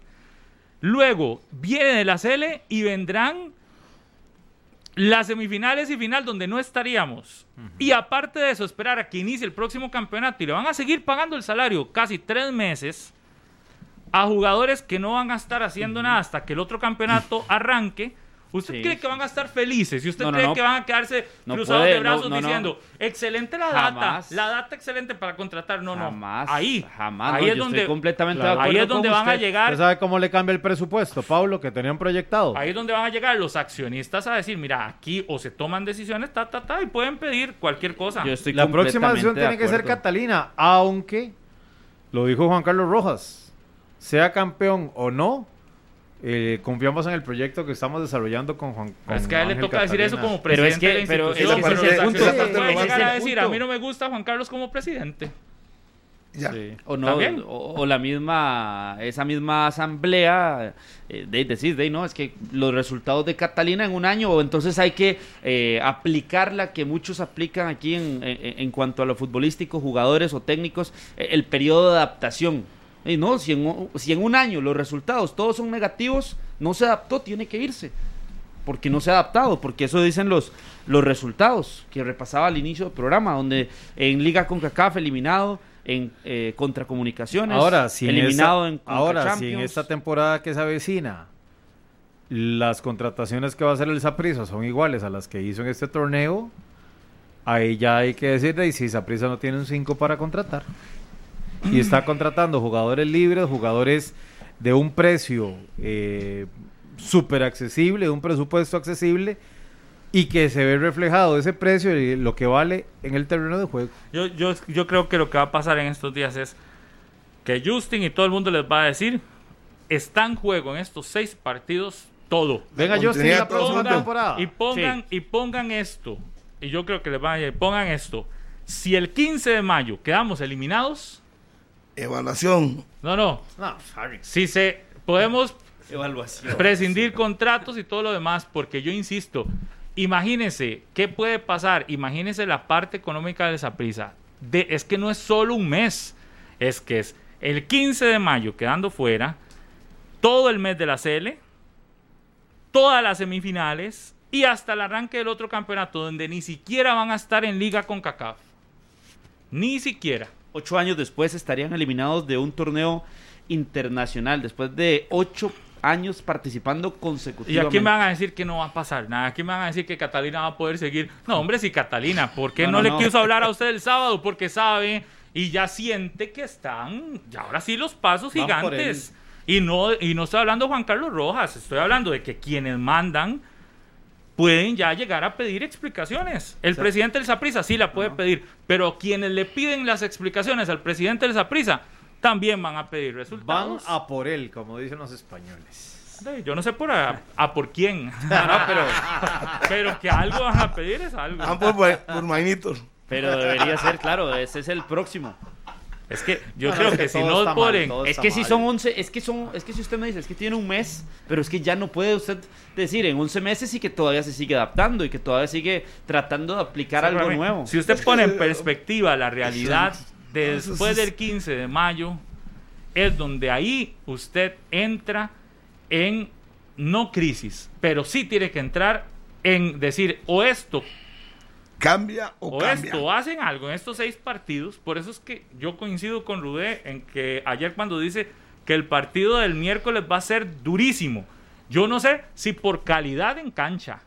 Luego viene de la CL y vendrán las semifinales y final donde no estaríamos. Y aparte de eso, esperar a que inicie el próximo campeonato y le van a seguir pagando el salario casi tres meses a jugadores que no van a estar haciendo nada hasta que el otro campeonato arranque. ¿Usted Sí, cree que van a estar felices? ¿Y usted No, no, cree no. que van a quedarse No cruzados puede, de brazos no, no, no. diciendo, excelente la Jamás. data, la data excelente para contratar? No, no. Jamás. Ahí, Jamás. ahí no, es donde, estoy completamente Claro. de ahí es donde van a llegar ¿Usted sabe cómo le cambia el presupuesto, Pablo, que tenían proyectado? Ahí es donde van a llegar los accionistas a decir, mira, aquí o se toman decisiones, ta, ta, ta, y pueden pedir cualquier cosa. Yo estoy La próxima decisión de tiene que ser. Catalina, aunque lo dijo Juan Carlos Rojas, sea campeón o no, eh, confiamos en el proyecto que estamos desarrollando con Juan. Pero es con que a él le toca decir eso como Pero es presidente que- de la pero institución. es que pero ese es los el punto, lo llegar a decir, a mí no me gusta Juan Carlos como presidente. Ya. Sí. O, no, o, o la misma, esa misma asamblea, eh, de decir, de, no, es que los resultados de Catalina en un año, o entonces hay que eh, aplicar la que muchos aplican aquí en, en- en cuanto a lo futbolístico, jugadores o técnicos, eh, el periodo de adaptación. Y no, si en, un- si en un año los resultados todos son negativos, no se adaptó, tiene que irse. Porque no se ha adaptado, porque eso dicen los, los resultados que repasaba al inicio del programa, donde en Liga con CACAF eliminado, en eh, Contracomunicaciones, Ahora, si en eliminado esta- en ahora, si en esta temporada que se avecina las contrataciones que va a hacer el Saprissa son iguales a las que hizo en este torneo, ahí ya hay que decirle, y si Saprissa no tiene un 5 para contratar, y está contratando jugadores libres, jugadores de un precio eh, súper accesible, de un presupuesto accesible, y que se ve reflejado ese precio y lo que vale en el terreno de juego. Yo, yo, yo creo que lo que va a pasar en estos días es que Justin y todo el mundo les va a decir, está en juego en estos seis partidos todo. Venga, Justin, la próxima temporada. Y pongan, y pongan esto, y yo creo que les van a decir, pongan esto. Si el 15 de mayo quedamos eliminados, Evaluación. no, no, No, Harry. si se podemos Evaluación. prescindir contratos y todo lo demás, porque yo insisto, imagínense qué puede pasar, imagínense la parte económica de esa prisa. De, es que no es solo un mes, es que es el 15 de mayo quedando fuera, todo el mes de la CL, todas las semifinales y hasta el arranque del otro campeonato, donde ni siquiera van a estar en liga con CACAF. Ni siquiera. Ocho años después estarían eliminados de un torneo internacional después de ocho años participando Y consecutivamente. aquí me van a decir que no va a pasar nada. Aquí me van a decir que Catalina va a poder seguir. No, hombre, si Catalina, ¿por qué No, no, no, le no. quiso hablar a usted el sábado? Porque sabe y ya siente que están, ya ahora sí, los pasos Van gigantes. Y no, y no estoy hablando de Juan Carlos Rojas, estoy hablando de que quienes mandan pueden ya llegar a pedir explicaciones. El presidente del Saprisa sí la puede pedir, pero quienes le piden las explicaciones al presidente del Saprisa también van a pedir Van resultados. a por él, como dicen los españoles. Yo no sé por a, a por quién. No, no, pero, Pero que algo van a pedir es algo. Van por, por Mainito. pero debería ser, claro, ese es el próximo. Es que yo No, creo es que, que si no mal, ponen. Es que si mal. son 11, es que son, es que si usted me dice, es que tiene un mes, pero es que ya no puede usted decir en 11 meses y que todavía se sigue adaptando y que todavía sigue tratando de aplicar algo nuevo. Si usted pone en perspectiva la realidad de después es- del 15 de mayo, es donde ahí usted entra en no crisis, pero sí tiene que entrar en decir o esto Cambia o, o cambia. esto, hacen algo en estos seis partidos. Por eso es que yo coincido con Rudé en que ayer cuando dice que el partido del miércoles va a ser durísimo. Yo no sé si por calidad en cancha,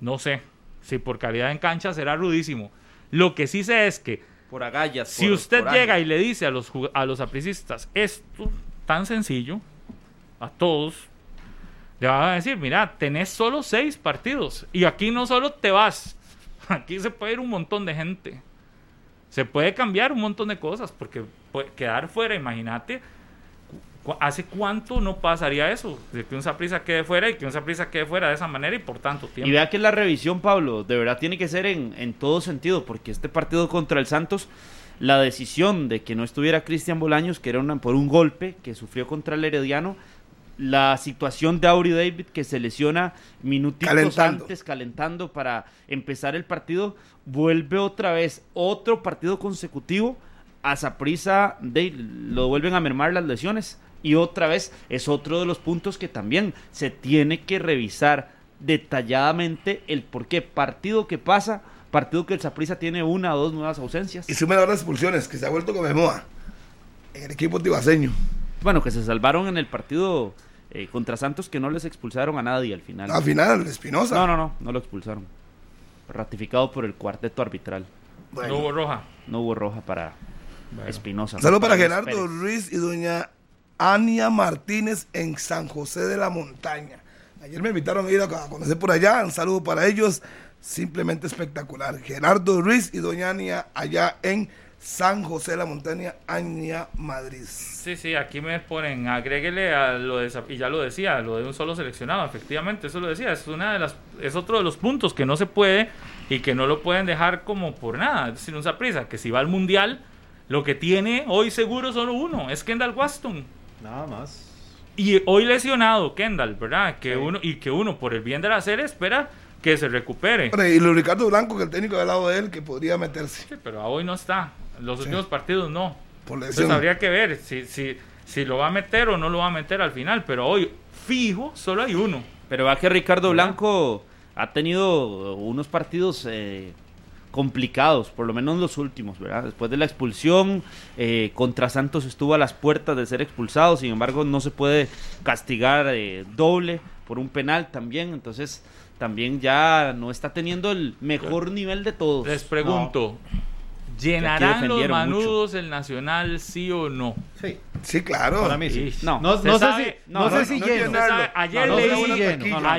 no sé si por calidad en cancha será rudísimo. Lo que sí sé es que Por agallas. si por usted llega y le dice a los, a los apricistas esto tan sencillo, a todos, le van a decir, mira, tenés solo seis partidos y aquí no solo te vas, aquí se puede ir un montón de gente. Se puede cambiar un montón de cosas porque quedar fuera, imagínate. ¿Hace cuánto no pasaría eso? De que un Saprisa quede fuera y que un Saprisa quede fuera de esa manera y por tanto tiempo. Y vea que la revisión, Pablo, de verdad tiene que ser en, en todo sentido, porque este partido contra el Santos, la decisión de que no estuviera Cristian Bolaños, que era por un golpe que sufrió contra el Herediano, la situación de Auri David que se lesiona minutitos Calentando. antes, calentando para empezar el partido, vuelve otra vez otro partido consecutivo a Saprisa, lo vuelven a mermar las lesiones. Y otra vez es otro de los puntos que también se tiene que revisar detalladamente el por qué partido que pasa, partido que el Saprisa tiene una o dos nuevas ausencias. Y ahora las expulsiones, que se ha vuelto como de moda. En el equipo tibaseño. Bueno, que se salvaron en el partido eh, contra Santos que no les expulsaron a nadie al final. Al final, Espinosa. No, no, no, no lo expulsaron. Ratificado por el cuarteto arbitral. Bueno. No hubo roja. No hubo roja para Espinosa. Un saludo para Luis Gerardo Pérez. Ruiz y doña Ania Martínez en San José de la Montaña. Ayer me invitaron a ir a a conocer por allá. Un saludo para ellos. Simplemente espectacular. Gerardo Ruiz y doña Ania allá en San José de la Montaña, Ania Madrid. Sí, sí, aquí me ponen, agréguele a lo de, y ya lo decía, lo de un solo seleccionado, efectivamente, eso lo decía, es una de las, es otro de los puntos que no se puede y que no lo pueden dejar como por nada, decir, un Saprissa, que si va al mundial, lo que tiene hoy seguro solo uno, es Kendall Waston. Nada más. Y hoy lesionado Kendall, ¿verdad? Que uno, y que uno, por el bien de la serie, espera que se recupere. Bueno, y lo Ricardo Blanco, que el técnico al lado de él, que podría meterse Sí, pero hoy no está, los últimos partidos no. por Entonces habría que ver si, si, si lo va a meter o no lo va a meter al final. Pero hoy, fijo, solo hay uno. Pero va que Ricardo Blanco ha tenido unos partidos eh, complicados, por lo menos los últimos, ¿verdad? Después de la expulsión, eh, contra Santos estuvo a las puertas de ser expulsado, sin embargo no se puede castigar eh, doble por un penal también, entonces también ya no está teniendo el mejor nivel de todos. Les pregunto, ¿llenarán los manudos el Nacional sí o no? Sí, Sí, claro. para mí sí. No, No, no, sé si, no, no, no, sé si no lleno. sabe, ayer leí, ayer llenarle, pero la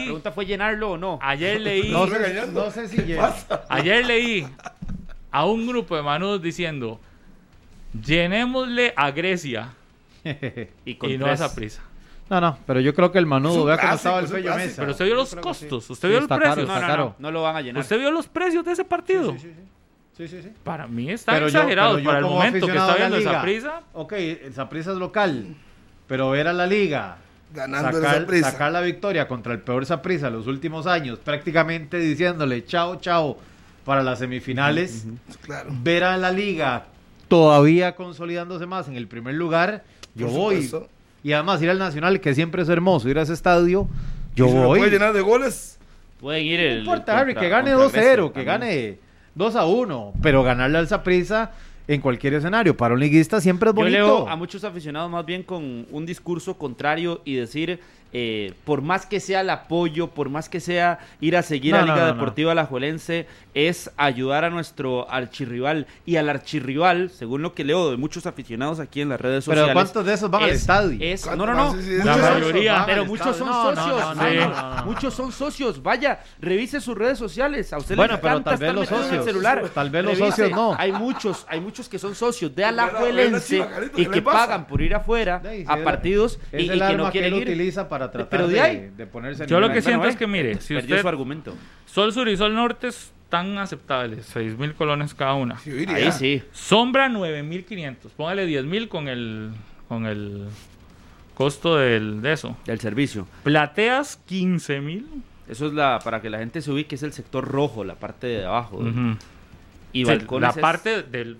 leí, pregunta fue llenarlo o no. ayer leí, No, sé, regañando. no sé si lleno. ayer leí a un grupo de manudos diciendo, llenémosle a Grecia Y, con y no a prisa. No, no, pero yo creo que el manudo, vea cómo estaba el clásico. Mesa. Pero usted vio los costos, usted Sí, vio los está caro, precios. No, no, caro. no, no lo van a llenar. ¿Usted vio los precios de ese partido? Sí, sí, sí. Sí, sí, sí. Para mí está Pero yo- exagerado yo para el como momento que aficionado está viendo esa prisa. Ok, el Saprissa es local, pero ver a la liga Ganando sacar, esa prisa. sacar la victoria contra el peor Saprissa los últimos años, prácticamente diciéndole chao, chao para las semifinales. Claro. Ver a la liga todavía consolidándose más en el primer lugar, yo voy. Y además ir al Nacional, que siempre es hermoso, ir a ese estadio, yo Y voy. puede llenar de goles. Pueden ir No el. importa, el Harry, contra- que gane contra 2-0, Grecia que gane 2 a 1, pero ganarle al Saprissa en cualquier escenario. Para un liguista siempre es Yo bonito. leo a muchos aficionados más bien con un discurso contrario y decir, eh, por más que sea el apoyo, por más que sea ir a seguir No, a Liga no, no. Deportiva Alajuelense, es ayudar a nuestro archirrival. Y al archirrival, según lo que leo de muchos aficionados aquí en las redes Pero sociales. ¿cuántos de esos van al es- estadio? es- no, ¿Cuántos no, no. Sí, sí, la son- mayoría. Pero muchos son socios. no, no, Maynor. no, no, no. Muchos son socios. Vaya, revise sus redes sociales. A usted Bueno, le pero encanta tal vez estar los metido en el socios. celular. Tal vez los Revise. socios no. Hay muchos, hay muchos que son socios de Alajuelense y ¿qué que pagan por ir afuera a partidos y, que no quieren ir. utiliza para tratar Pero de de, ahí. de ponerse en Yo lo que siento Bueno, es que, mire, si usted. su argumento. Sol Sur y Sol Norte están aceptables, 6 mil colones cada una. Ahí sí. Sombra 9.500. Póngale 10.000 con el, con el costo del, de eso. Del servicio. Plateas 15.000. Eso es la, para que la gente se ubique, es el sector rojo, la parte de abajo. Y Sí, balcones la es- parte del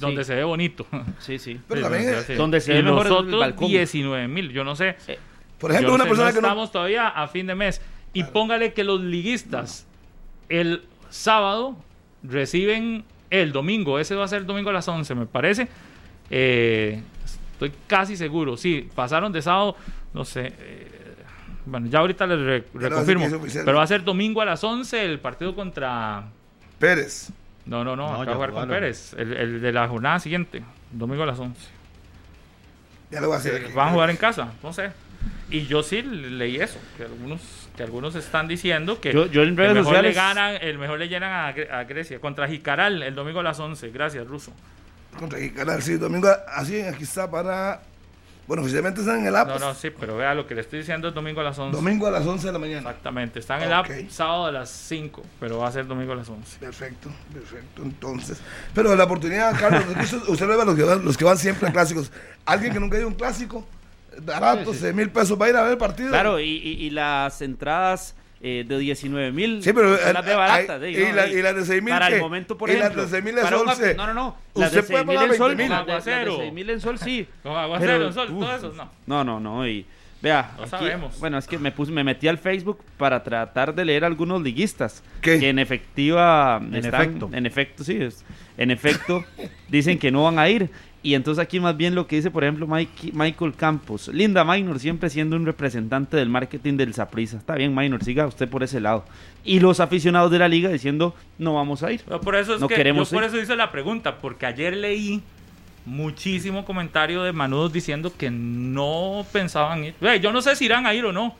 donde Sí. se ve bonito. Sí, sí. Pero también, Sí. Donde se ve mejor es el nosotros balcón. 19.000. Yo no sé. Eh, por ejemplo, Yo no una sé, persona no que no. estamos todavía a fin de mes. Y póngale que los liguistas el sábado reciben el domingo. Ese va a ser el domingo a las 11, me parece. Eh, estoy casi seguro. Sí, pasaron de sábado, no sé. eh, bueno, ya ahorita les re- reconfirmo. Pero va a ser domingo a las 11 el partido contra... Pérez. No, no, no, No, acá va a jugar con. Pérez. El, el de la jornada siguiente, domingo a las 11. Ya lo voy a hacer. aquí. Van a jugar en casa, no sé. Y yo sí leí eso, que algunos, que algunos están diciendo que Yo- yo en redes el mejor sociales- le ganan, el mejor le llenan a, Gre- a Grecia contra Jicaral el domingo a las 11. Gracias, Ruso. Contra Jicaral, sí, domingo. Así, aquí está para. Bueno, oficialmente están en el app. No, no, sí, pero vea lo que le estoy diciendo es domingo a las 11. Domingo a las 11 de la mañana. Exactamente, está en el Ok. app sábado a las 5, pero va a ser domingo a las 11. Perfecto, perfecto. Entonces, pero la oportunidad, Carlos, usted, usted lo ve a los que, van, los que van siempre a clásicos. Alguien que nunca ha ido a un clásico, barato, 6 mil pesos va a ir a ver el partido. Claro, y, y- y las entradas eh, de 19 mil Sí, pero, las de eh, baratas. hay- de- y no, la- y y las de 6.000 Para qué? el momento, por Y las ejemplo. de 6.000 en para un sol, se- No, no, no. Las usted de puede 6.000 pagar en sol. 20.000. las de- las de Aguacero. 6.000 en sol, sí. Con aguacero, Pero- sol, uf, todo eso, no. No, no, no. Y vea, No aquí- sabemos. bueno, es que me puse, me metí al Facebook para tratar de leer algunos liguistas ¿Qué? que en efectiva, En están- efecto. en efecto, sí, es, en efecto, dicen que no van a ir. Y entonces aquí más bien lo que dice, por ejemplo, Mike- Michael Campos. Linda Minor, siempre siendo un representante del marketing del Saprissa. Está bien, Minor, siga usted por ese lado. Y los aficionados de la liga diciendo, no vamos a ir. Pero por eso es No que queremos yo por ir. eso hice la pregunta, porque ayer leí muchísimo comentario de manudos diciendo que no pensaban ir. Ve, Yo no sé si irán a ir o no.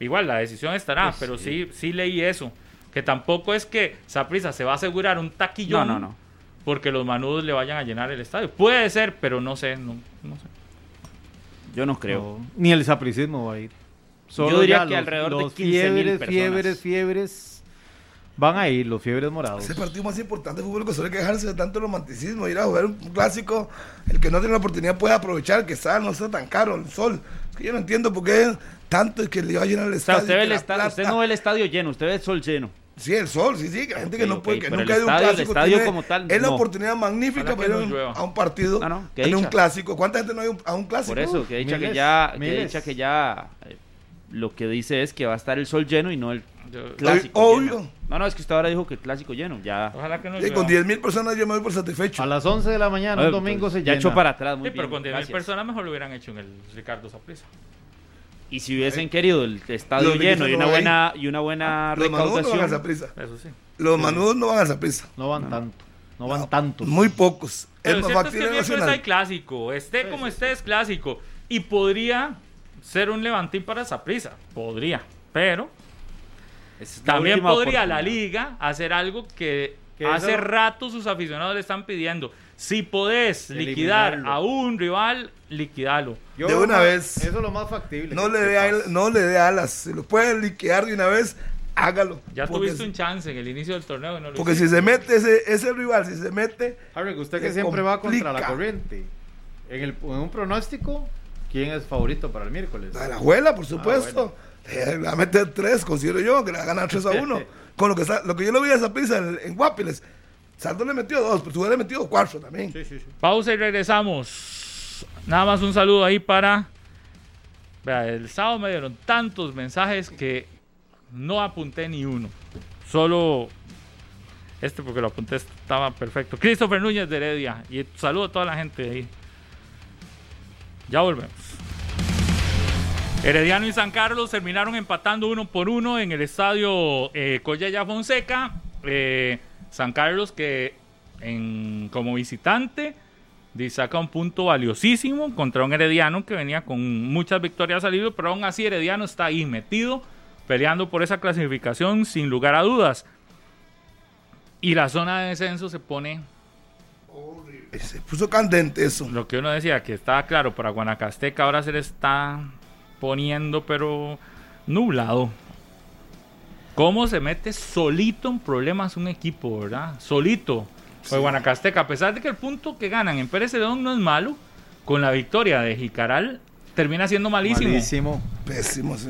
Igual la decisión estará, Pues pero sí. sí, sí leí eso. Que tampoco es que Saprisa se va a asegurar un No, taquillón no, no. Porque los manudos le vayan a llenar el estadio. Puede ser, pero no sé, no, no sé. Yo no creo. No, ni el sapricismo va a ir. Yo diría que los- alrededor de los 15.000 fiebres, personas. fiebres, fiebres van a ir, los fiebres morados. Es el partido más importante de fútbol que suele quejarse de tanto romanticismo, ir a jugar un clásico, el que no tiene la oportunidad puede aprovechar, que está, no está tan caro el sol. Es que yo no entiendo por qué tanto es que le va a llenar el O sea, estadio. usted, ve el estadio, usted no ve el estadio lleno, usted ve el sol lleno. Sí, el sol, sí, sí, que la gente que Ok, no puede, que pero nunca el ha ido a un estadio- el clásico. estadio tiene- como tal, es la no. oportunidad magnífica para que ir a no un, a un partido, No, no, qué en un clásico. ¿Cuánta gente no ha ido a un clásico? Por eso, que dicha que Miles, ya, que dicha que ya eh, lo que dice es que va a estar el sol lleno y no el Yo- clásico. Obvio. lleno. No, no, es que usted ahora dijo que el clásico lleno, ya. ojalá que no Sí, con 10 mil personas yo me voy por satisfecho. A las 11 de la mañana, un domingo pues, se ya llena. echó para atrás, muy Sí, pero bien, con 10.000 gracias. personas mejor lo hubieran hecho en el Ricardo Saprissa. Y si hubiesen querido el estadio Los lleno y una buena y una buena Los manudos no van a recaudación. Saprissa. Eso sí. Los manudos no van a Saprissa. No van tanto, no van tantos. Muy pocos. Pero es más cierto es que el clásico. Esté como esté es clásico. Y podría ser un levantín para Saprisa. Podría. Pero Es también podría la liga hacer algo que, Que hace eso- rato sus aficionados le están pidiendo. Si podés liquidar Eliminarlo. a un rival, liquidalo. Yo De una vez. Eso es lo más factible. No le, dé, al- no le dé alas. Si lo puede liquear de una vez, hágalo. Ya tuviste un chance en el inicio del torneo no lo Porque si hiciste. se mete ese, ese rival, si se mete, Harry, usted que siempre va contra la complica. corriente. En, el, en un pronóstico, ¿quién es favorito para el miércoles? la abuela, Ah, por supuesto. Le va a meter tres, considero yo, que le va a ganar 3 a 1. Con lo que, está- lo que yo lo vi a esa pizza en, en Guapiles. Saldo le metió dos, pero tú le metido cuatro también. Sí, sí, sí. Pausa y regresamos. Nada más un saludo ahí para. Vea, el sábado me dieron tantos mensajes que no apunté ni uno. Solo Este porque lo apunté estaba perfecto. Christopher Núñez de Heredia. Y saludo a toda la gente de ahí. Ya volvemos. Herediano y San Carlos terminaron empatando uno por uno en el estadio eh, Collella Fonseca. Eh, San Carlos que en, como visitante saca un punto valiosísimo contra un Herediano que venía con muchas victorias salido, pero aún así Herediano está ahí metido, peleando por esa clasificación sin lugar a dudas. Y la zona de descenso se pone se puso candente eso. Lo que uno decía, que estaba claro para Guanacasteca, ahora se le está poniendo, pero nublado. ¿Cómo se mete solito en problemas un equipo, verdad? Solito. Pues Guanacasteca, a pesar de que el punto que ganan en Pérez Celedón no es malo, con la victoria de Jicaral termina siendo malísimo. Malísimo. Pésimo, sí.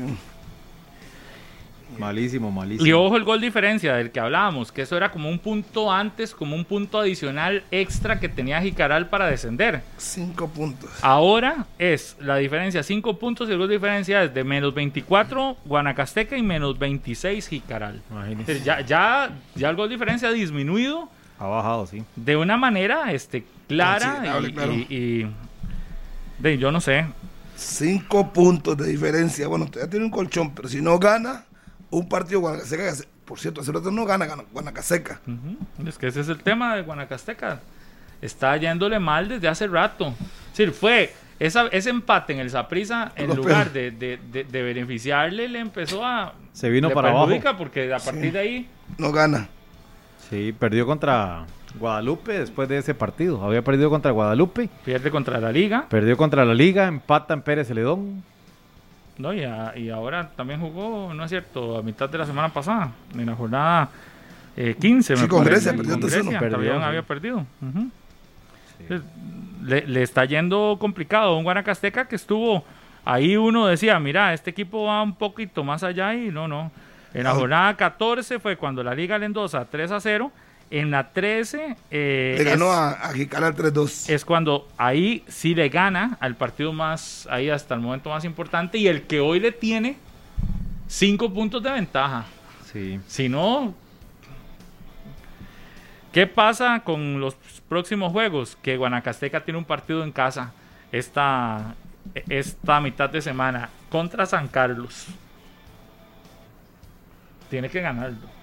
Malísimo, malísimo. Y ojo el gol diferencia del que hablábamos, que eso era como un punto antes, como un punto adicional extra que tenía Jicaral para descender. Cinco puntos. Ahora es la diferencia, cinco puntos y el gol de diferencia es de menos 24 Guanacasteca y menos 26 Jicaral. Imagínese. Ya, ya, ya el gol de diferencia ha disminuido. Ha bajado, sí. De una manera este, clara y, claro. y, y de, yo no sé. Cinco puntos de diferencia. Bueno, todavía tiene un colchón, pero si no gana, un partido Guanacasteca, por cierto, hace rato no gana, gana Guanacasteca. Uh -huh. Es que ese es el tema de Guanacasteca. Está yéndole mal desde hace rato. Sí, fue esa, ese empate en el Saprisa, en lugar de, de, de, de, beneficiarle, le empezó a. Se vino para abajo. Porque a partir Sí. de ahí. No gana. Sí, perdió contra Guadalupe después de ese partido. Había perdido contra Guadalupe. Pierde contra la Liga. Perdió contra la Liga, empata en Pérez Celedón. No, y, a, y, ahora también jugó, no es cierto, a mitad de la semana pasada, en la jornada eh, 15. Sí, me con Grecia, perdió con 3-1. Grecia, Perdió, sí. había perdido. Ujú. Entonces, le, le está yendo complicado. Un Guanacasteca que estuvo ahí, uno decía, mira, este equipo va un poquito más allá y no, no. En la Ah. jornada 14 fue cuando la Liga le endosa 3 a 0. En la 13 eh, Le ganó es- a, a Jicaral 3-2. es cuando ahí sí le gana al partido más, ahí hasta el momento más importante y el que hoy le tiene cinco puntos de ventaja. Sí. Si no, ¿qué pasa con los próximos juegos? Que Guanacasteca tiene un partido en casa esta, esta mitad de semana contra San Carlos. Tiene que ganarlo.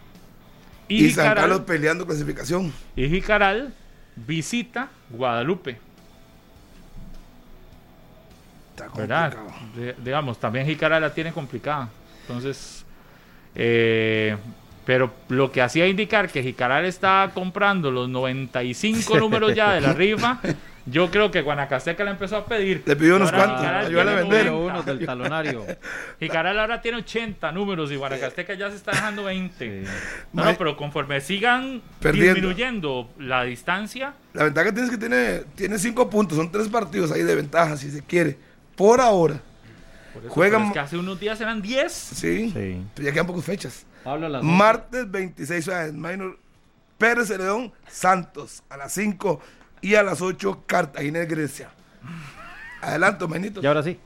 Y, San Jicaral- Carlos peleando clasificación. y Jicaral visita Guadalupe. Está ¿verdad? complicado. De- digamos, también Jicaral la tiene complicada. Entonces, eh, pero lo que hacía indicar que Jicaral está comprando los 95 números ya de la rifa, yo creo que Guanacasteca le empezó a pedir. Le pidió unos cuantos, ayúdale a tiene vender. 90. Uno del talonario. Jicaral ahora tiene 80 números y Guanacasteca ya se está dejando 20. Sí. No, pero conforme sigan Perdiendo. disminuyendo la distancia, La ventaja que tienes es que tiene, tiene cinco puntos. Son tres partidos ahí de ventaja, si se quiere. Por ahora. por eso, Juegan- es que hace unos días eran 10. Sí. Sí. Pero ya quedan pocas fechas. Habla las Martes 26, o sea, en minor, Pérez Celedón, Santos, a las 5 y a las 8, Cartagena de Grecia. Adelanto, manito. Y ahora sí.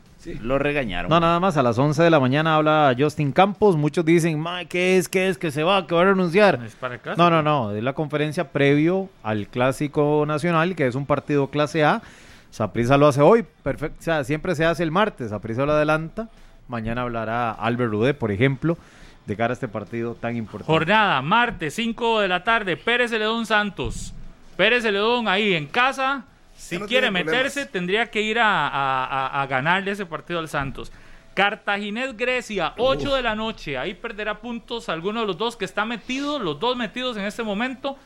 Lo regañaron. No, nada más, a las 11 de la mañana habla Justin Campos. Muchos dicen, "Mae, ¿qué es? ¿Qué es? ¿Que se va? ¿Que va a renunciar? Es para. No, no, no. Es la conferencia previo al Clásico Nacional, que es un partido clase A. Saprisa lo hace hoy. Perfecto. O sea, siempre se hace el martes. Saprisa lo adelanta. Mañana hablará Albert Rudé, por ejemplo, de cara a este partido tan importante. Jornada, martes, 5 de la tarde, Pérez Celedón Santos. Pérez Celedón ahí en casa. Si no quiere meterse, problemas. tendría que ir a, a- a- a ganarle ese partido al Santos. Cartaginés Grecia, 8 de la noche. Ahí perderá puntos alguno de los dos que está metido, los dos metidos en este momento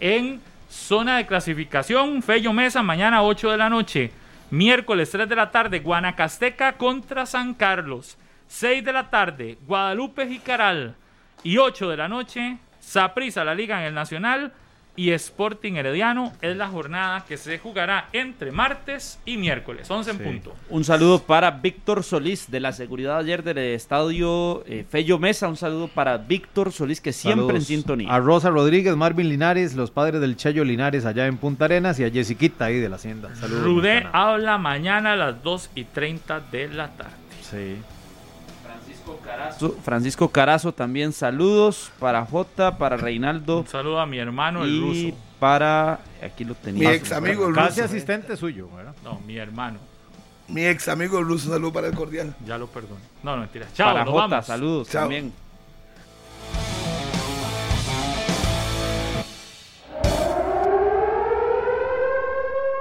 en zona de clasificación. Fello Mesa, mañana 8 de la noche. Miércoles 3 de la tarde, Guanacasteca contra San Carlos. 6 de la tarde, Guadalupe Jicaral. Y 8 de la noche, Saprisa, la Liga en el Nacional. Y Sporting Herediano es la jornada que se jugará entre martes y miércoles, 11 en Sí. punto. Un saludo para Víctor Solís de la seguridad ayer del estadio eh, Fello Mesa. Un saludo para Víctor Solís que siempre Saludos en sintonía. A Rosa Rodríguez, Marvin Linares, los padres del Chayo Linares allá en Punta Arenas y a Jessiquita ahí de la Hacienda. Saludos. Rudé habla mañana a las 2 y 30 de la tarde. Sí. Francisco Carazo, Francisco Carazo también saludos para J, para Reinaldo. Un saludo a mi hermano, el y ruso. para, aquí lo tenía. Mi ex amigo el Casi ruso. asistente suyo, ¿verdad? No, mi hermano. Mi ex amigo el ruso, un saludo para el cordial. Ya lo perdono. No, no, mentira. Chao, para nos J, vamos. saludos Chao. también.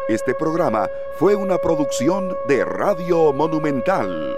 Este programa fue una producción de Radio Monumental.